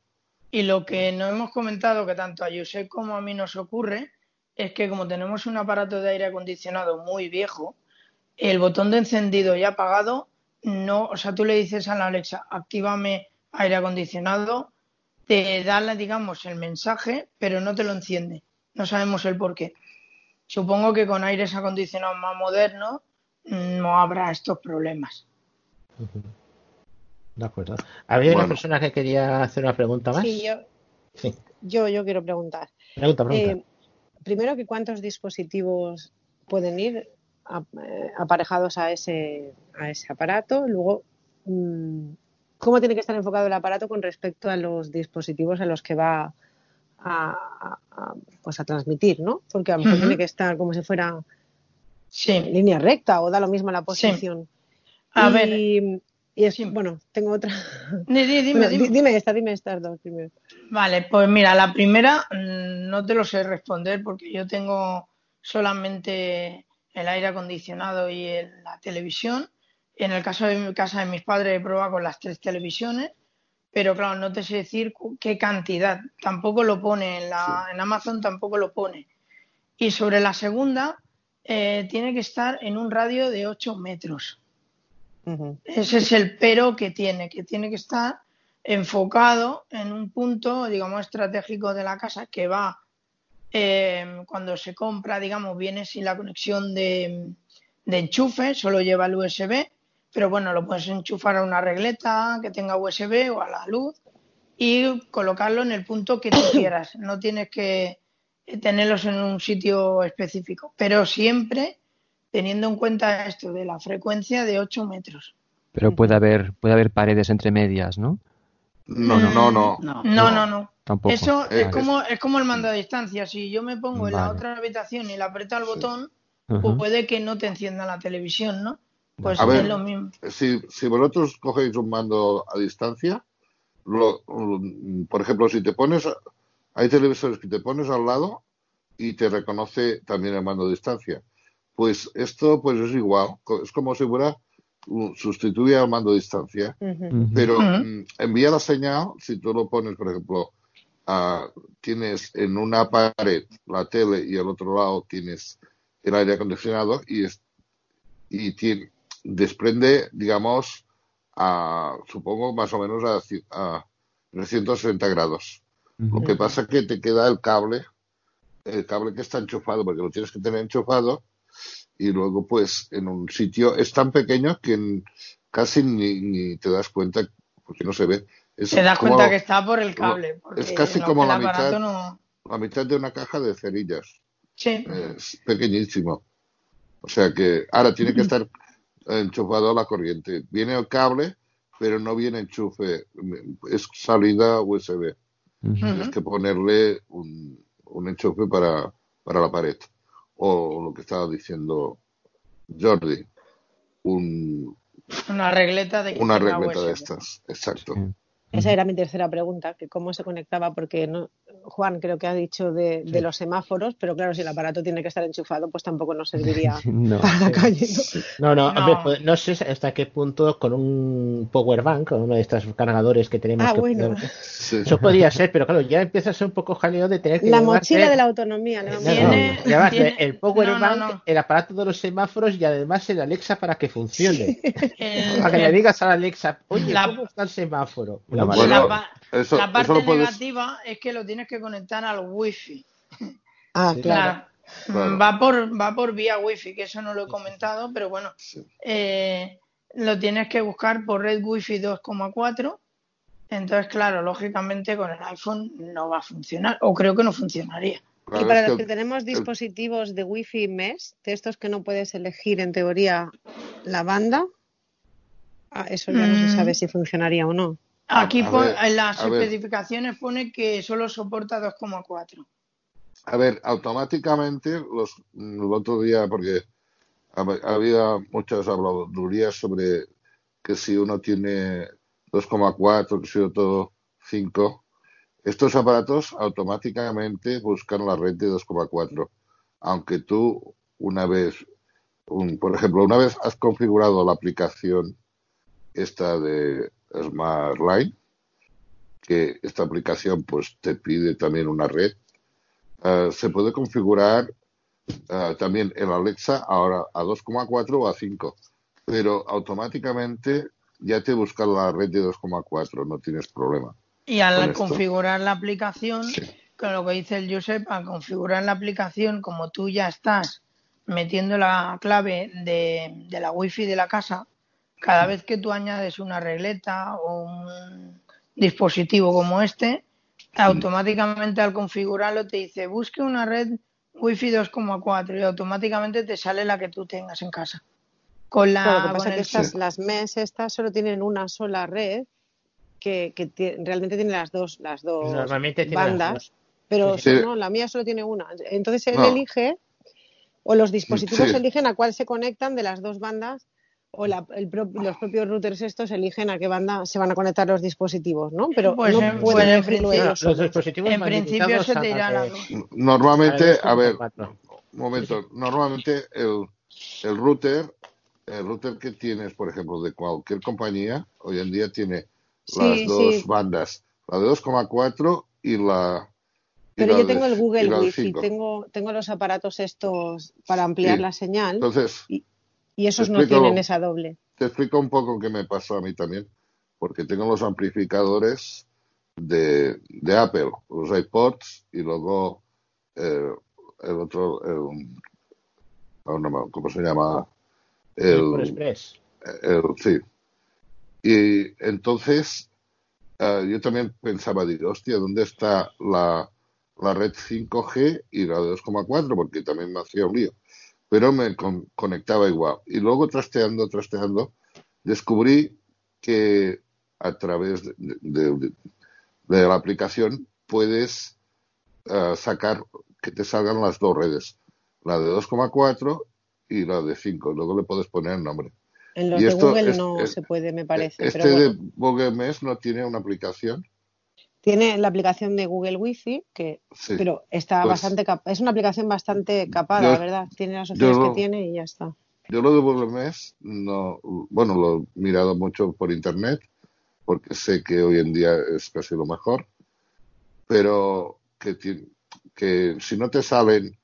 Y lo que no hemos comentado, que tanto a Josep como a mí nos ocurre, es que como tenemos un aparato de aire acondicionado muy viejo, el botón de encendido y apagado no, o sea, tú le dices a la Alexa, actívame aire acondicionado, te da, la- digamos, el mensaje, pero no te lo enciende. No sabemos el por qué. Supongo que con aires acondicionados más modernos mm, no habrá estos problemas. De acuerdo. Había una persona que quería hacer una pregunta más. Sí, yo, Sí. yo, yo quiero preguntar. Pregunta, pregunta. Eh, primero, que cuántos dispositivos pueden ir aparejados a ese, a ese aparato. Luego, mm, cómo tiene que estar enfocado el aparato con respecto a los dispositivos a los que va a, pues a transmitir, ¿no? Porque a lo mejor tiene que estar como si fuera Sí. en línea recta o da lo mismo la posición. A y, ver. y es, bueno, tengo otra. Di- di- dime, Bueno, dime. di- dime esta, dime estas dos primero. Vale, pues mira, la primera mm, no te lo sé responder porque yo tengo solamente el aire acondicionado y el- la televisión. En el caso de mi casa de mis padres he probado con las tres televisiones, pero claro, no te sé decir qué cantidad. Tampoco lo pone en, la, en Amazon, tampoco lo pone. Y sobre la segunda, eh, tiene que estar en un radio de 8 metros. Ese es el pero que tiene, que tiene que estar enfocado en un punto, digamos, estratégico de la casa que va eh, cuando se compra, digamos, viene sin la conexión de, de enchufe, solo lleva el USB, pero bueno, lo puedes enchufar a una regleta que tenga USB o a la luz y colocarlo en el punto que tú (coughs) quieras. No tienes que tenerlos en un sitio específico, pero siempre teniendo en cuenta esto de la frecuencia de 8 metros. Pero puede haber, puede haber paredes entre medias, ¿no? No, no, no, no. No, no, no. Tampoco. Eso es Eh, como, es como el mando a distancia. Si yo me pongo en la otra habitación y le aprieto al botón, Ujú. puede que no te encienda la televisión, ¿no? Pues A es ver, lo mismo. si, si vosotros cogéis un mando a distancia, lo- mm, por ejemplo, si te pones, hay televisores que te pones al lado y te reconoce también el mando a distancia. Pues esto pues es igual, es como si fuera sustituye al mando a distancia, pero mm, envía la señal, si tú lo pones, por ejemplo, tienes en una pared la tele y al otro lado tienes el aire acondicionado y, es- y tiene, desprende, digamos, a, supongo más o menos a, a 360 grados. Lo que pasa es que te queda el cable, el cable que está enchufado, porque lo tienes que tener enchufado, y luego pues en un sitio es tan pequeño que casi ni, ni te das cuenta porque no se ve. Es Te das como- cuenta que está por el cable. Es casi como la mitad, no- la mitad de una caja de cerillas. Sí. Es pequeñísimo. O sea que ahora tiene que estar enchufado a la corriente. Viene el cable, pero no viene enchufe. Es salida USB. Tienes que ponerle un, un enchufe para, para la pared. O lo que estaba diciendo Jordi, un, Una regleta de una regleta de estas. Exacto. Esa era mi tercera pregunta, que cómo se conectaba, porque no, Juan creo que ha dicho de, de los semáforos, pero claro, si el aparato tiene que estar enchufado, pues tampoco nos (laughs) serviría No. para la calle. ¿no? No, no, pues, no sé hasta qué punto con un power bank, con uno de estos cargadores que tenemos. Ah, que bueno. Eso podría ser, pero claro, ya empieza a ser un poco jaleo de tener que La llevarte- mochila de la autonomía. No, no, llamar. llevarte tiene- el power no, no, bank, no. el aparato de los semáforos y además el Alexa para que funcione. El- (laughs) para que le el- digas a Alexa, oye, La- ¿cómo está el semáforo? Bueno, la, eso- parte puedes- negativa es que lo tienes que conectar al wifi. Ah, Sí. claro. Claro. Va por va por vía wifi, que eso no lo he comentado, pero bueno, eh, lo tienes que buscar por red wifi 2,4. Entonces, claro, lógicamente con el iPhone no va a funcionar, o creo que no funcionaría. Y para los que que tenemos dispositivos de Wi-Fi mesh, de estos que no puedes elegir en teoría la banda, ah, eso ya no se Mm. sabe si funcionaría o no. Aquí A pon- ver, en las ver. especificaciones pone que solo soporta 2,4. A ver, automáticamente, los, el otro día, porque hab- había muchas habladurías sobre que si uno tiene 2,4, que si otro 5, estos aparatos automáticamente buscan la red de 2,4. Aunque tú, una vez, un- por ejemplo, una vez has configurado la aplicación esta de Smart Line, que esta aplicación pues te pide también una red, eh, se puede configurar eh, también el Alexa ahora a 2,4 o a 5, pero automáticamente ya te busca la red de 2,4, no tienes problema. Y al configurar la aplicación, con lo que dice el Josep, al configurar la aplicación, como tú ya estás metiendo la clave de, de la wifi de la casa, cada vez que tú añades una regleta o un dispositivo como este, automáticamente al configurarlo te dice busque una red wifi 2,4 y automáticamente te sale la que tú tengas en casa. Con la, lo que con pasa es que estas, las MES estas solo tienen una sola red que, realmente tiene las dos, las dos Normalmente tiene las bandas, dos. pero Sí. no, la mía solo tiene una. Entonces él No. elige, o los dispositivos Sí. eligen a cuál se conectan de las dos bandas, o la- el pro- los propios routers estos eligen a qué banda se van a conectar los dispositivos, ¿no? Pero Pues no en- pueden pues en principio- ellos Los dispositivos en principio se a te la irá de- las dos. Normalmente, a a ver, 2,4. un momento, normalmente el, el router, el router que tienes, por ejemplo, de cualquier compañía, hoy en día tiene Sí, las dos sí. bandas, la de 2,4 y la Pero yo tengo el Google Wi-Fi, 5. tengo, tengo los aparatos estos para ampliar Sí. la señal Entonces, y, y esos no tienen esa doble. te explico un poco qué me pasó a mí también, porque tengo los amplificadores de, de Apple, los iPods y luego eh, el otro, el, ah, ¿cómo se llama? El El, Express. el- sí. Y entonces eh, yo también pensaba, digo, hostia, ¿dónde está la, la red 5G y la de 2,4? Porque también me hacía un lío. Pero me con- conectaba igual. Y luego trasteando, trasteando, descubrí que a través de, de- de- de la aplicación puedes eh, sacar que te salgan las dos redes, la de 2,4 y la de 5. Luego le puedes poner el nombre. En los Y de esto Google es- no es- se puede, me parece. Este pero bueno, de Google Mesh no tiene una aplicación. Tiene la aplicación de Google Wi-Fi, que, Sí. pero está Pues- bastante es una aplicación bastante capada, Yo- la verdad. Tiene las opciones que tiene y ya está. Yo lo de Google Mesh, no, bueno, lo he mirado mucho por internet, porque sé que hoy en día es casi lo mejor, pero que, que si no te salen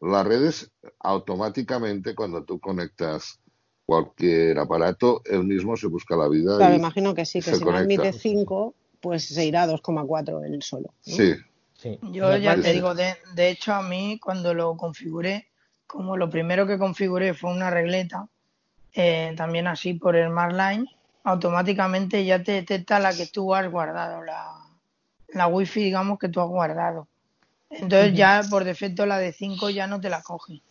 las redes, automáticamente cuando tú conectas cualquier aparato, él mismo se busca la vida Claro, y imagino que sí, que se si no conecta. admite 5, pues se irá a 2,4 él solo. ¿no? Sí, Sí. Yo ya te digo, de, de hecho a mí cuando lo configuré, como lo primero que configuré fue una regleta, eh, también así por el Marline, automáticamente ya te detecta la que tú has guardado, la, la wifi digamos que tú has guardado. Entonces ya por defecto la de 5 ya no te la coge.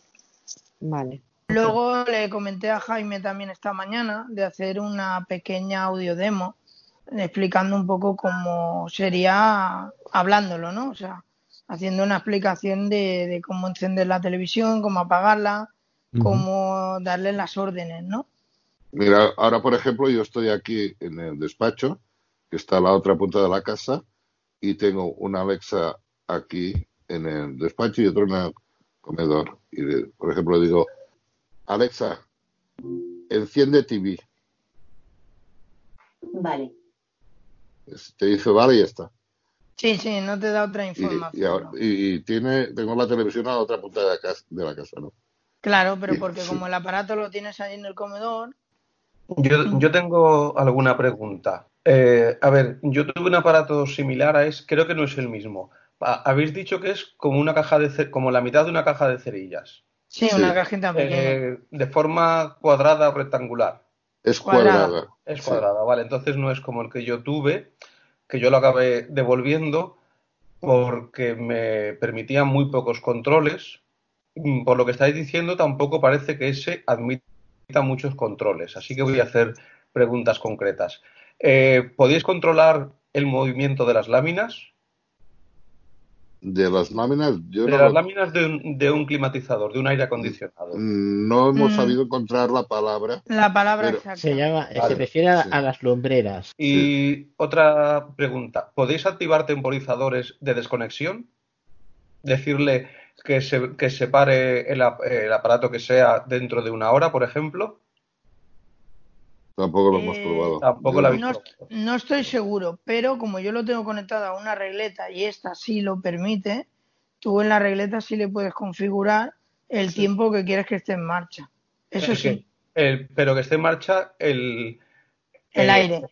Vale. Luego le comenté a Jaime también esta mañana de hacer una pequeña audio demo explicando un poco cómo sería hablándolo, ¿no? O sea, haciendo una explicación de, de cómo encender la televisión, cómo apagarla, cómo darle las órdenes, ¿no? Mira, ahora por ejemplo yo estoy aquí en el despacho, que está a la otra punta de la casa, y tengo una Alexa aquí en el despacho y otro en el comedor. Y, le- por ejemplo, digo, Alexa, enciende TV. Vale. Te dice, vale, y ya está. Sí, sí, no te da otra información. y ahora- y- y tiene, tengo la televisión a la otra punta de la casa, de la casa ¿no? Claro, pero porque sí. como el aparato lo tienes ahí en el comedor, Yo, yo tengo alguna pregunta. Eh, a ver, yo tuve un aparato similar a ese, creo que no es el mismo. Ha- Habéis dicho que es como una caja de como la mitad de una caja de cerillas. sí, Sí. una cajita pequeña. Eh, de forma cuadrada o rectangular. Es Cuadrada. cuadrada. Es Sí. cuadrada, vale. Entonces no es como el que yo tuve, que yo lo acabé devolviendo porque me permitía muy pocos controles. Mm, Por lo que estáis diciendo, tampoco parece que ese admita muchos controles. Así que voy a hacer preguntas concretas. Eh, ¿podéis controlar el movimiento de las láminas? De las láminas, yo De no, las lo- láminas de un, de un climatizador, de un aire acondicionado. no hemos Mm. sabido encontrar la palabra. La palabra Pero- exacta. Se llama, se refiere a, Sí. a las lumbreras. Y otra pregunta, ¿podéis activar temporizadores de desconexión? Decirle que se, que separe el, ap- el aparato que sea dentro de una hora, por ejemplo. Tampoco lo hemos Eh, probado. Tampoco la no- No, estoy seguro, pero como yo lo tengo conectado a una regleta y esta sí lo permite, tú en la regleta sí le puedes configurar el tiempo que quieres que esté en marcha. Eso Es sí, que el- pero que esté en marcha el, el eh, aire.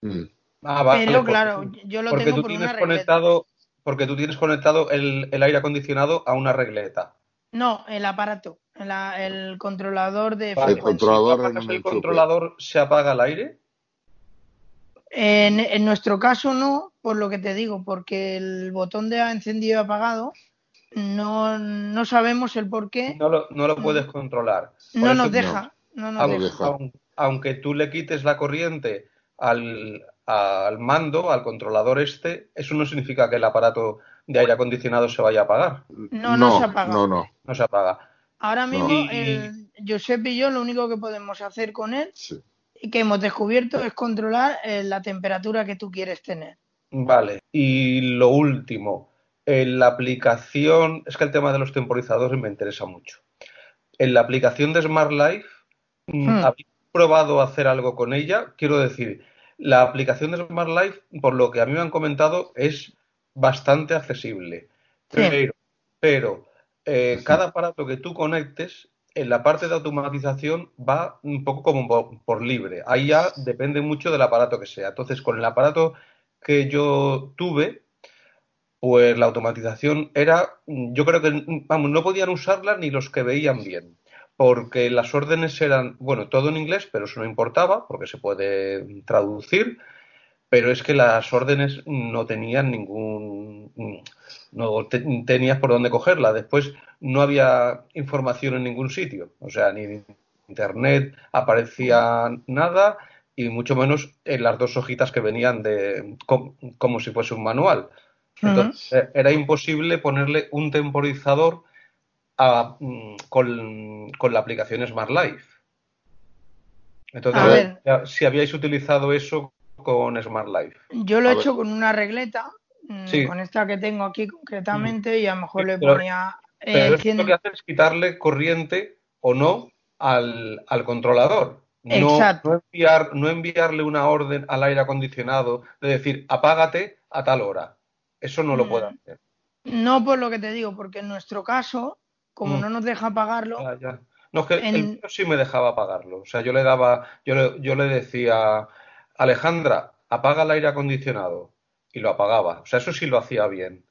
Mm. Ah, vale, Pero porque claro, yo lo porque tengo tú por tienes una regleta. conectado, porque tú tienes conectado el, el aire acondicionado a una regleta. No, el aparato, la- el controlador de Vale. El controlador apagas el controlador, ¿se apaga el aire? En, en nuestro caso no, por lo que te digo, porque el botón de encendido y apagado no, no sabemos el por qué, No lo, no lo puedes controlar. Por no nos deja, no nos aunque, deja. deja. aun- aunque tú le quites la corriente al, al mando, al controlador este, eso no significa que el aparato de aire acondicionado se vaya a apagar. No, no se apaga. No, no. No se apaga. Ahora mismo, Y- el Josep y yo lo único que podemos hacer con él Sí. y que hemos descubierto es controlar eh, la temperatura que tú quieres tener. Vale. Y lo último, en la aplicación, es que el tema de los temporizadores me interesa mucho. En la aplicación de Smart Life, mm, Hmm. ¿habéis probado hacer algo con ella? Quiero decir, la aplicación de Smart Life, por lo que a mí me han comentado, es bastante accesible. Sí. Pero, pero eh, cada aparato que tú conectes, en la parte de automatización va un poco como por, por libre. Ahí ya depende mucho del aparato que sea. Entonces, con el aparato que yo tuve, pues la automatización era, yo creo que, vamos, no podían usarla ni los que veían bien, porque las órdenes eran, bueno, todo en inglés, pero eso no importaba, porque se puede traducir, pero es que las órdenes no tenían ningún, no te- tenías por dónde cogerla. Después no había información en ningún sitio, o sea, ni en internet aparecía nada y mucho menos en las dos hojitas que venían de com- como si fuese un manual. Entonces, eh, era imposible ponerle un temporizador a- mm, con, con la aplicación Smart Life. Entonces, si habíais utilizado eso con Smart Life. Yo lo A he ver. hecho con una regleta, mm, Sí. con esta que tengo aquí concretamente, y a lo mejor Sí, le pero- ponía eh, Pero esto 100 lo que hace es quitarle corriente o no al, al controlador. No, enviar, no enviarle una orden al aire acondicionado de decir apágate a tal hora. Eso no lo Mm. puede hacer. No por lo que te digo, porque en nuestro caso, como Mm. no nos deja pagarlo, Ya, ya. No, es que el mío sí me dejaba apagarlo. O sea, yo le daba, yo le, yo le decía, Alejandra, apaga el aire acondicionado. Y lo apagaba. O sea, eso sí lo hacía bien.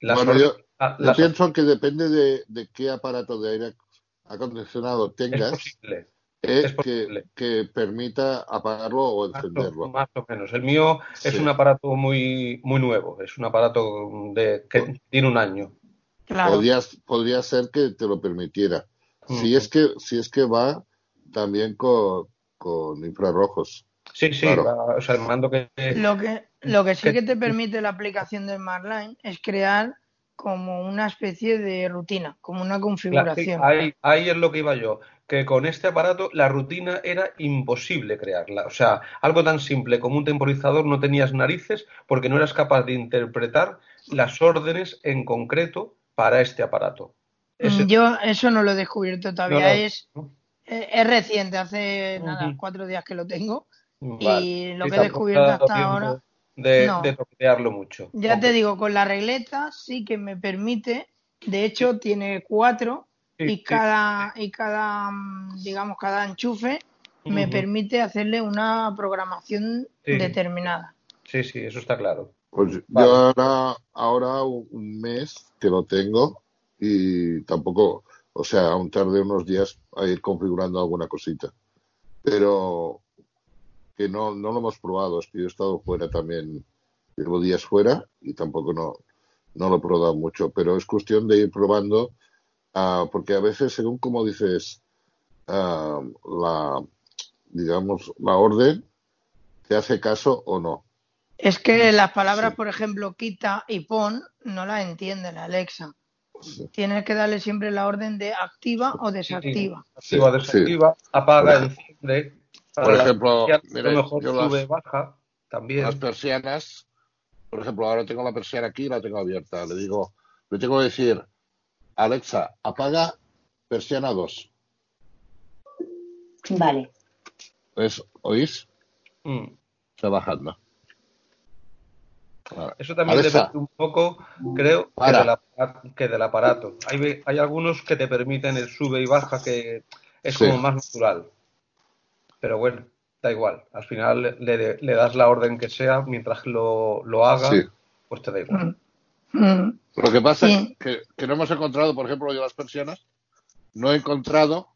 Las Bueno, yo, ah, yo las- pienso que depende de, de qué aparato de aire acondicionado es tengas, posible. eh, es que, posible. que permita apagarlo o Más o, encenderlo. más o menos. El mío es Sí. un aparato muy, muy nuevo. Es un aparato de, que tiene un año. claro. Podrías, podría ser que te lo permitiera. Si es que, si es que va también con, con infrarrojos. Sí, sí. Claro. va- o sea, el mando que. Lo que, lo que sí que- que te permite la aplicación de SmartLine es crear como una especie de rutina, como una configuración. ahí, ahí es lo que iba yo, que con este aparato la rutina era imposible crearla. O sea, algo tan simple como un temporizador no tenías narices porque no eras capaz de interpretar las órdenes en concreto para este aparato. Ese- Yo eso no lo he descubierto todavía, No, no. es, eh, es reciente, hace nada, cuatro días que lo tengo Vale. y lo que he descubierto hasta ahora, de, no. de toquetearlo mucho. ya te digo, con la regleta sí que me permite, de hecho tiene cuatro Sí, y sí. cada, y cada, mm, digamos, cada enchufe me permite hacerle una programación Sí. determinada. Sí, sí, eso está claro. Pues Vale. yo ahora, ahora un mes que lo tengo y tampoco, o sea, aún tardé unos días a ir configurando alguna cosita. Pero que no, no lo hemos probado, es que yo he estado fuera también, llevo días fuera y tampoco no, no lo he probado mucho, pero es cuestión de ir probando, ah, porque a veces, según como dices, ah, la, digamos, la orden, te hace caso o no. Es que las palabras, por ejemplo, quita y pon, no las entiende la Alexa. Tienes que darle siempre la orden de activa o desactiva. Activa, Sí, desactiva, sí. apaga, enciende. Por ejemplo, a lo mejor yo las- sube, baja, también. Las persianas, por ejemplo, ahora tengo la persiana aquí y la tengo abierta. Le digo, le tengo que decir, Alexa, apaga persiana 2. Vale. Pues, ¿oís? Mm. Está bajando. Eso también Alexa, depende un poco, creo, que del, aparato, que del aparato. Hay, ve- hay algunos que te permiten el sube y baja, que es Sí. como más natural. Pero bueno, da igual. Al final le, le das la orden que sea, mientras lo, lo haga, Sí. pues te da igual. Mm. Lo que pasa Sí. es que, que no hemos encontrado, por ejemplo, yo las persianas, no he encontrado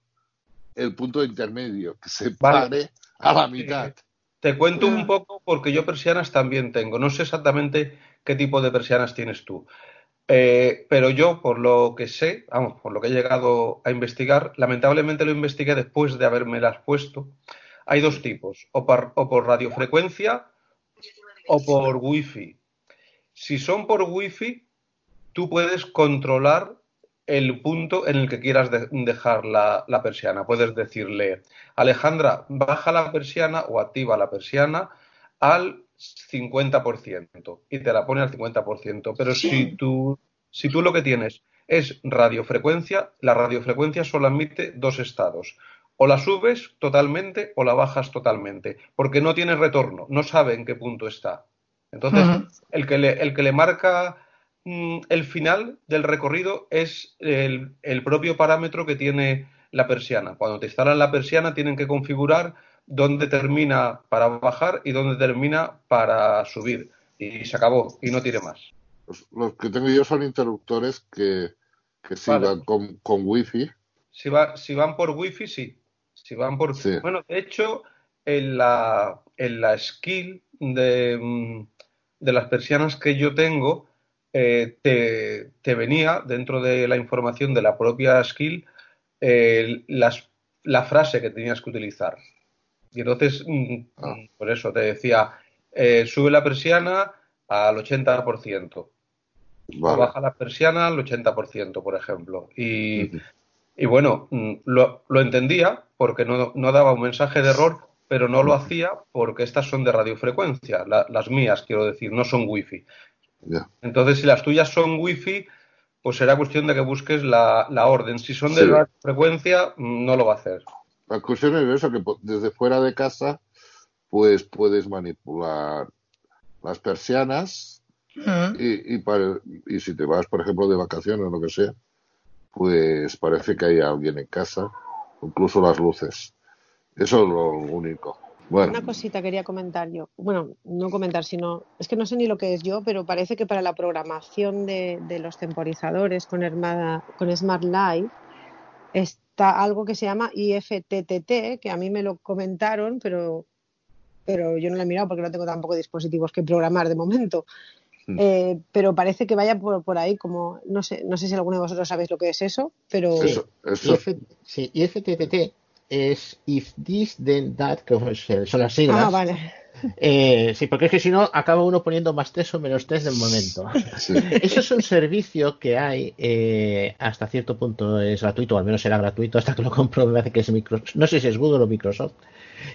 el punto intermedio que se Vale. pare a la mitad. Te cuento Mm. un poco porque yo persianas también tengo. No sé exactamente qué tipo de persianas tienes tú. Eh, pero yo, por lo que sé, vamos, por lo que he llegado a investigar, lamentablemente lo investigué después de haberme las puesto. Hay dos tipos, o por, radiofrecuencia o por wifi. Si son por wifi, tú puedes controlar el punto en el que quieras de- dejar la, la persiana. Puedes decirle, Alejandra, baja la persiana o activa la persiana al 50% y te la pone al 50%. Pero si tú, si tú lo que tienes es radiofrecuencia, la radiofrecuencia solo admite dos estados. O la subes totalmente o la bajas totalmente, porque no tiene retorno, no sabe en qué punto está. Entonces, el que le, el que le marca mm, el final del recorrido es el, el propio parámetro que tiene la persiana. Cuando te instalan la persiana tienen que configurar dónde termina para bajar y dónde termina para subir. Y se acabó, y no tiene más. Los, los que tengo yo son interruptores que, que sí Vale. van con, con wifi. Si, va, si van por wifi, sí. Si van por... Sí. Bueno, de hecho, en la, en la skill de, mm, de las persianas que yo tengo, eh, te, te venía dentro de la información de la propia skill eh, las, la frase que tenías que utilizar. Y entonces, mm, Ah. por eso te decía, eh, sube la persiana al 80%. O Vale. baja la persiana al 80%, por ejemplo. Y, bueno, mm, lo, lo entendía porque no, no daba un mensaje de error, pero no lo hacía porque estas son de radiofrecuencia, la- las mías, quiero decir, no son wifi. Ya. Entonces, si las tuyas son wifi, pues será cuestión de que busques la, la orden. Si son de Sí. radiofrecuencia, mm, no lo va a hacer. La cuestión es eso, que desde fuera de casa, pues puedes manipular las persianas y, y, para- y si te vas, por ejemplo, de vacaciones o lo que sea, pues parece que hay alguien en casa, incluso las luces. Eso es lo único. Bueno, Una cosita quería comentar yo. Bueno, no comentar, sino. Es que no sé ni lo que es yo, pero parece que para la programación de, de los temporizadores con, Hermana- con Smart Life está algo que se llama IFTTT, que a mí me lo comentaron, pero, pero yo no lo he mirado porque no tengo tampoco dispositivos que programar de momento. Mm. Eh, pero parece que vaya por, por ahí, como. No sé, no sé si alguno de vosotros sabéis lo que es eso, pero. eso, eso, IF sí, IFTTT es If This Then That, que son las siglas. Ah, vale. Eh, sí, porque es que si no, acaba uno poniendo más test o menos test del momento. Eso es un servicio que hay, eh, hasta cierto punto es gratuito, o al menos será gratuito hasta que lo compro, me parece que es Microsoft, no sé si es Google o Microsoft,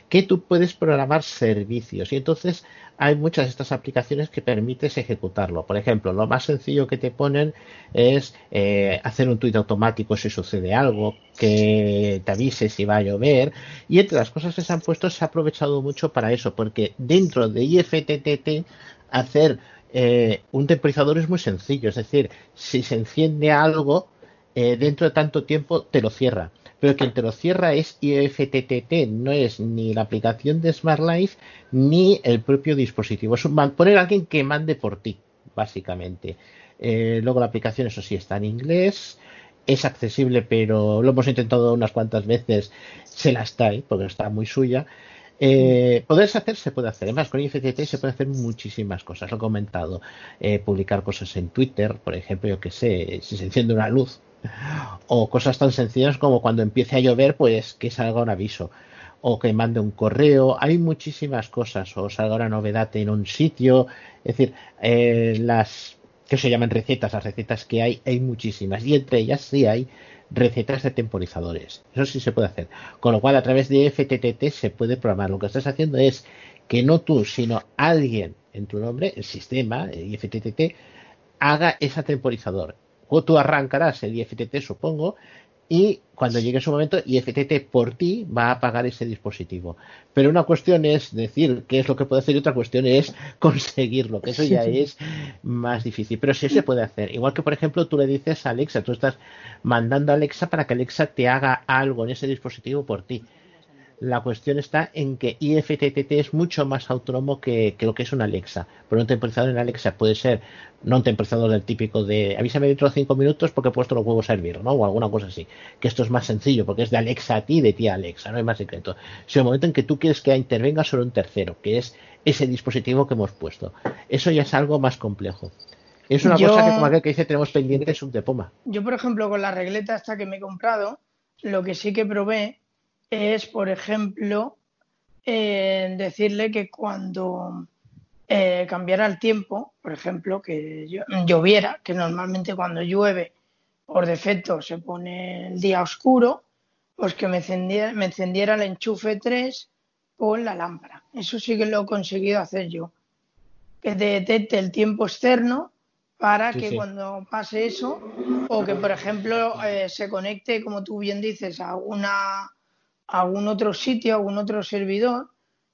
que tú puedes programar servicios. Y entonces hay muchas de estas aplicaciones que permites ejecutarlo. Por ejemplo, lo más sencillo que te ponen es eh, hacer un tuit automático si sucede algo, que te avise si va a llover. Y entre las cosas que se han puesto se ha aprovechado mucho para eso, porque dentro de IFTTT hacer eh, un temporizador es muy sencillo, es decir, si se enciende algo, eh, dentro de tanto tiempo te lo cierra pero quien te lo cierra es IFTTT, no es ni la aplicación de Smart Life ni el propio dispositivo. Es poner a alguien que mande por ti, básicamente. Eh, luego la aplicación, eso sí, está en inglés, es accesible, pero lo hemos intentado unas cuantas veces, se la está ahí, porque está muy suya. Eh, poderse hacer, se puede hacer. Además, con IFTTT se puede hacer muchísimas cosas. Lo he comentado. Eh, publicar cosas en Twitter, por ejemplo, yo que sé, si se enciende una luz, o cosas tan sencillas como cuando empiece a llover, pues que salga un aviso. O que mande un correo. Hay muchísimas cosas. O salga una novedad en un sitio. Es decir, eh, las que se llaman recetas, las recetas que hay, hay muchísimas. Y entre ellas sí hay recetas de temporizadores. Eso sí se puede hacer. Con lo cual, a través de FTTT se puede programar. Lo que estás haciendo es que no tú, sino alguien en tu nombre, el sistema, FTTT, haga ese temporizador o tú arrancarás el IFTT, supongo, y cuando llegue su momento, IFTT por ti va a pagar ese dispositivo. Pero una cuestión es decir qué es lo que puede hacer y otra cuestión es (laughs) conseguirlo, que eso ya es más difícil. Pero sí se puede hacer. Igual que, por ejemplo, tú le dices a Alexa, tú estás mandando a Alexa para que Alexa te haga algo en ese dispositivo por ti. La cuestión está en que IFTTT es mucho más autónomo que, lo que es una Alexa. Pero un temporizador en Alexa puede ser no un temporizador del típico de avísame dentro de cinco minutos porque he puesto los huevos a hervir, ¿no? O alguna cosa así. Que esto es más sencillo porque es de Alexa a ti, de ti a Alexa, no hay más secreto. Si el momento en que tú quieres que intervenga sobre un tercero, que es ese dispositivo que hemos puesto. Eso ya es algo más complejo. Es una cosa que, como aquel que dice, tenemos pendiente es un tepoma. Yo, por ejemplo, con la regleta esta que me he comprado, lo que sí que probé es, por ejemplo, eh, decirle que cuando eh, cambiara el tiempo, por ejemplo, que lloviera, que normalmente cuando llueve por defecto se pone el día oscuro, pues que me encendiera, me encendiera el enchufe 3 con la lámpara. Eso sí que lo he conseguido hacer yo. Que detecte el tiempo externo para que cuando pase eso, o que por ejemplo eh, se conecte, como tú bien dices, a una algún otro sitio, algún otro servidor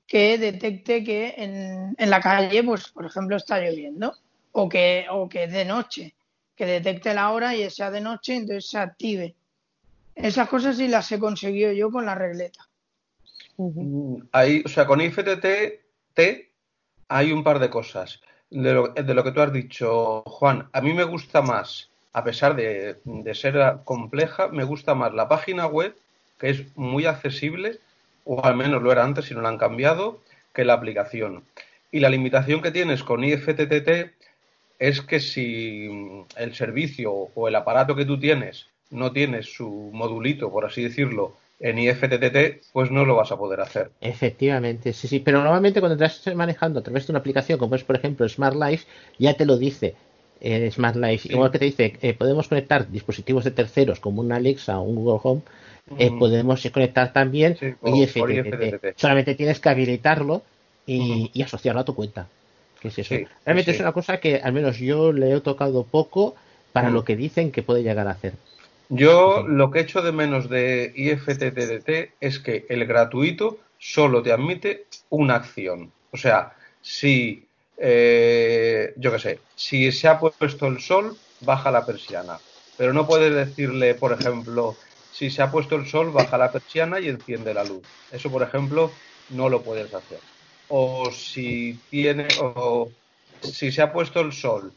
que detecte que en, en, la calle, pues por ejemplo, está lloviendo o que, o que es de noche, que detecte la hora y sea de noche, entonces se active. Esas cosas sí las he conseguido yo con la regleta. Ahí, o sea, con IFTT T, hay un par de cosas. De lo, de lo, que tú has dicho, Juan, a mí me gusta más, a pesar de, de ser compleja, me gusta más la página web que es muy accesible, o al menos lo era antes si no lo han cambiado, que la aplicación. Y la limitación que tienes con IFTTT es que si el servicio o el aparato que tú tienes no tienes su modulito, por así decirlo, en IFTTT, pues no lo vas a poder hacer. Efectivamente, sí, sí, pero normalmente cuando estás manejando a través de una aplicación como es, por ejemplo, Smart Life, ya te lo dice. Eh, Smart Life, igual que te dice, eh, podemos conectar dispositivos de terceros como un Alexa o un Google Home eh, podemos conectar también IFTTT. Solamente tienes que habilitarlo y, asociarlo a tu cuenta. Que es eso. Realmente es una cosa que al menos yo le he tocado poco para lo que dicen que puede llegar a hacer. Yo lo que echo de menos de IFTTT es que el gratuito solo te admite una acción. O sea, si, eh, yo qué sé, si se ha puesto el sol, baja la persiana. Pero no puedes decirle, por ejemplo, si se ha puesto el sol, baja la persiana y enciende la luz. Eso, por ejemplo, no lo puedes hacer. O si tiene, o si se ha puesto el sol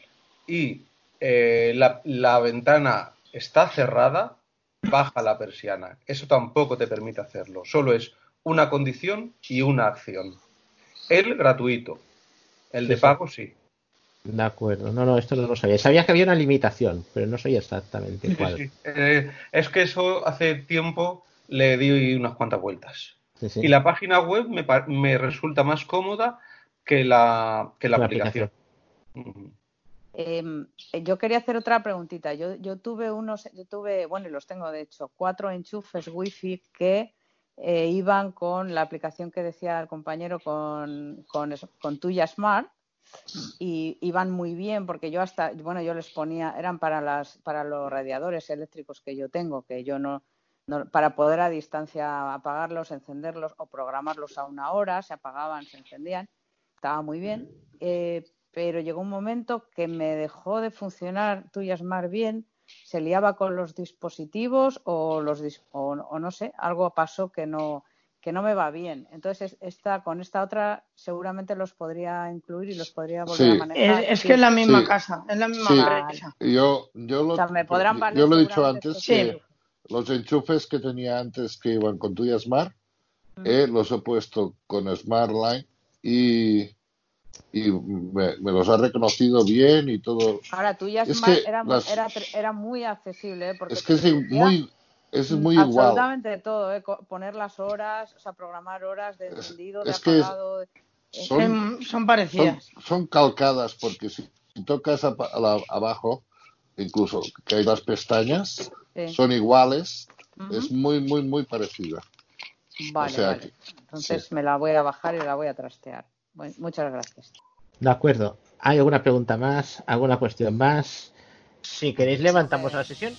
y eh, la, ventana está cerrada, baja la persiana. Eso tampoco te permite hacerlo. Solo es una condición y una acción. El gratuito. El de pago sí. De acuerdo, no, no, esto no lo sabía. Sabía que había una limitación, pero no sabía exactamente cuál. Eh, es que eso hace tiempo le di unas cuantas vueltas. Sí, sí. Y la página web me, pa- me resulta más cómoda que la, que la La aplicación. Em, eh, yo quería hacer otra preguntita. Yo, yo tuve unos, yo tuve, bueno, y los tengo de hecho, cuatro enchufes wifi que eh, iban con la aplicación que decía el compañero con, con, con Tuya Smart y iban muy bien porque yo hasta, bueno, yo les ponía, eran para las, para los radiadores eléctricos que yo tengo, que yo no, no- para poder a distancia apagarlos, encenderlos o programarlos a una hora, se apagaban, se encendían, estaba muy bien, eh, pero llegó un momento que me dejó de funcionar Tuya Smart bien, se liaba con los dispositivos o los dis- o, o no sé, algo pasó que no que no me va bien. Entonces, es- esta, con esta otra seguramente los podría incluir y los podría volver Sí. a manejar. Es, es que es la misma Sí. casa, es la misma Sí, empresa. yo, yo, lo, O sea, me podrán yo lo he dicho antes que los enchufes que tenía antes que iban con tuya Smart, eh, los he puesto con Smart Line y, y me, me los ha reconocido bien y todo. Ahora, tuya Es Smart que era, muy- las- era, era muy accesible, ¿eh? porque Es que es muy, es muy igual. absolutamente todo, ¿eh? Poner las horas, o sea, programar horas de encendido, de es que es- apagado. son- Son, son Son, parecidas. son calcadas porque si, tocas a- a la- abajo, incluso que hay las pestañas, Sí. son iguales, es muy, muy, muy parecida. Vale, o sea vale. que- Entonces me la voy a bajar y la voy a trastear. Bueno, muchas gracias. De acuerdo. ¿Hay alguna pregunta más? ¿Alguna cuestión más? Si queréis, levantamos la sesión.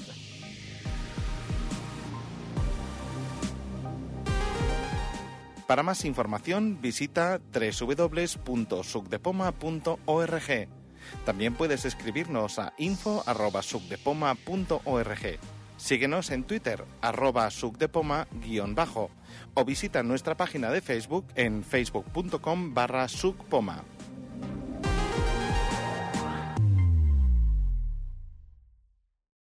Para más información visita www.sucdepoma.org. También puedes escribirnos a info.sucdepoma.org. Síguenos en Twitter, arroba sucdepoma-bajo o visita nuestra página de Facebook en facebook.com barra sucpoma.